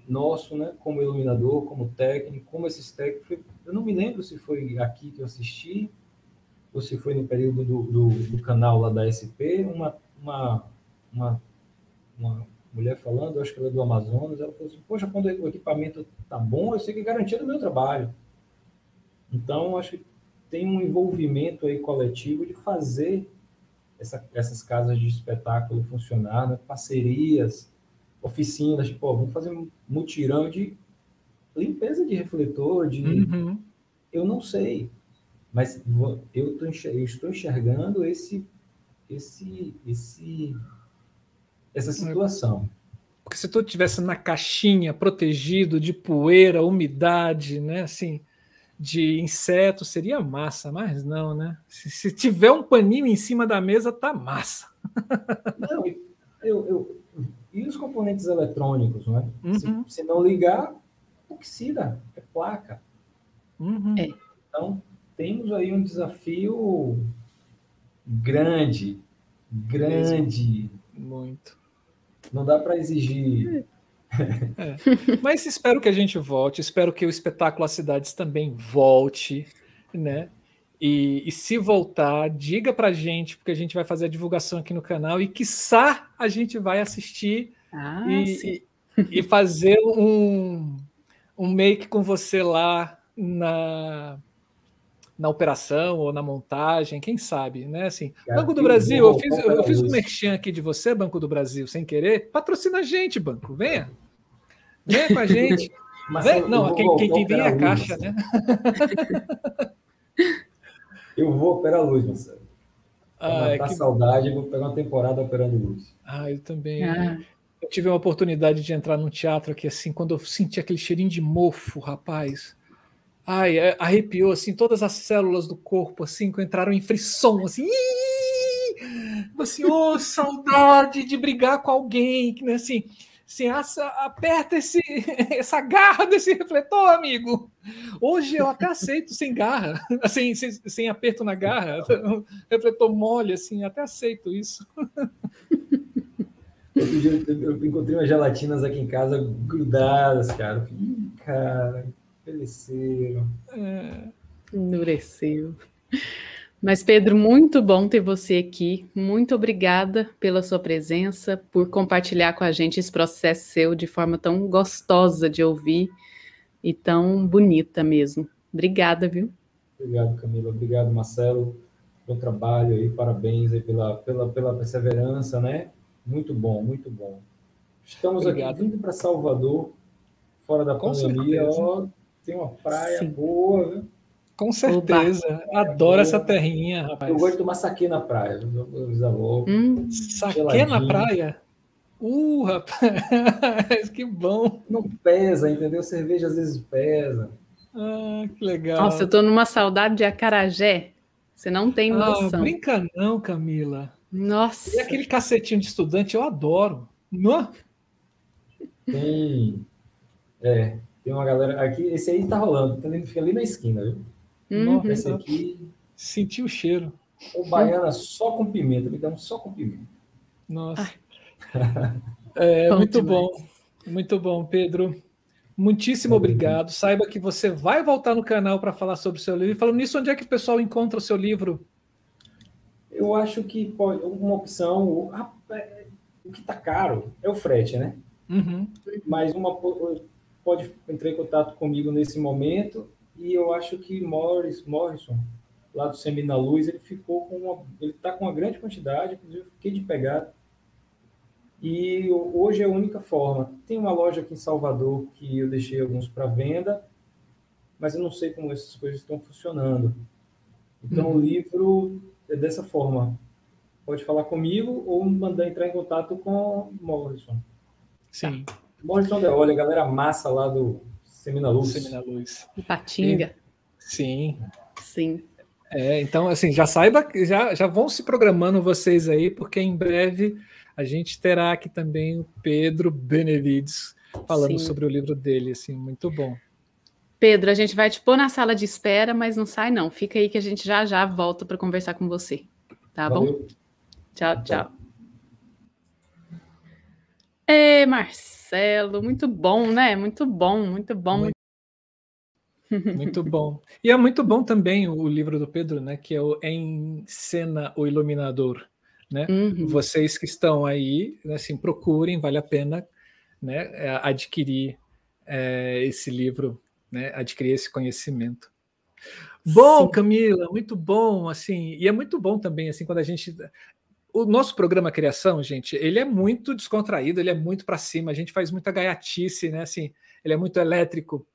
nosso, né, como iluminador, como técnico, como esses técnicos. Eu não me lembro se foi aqui que eu assisti ou se foi no período do, do, do canal lá da SP, uma, uma, uma, uma mulher falando, acho que ela é do Amazonas, ela falou assim, poxa, quando o equipamento tá bom, eu sei que é garantia do meu trabalho. Então, acho que tem um envolvimento aí coletivo de fazer essa, essas casas de espetáculo funcionar, né? parcerias, oficinas, tipo, ó, vamos fazer um mutirão de limpeza de refletor, de... Uhum. Eu não sei, mas eu, tô eu estou enxergando esse, esse, esse essa situação. Porque se tu tivesse na caixinha, protegido de poeira, umidade, né, assim, de insetos, seria massa, mas não, né? Se, se tiver um paninho em cima da mesa, tá massa. Não, eu, eu, e os componentes eletrônicos, né? Uhum. Se, se, não ligar, oxida, é placa. Uhum. É. Então, temos aí um desafio grande, grande. Muito. Não dá para exigir. É. Mas espero que a gente volte, espero que o espetáculo As Cidades também volte, né? E, e se voltar, diga para a gente, porque a gente vai fazer a divulgação aqui no canal e quiçá a gente vai assistir ah, e, e fazer um, um make com você lá na, na operação ou na montagem, quem sabe, né? Assim, Cara, Banco do Brasil, eu fiz, eu fiz um merchan aqui de você, Banco do Brasil, sem querer. Patrocina a gente, banco, venha. Venha com a gente. Vem, não, quem, quem, quem vem é a caixa, né? eu vou operar luz, Marcelo. Pra matar que... saudade, vou pegar uma temporada operando luz. Ah, eu também. Ah. Eu tive uma oportunidade de entrar num teatro aqui, assim, quando eu senti aquele cheirinho de mofo, rapaz. Ai, é, arrepiou, assim, todas as células do corpo, assim, entraram em frisson, assim. Assim, ô, oh, saudade de brigar com alguém, né, assim Assim, aperta esse, essa garra desse refletor, amigo. Hoje eu até aceito sem garra, assim, sem, sem aperto na garra, refletor mole, assim, até aceito isso. Eu, encontrei umas gelatinas aqui em casa grudadas, cara. Cara, envelheceram. É. Endureceu. Mas, Pedro, muito bom ter você aqui. Muito obrigada pela sua presença, por compartilhar com a gente esse processo seu de forma tão gostosa de ouvir e tão bonita mesmo. Obrigada, viu? Obrigado, Camila. Obrigado, Marcelo, pelo trabalho aí. Parabéns aí pela, pela, pela perseverança, né? Muito bom, muito bom. Estamos Obrigado. aqui vindo para Salvador, fora da com pandemia. Ó, tem uma praia Sim. boa, viu? Com certeza. Oba. Adoro essa terrinha, rapaz. Eu gosto de tomar saque na praia. Hum, saque na praia? Uh, rapaz, que bom. Não pesa, entendeu? Cerveja às vezes pesa. Ah, que legal. Nossa, eu tô numa saudade de acarajé. Você não tem ah, noção. Ah, brinca não, Camila. Nossa. E aquele cacetinho de estudante, eu adoro. Não? Tem. É, tem uma galera. Aqui, esse aí tá rolando, fica ali na esquina, viu? Uhum. esse aqui. Senti o cheiro. O baiana só com pimenta, me dá um só com pimenta. Nossa. É, muito bom. Muito bom, Pedro. Muitíssimo obrigado. Saiba que você vai voltar no canal para falar sobre o seu livro. E falando nisso, onde é que o pessoal encontra o seu livro? Eu acho que pode, uma opção. É, o que está caro é o frete, né? Uhum. Mas uma pode entrar em contato comigo nesse momento e eu acho que Morris, Morrison, lá do Semina Luz, ele ficou com uma, ele está com uma grande quantidade, inclusive eu fiquei de pegar. E hoje é a única forma. Tem uma loja aqui em Salvador que eu deixei alguns para venda, mas eu não sei como essas coisas estão funcionando. Então uhum. o livro é dessa forma. Pode falar comigo ou mandar entrar em contato com Morrison. Sim. Morrison de Olha, galera massa lá do Semina Luz. Semina Luz. Patinga. E, sim. Sim. É, então, assim, já saiba, já, já vão se programando vocês aí, porque em breve a gente terá aqui também o Pedro Benevides falando Sim. sobre o livro dele, assim, muito bom. Pedro, a gente vai te pôr na sala de espera, mas não sai não. Fica aí que a gente já já volta para conversar com você. Tá Valeu. bom? Tchau, tchau. Ê, Marcia. Marcelo, muito bom, né? Muito bom, muito bom. Muito, muito bom. E é muito bom também o livro do Pedro, né? Que é o Em Cena o Iluminador. Né? Uhum. Vocês que estão aí, né, assim, procurem, vale a pena né, é, adquirir é, esse livro, né, adquirir esse conhecimento. Bom, Sim. Camila, muito bom, assim, e é muito bom também, assim, quando a gente o nosso programa Criação, gente, ele é muito descontraído, ele é muito para cima, a gente faz muita gaiatice, né? Assim, ele é muito elétrico.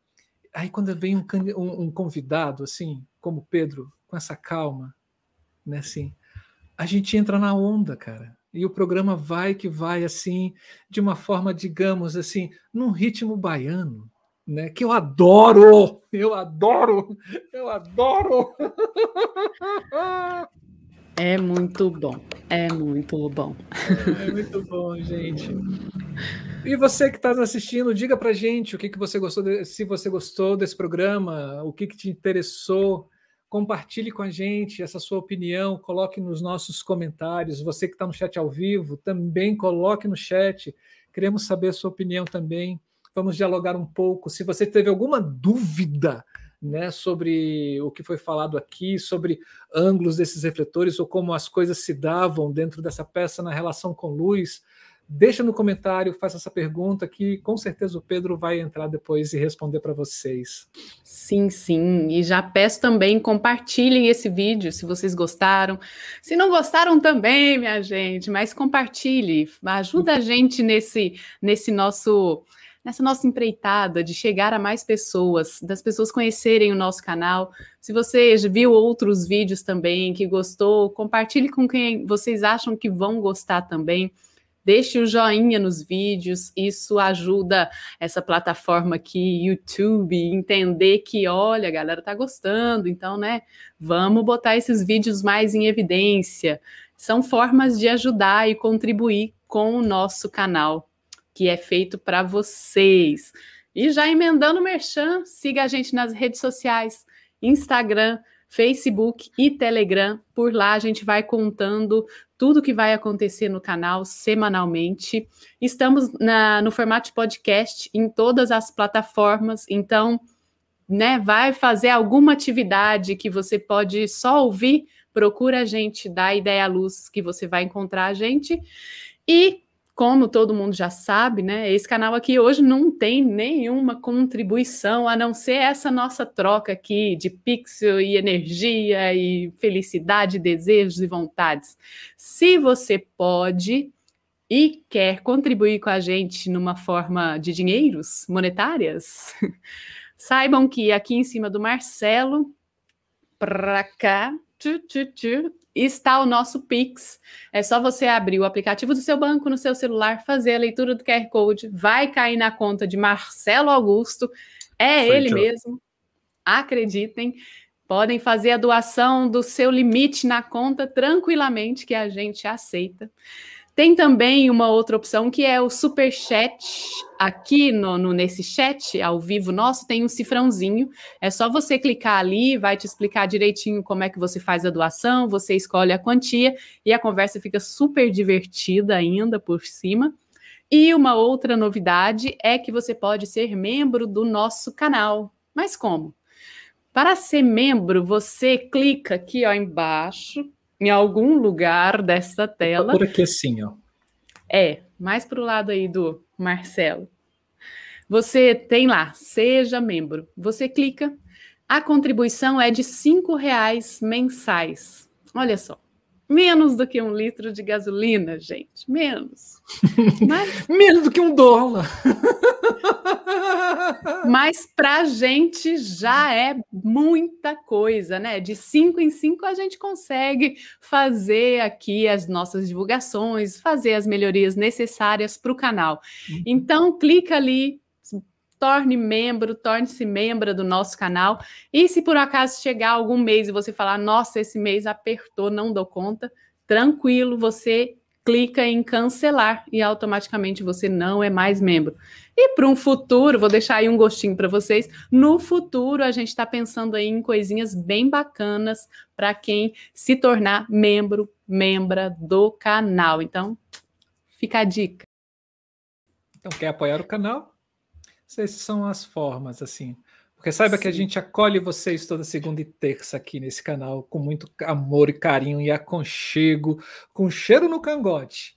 Aí quando vem um, um, um convidado, assim, como Pedro, com essa calma, né? Assim, a gente entra na onda, cara. E o programa vai que vai assim, de uma forma, digamos assim, num ritmo baiano, né? Que eu adoro, eu adoro, eu adoro. É muito bom. É muito bom. É muito bom, gente. E você que está assistindo, diga para gente o que, que você gostou, de, se você gostou desse programa, o que, que te interessou. Compartilhe com a gente essa sua opinião, coloque nos nossos comentários. Você que está no chat ao vivo, também coloque no chat. Queremos saber a sua opinião também. Vamos dialogar um pouco. Se você teve alguma dúvida, né, sobre o que foi falado aqui, sobre ângulos desses refletores ou como as coisas se davam dentro dessa peça na relação com luz. Deixa no comentário, faça essa pergunta que com certeza o Pedro vai entrar depois e responder para vocês. Sim, sim. E já peço também, compartilhem esse vídeo se vocês gostaram. Se não gostaram também, minha gente, mas compartilhe. Ajuda a gente nesse, nesse nosso nessa nossa empreitada de chegar a mais pessoas, das pessoas conhecerem o nosso canal. Se você viu outros vídeos também que gostou, compartilhe com quem vocês acham que vão gostar também. Deixe o joinha nos vídeos, isso ajuda essa plataforma aqui, YouTube, entender que, olha, a galera tá gostando, então, né, vamos botar esses vídeos mais em evidência. São formas de ajudar e contribuir com o nosso canal, que é feito para vocês. E já emendando o merchan, siga a gente nas redes sociais, Instagram, Facebook e Telegram. Por lá a gente vai contando tudo que vai acontecer no canal semanalmente. Estamos na, no formato podcast em todas as plataformas, então, né, vai fazer alguma atividade que você pode só ouvir, procura a gente, dá ideia à luz que você vai encontrar a gente. E como todo mundo já sabe, né? Esse canal aqui hoje não tem nenhuma contribuição a não ser essa nossa troca aqui de pixel e energia e felicidade, desejos e vontades. Se você pode e quer contribuir com a gente numa forma de dinheiros monetárias, saibam que aqui em cima do Marcelo, para cá, tchu, tchu, tchu, está o nosso Pix. É só você abrir o aplicativo do seu banco no seu celular, fazer a leitura do QR Code, vai cair na conta de Marcelo Augusto. É Foi ele mesmo. Acreditem. Podem fazer a doação do seu limite na conta tranquilamente, que a gente aceita. Tem também uma outra opção que é o super chat. Aqui no, no, nesse chat ao vivo nosso tem um cifrãozinho. É só você clicar ali, vai te explicar direitinho como é que você faz a doação, você escolhe a quantia e a conversa fica super divertida ainda por cima. E uma outra novidade é que você pode ser membro do nosso canal. Mas como? Para ser membro, você clica aqui ó embaixo, em algum lugar desta tela. Por aqui assim, ó. É, mais para o lado aí do Marcelo. Você tem lá, seja membro. Você clica, a contribuição é de cinco reais mensais. Olha só. Menos do que um litro de gasolina, gente. Menos. Mas... Menos do que um dólar. Mas para a gente já é muita coisa, né? De cinco em cinco a gente consegue fazer aqui as nossas divulgações, fazer as melhorias necessárias para o canal. Uhum. Então, clica ali, torne membro, torne-se membro do nosso canal. E se por acaso chegar algum mês e você falar, nossa, esse mês apertou, não dou conta, tranquilo, você clica em cancelar e automaticamente você não é mais membro. E para um futuro, vou deixar aí um gostinho para vocês. No futuro, a gente está pensando aí em coisinhas bem bacanas para quem se tornar membro, membra do canal. Então, fica a dica. Então, quer apoiar o canal? Essas são as formas, assim. Porque saiba Sim. que a gente acolhe vocês toda segunda e terça aqui nesse canal com muito amor e carinho e aconchego, com cheiro no cangote,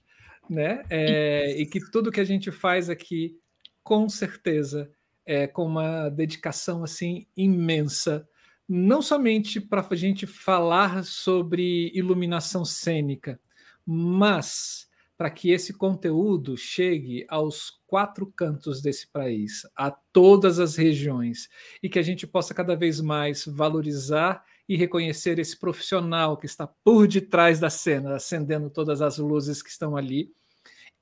né? É, e que tudo que a gente faz aqui, com certeza, é com uma dedicação assim imensa, não somente para a gente falar sobre iluminação cênica, mas para que esse conteúdo chegue aos quatro cantos desse país, a todas as regiões, e que a gente possa cada vez mais valorizar e reconhecer esse profissional que está por detrás da cena, acendendo todas as luzes que estão ali,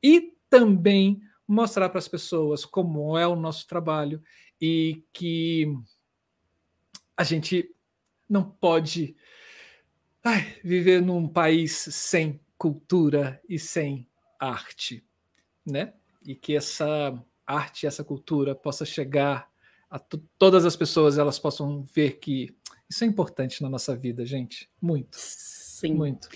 e também mostrar para as pessoas como é o nosso trabalho e que a gente não pode ai, viver num país sem cultura e sem arte, né? E que essa arte, essa cultura possa chegar a todas as pessoas, elas possam ver que isso é importante na nossa vida, gente. Muito. Sim. Muito.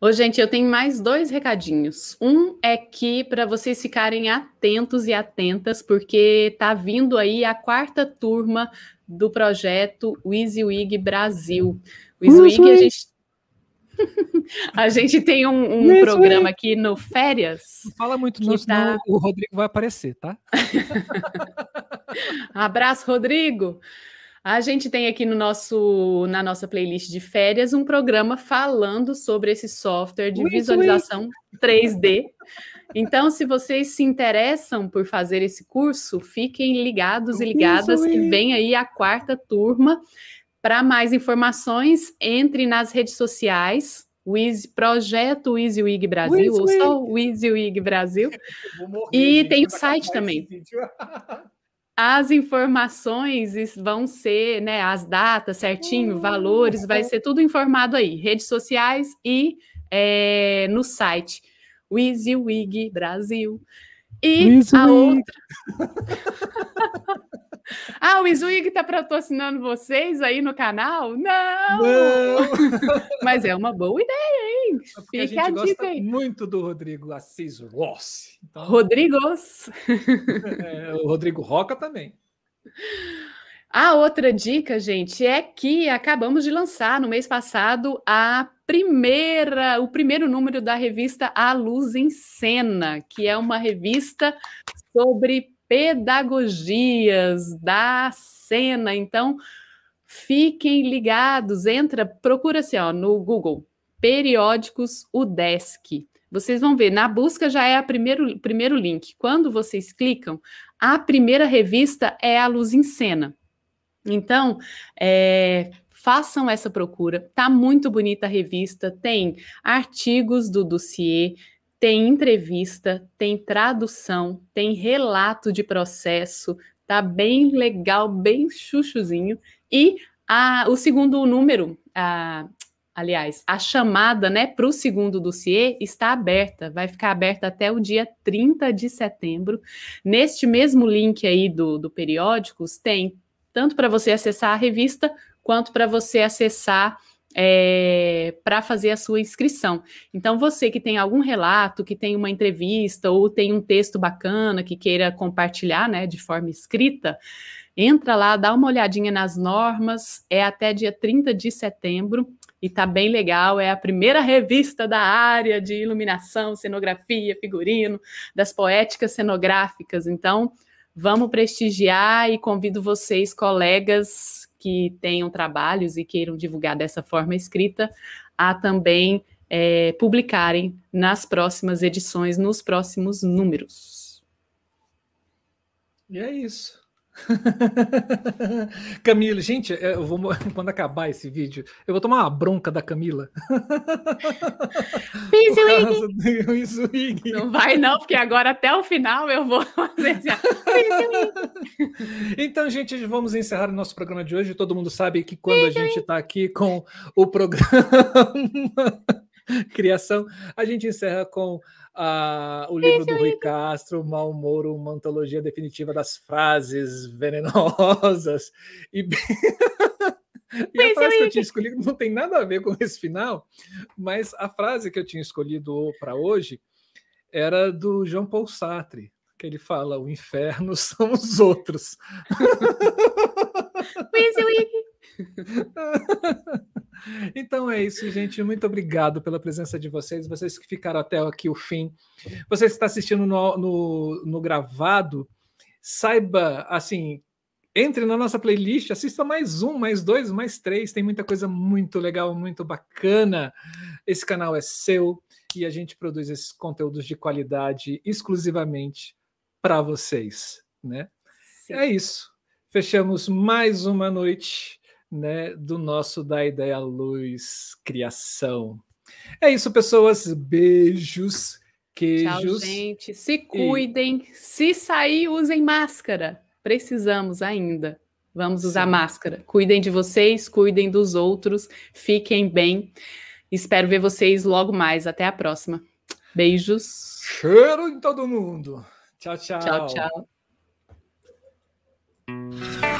Ô, gente, eu tenho mais dois recadinhos. Um é que para vocês ficarem atentos e atentas, porque tá vindo aí a quarta turma do projeto WYSIWYG Brasil. O WYSIWYG a gente A gente tem um, um programa aqui no Férias. Não fala muito, não, tá... o Rodrigo vai aparecer, tá? Abraço, Rodrigo. A gente tem aqui no nosso, na nossa playlist de férias um programa falando sobre esse software de visualização 3D. Então, se vocês se interessam por fazer esse curso, fiquem ligados e ligadas que vem aí a quarta turma. Para mais informações, entre nas redes sociais, Wiz, Projeto WYSIWIG Brasil, Wiz, ou só WYSIWIG Brasil. Morrer, e gente, tem o site também. As informações vão ser, né, as datas certinho, valores, vai ser tudo informado aí, redes sociais e é, no site WYSIWIG Brasil. E a outra. Ah, o Izuig está patrocinando vocês aí no canal? Não! Não. Mas é uma boa ideia, hein? É Fica a, a dica aí. muito do Rodrigo Assis Rossi. Então... Rodrigos. É, o Rodrigo Roca também. A outra dica, gente, é que acabamos de lançar no mês passado a primeira, o primeiro número da revista A Luz em Cena, que é uma revista sobre pedagogias da cena. Então, fiquem ligados, entra, procura assim, ó, no Google, periódicos UDESC. Vocês vão ver, na busca já é o primeiro, primeiro link. Quando vocês clicam, a primeira revista é a Luz em Cena. Então, é, façam essa procura. Tá muito bonita a revista, tem artigos do dossiê, tem entrevista, tem tradução, tem relato de processo, tá bem legal, bem chuchuzinho. E a, o segundo número, a, aliás, a chamada né, para o segundo dossiê está aberta, vai ficar aberta até o dia 30 de setembro. Neste mesmo link aí do, do Periódicos, tem tanto para você acessar a revista, quanto para você acessar é, para fazer a sua inscrição. Então, você que tem algum relato, que tem uma entrevista ou tem um texto bacana que queira compartilhar, né, de forma escrita, entra lá, dá uma olhadinha nas normas, é até dia 30 de setembro e tá bem legal, é a primeira revista da área de iluminação, cenografia, figurino, das poéticas cenográficas. Então, vamos prestigiar e convido vocês, colegas que tenham trabalhos e queiram divulgar dessa forma escrita, a também é, publicarem nas próximas edições, nos próximos números. E é isso. Camila, gente, é, eu vou quando acabar esse vídeo, eu vou tomar uma bronca da Camila. não vai não, porque agora até o final eu vou fazer. então, gente, vamos encerrar o nosso programa de hoje. Todo mundo sabe que quando a gente está aqui com o programa Criação, a gente encerra com ah, o livro do Rui Castro, Malmoro, uma antologia definitiva das frases venenosas. E, e a frase que eu tinha escolhido não tem nada a ver com esse final, mas a frase que eu tinha escolhido para hoje era do Jean Paul Sartre, que ele fala: o inferno são os outros. Então é isso, gente. Muito obrigado pela presença de vocês. Vocês que ficaram até aqui o fim. Você que está assistindo no, no, no gravado, saiba, assim, entre na nossa playlist, assista mais um, mais dois, mais três. Tem muita coisa muito legal, muito bacana. Esse canal é seu e a gente produz esses conteúdos de qualidade exclusivamente para vocês, né? Sim. É isso. Fechamos mais uma noite né, do nosso Da Ideia Luz Criação. É isso, pessoas. Beijos, queijos. Tchau, gente. Se cuidem. E... Se sair, usem máscara. Precisamos ainda. Vamos usar Sim. máscara. Cuidem de vocês, cuidem dos outros. Fiquem bem. Espero ver vocês logo mais. Até a próxima. Beijos. Cheiro em todo mundo. Tchau, tchau. Tchau, tchau. Yeah.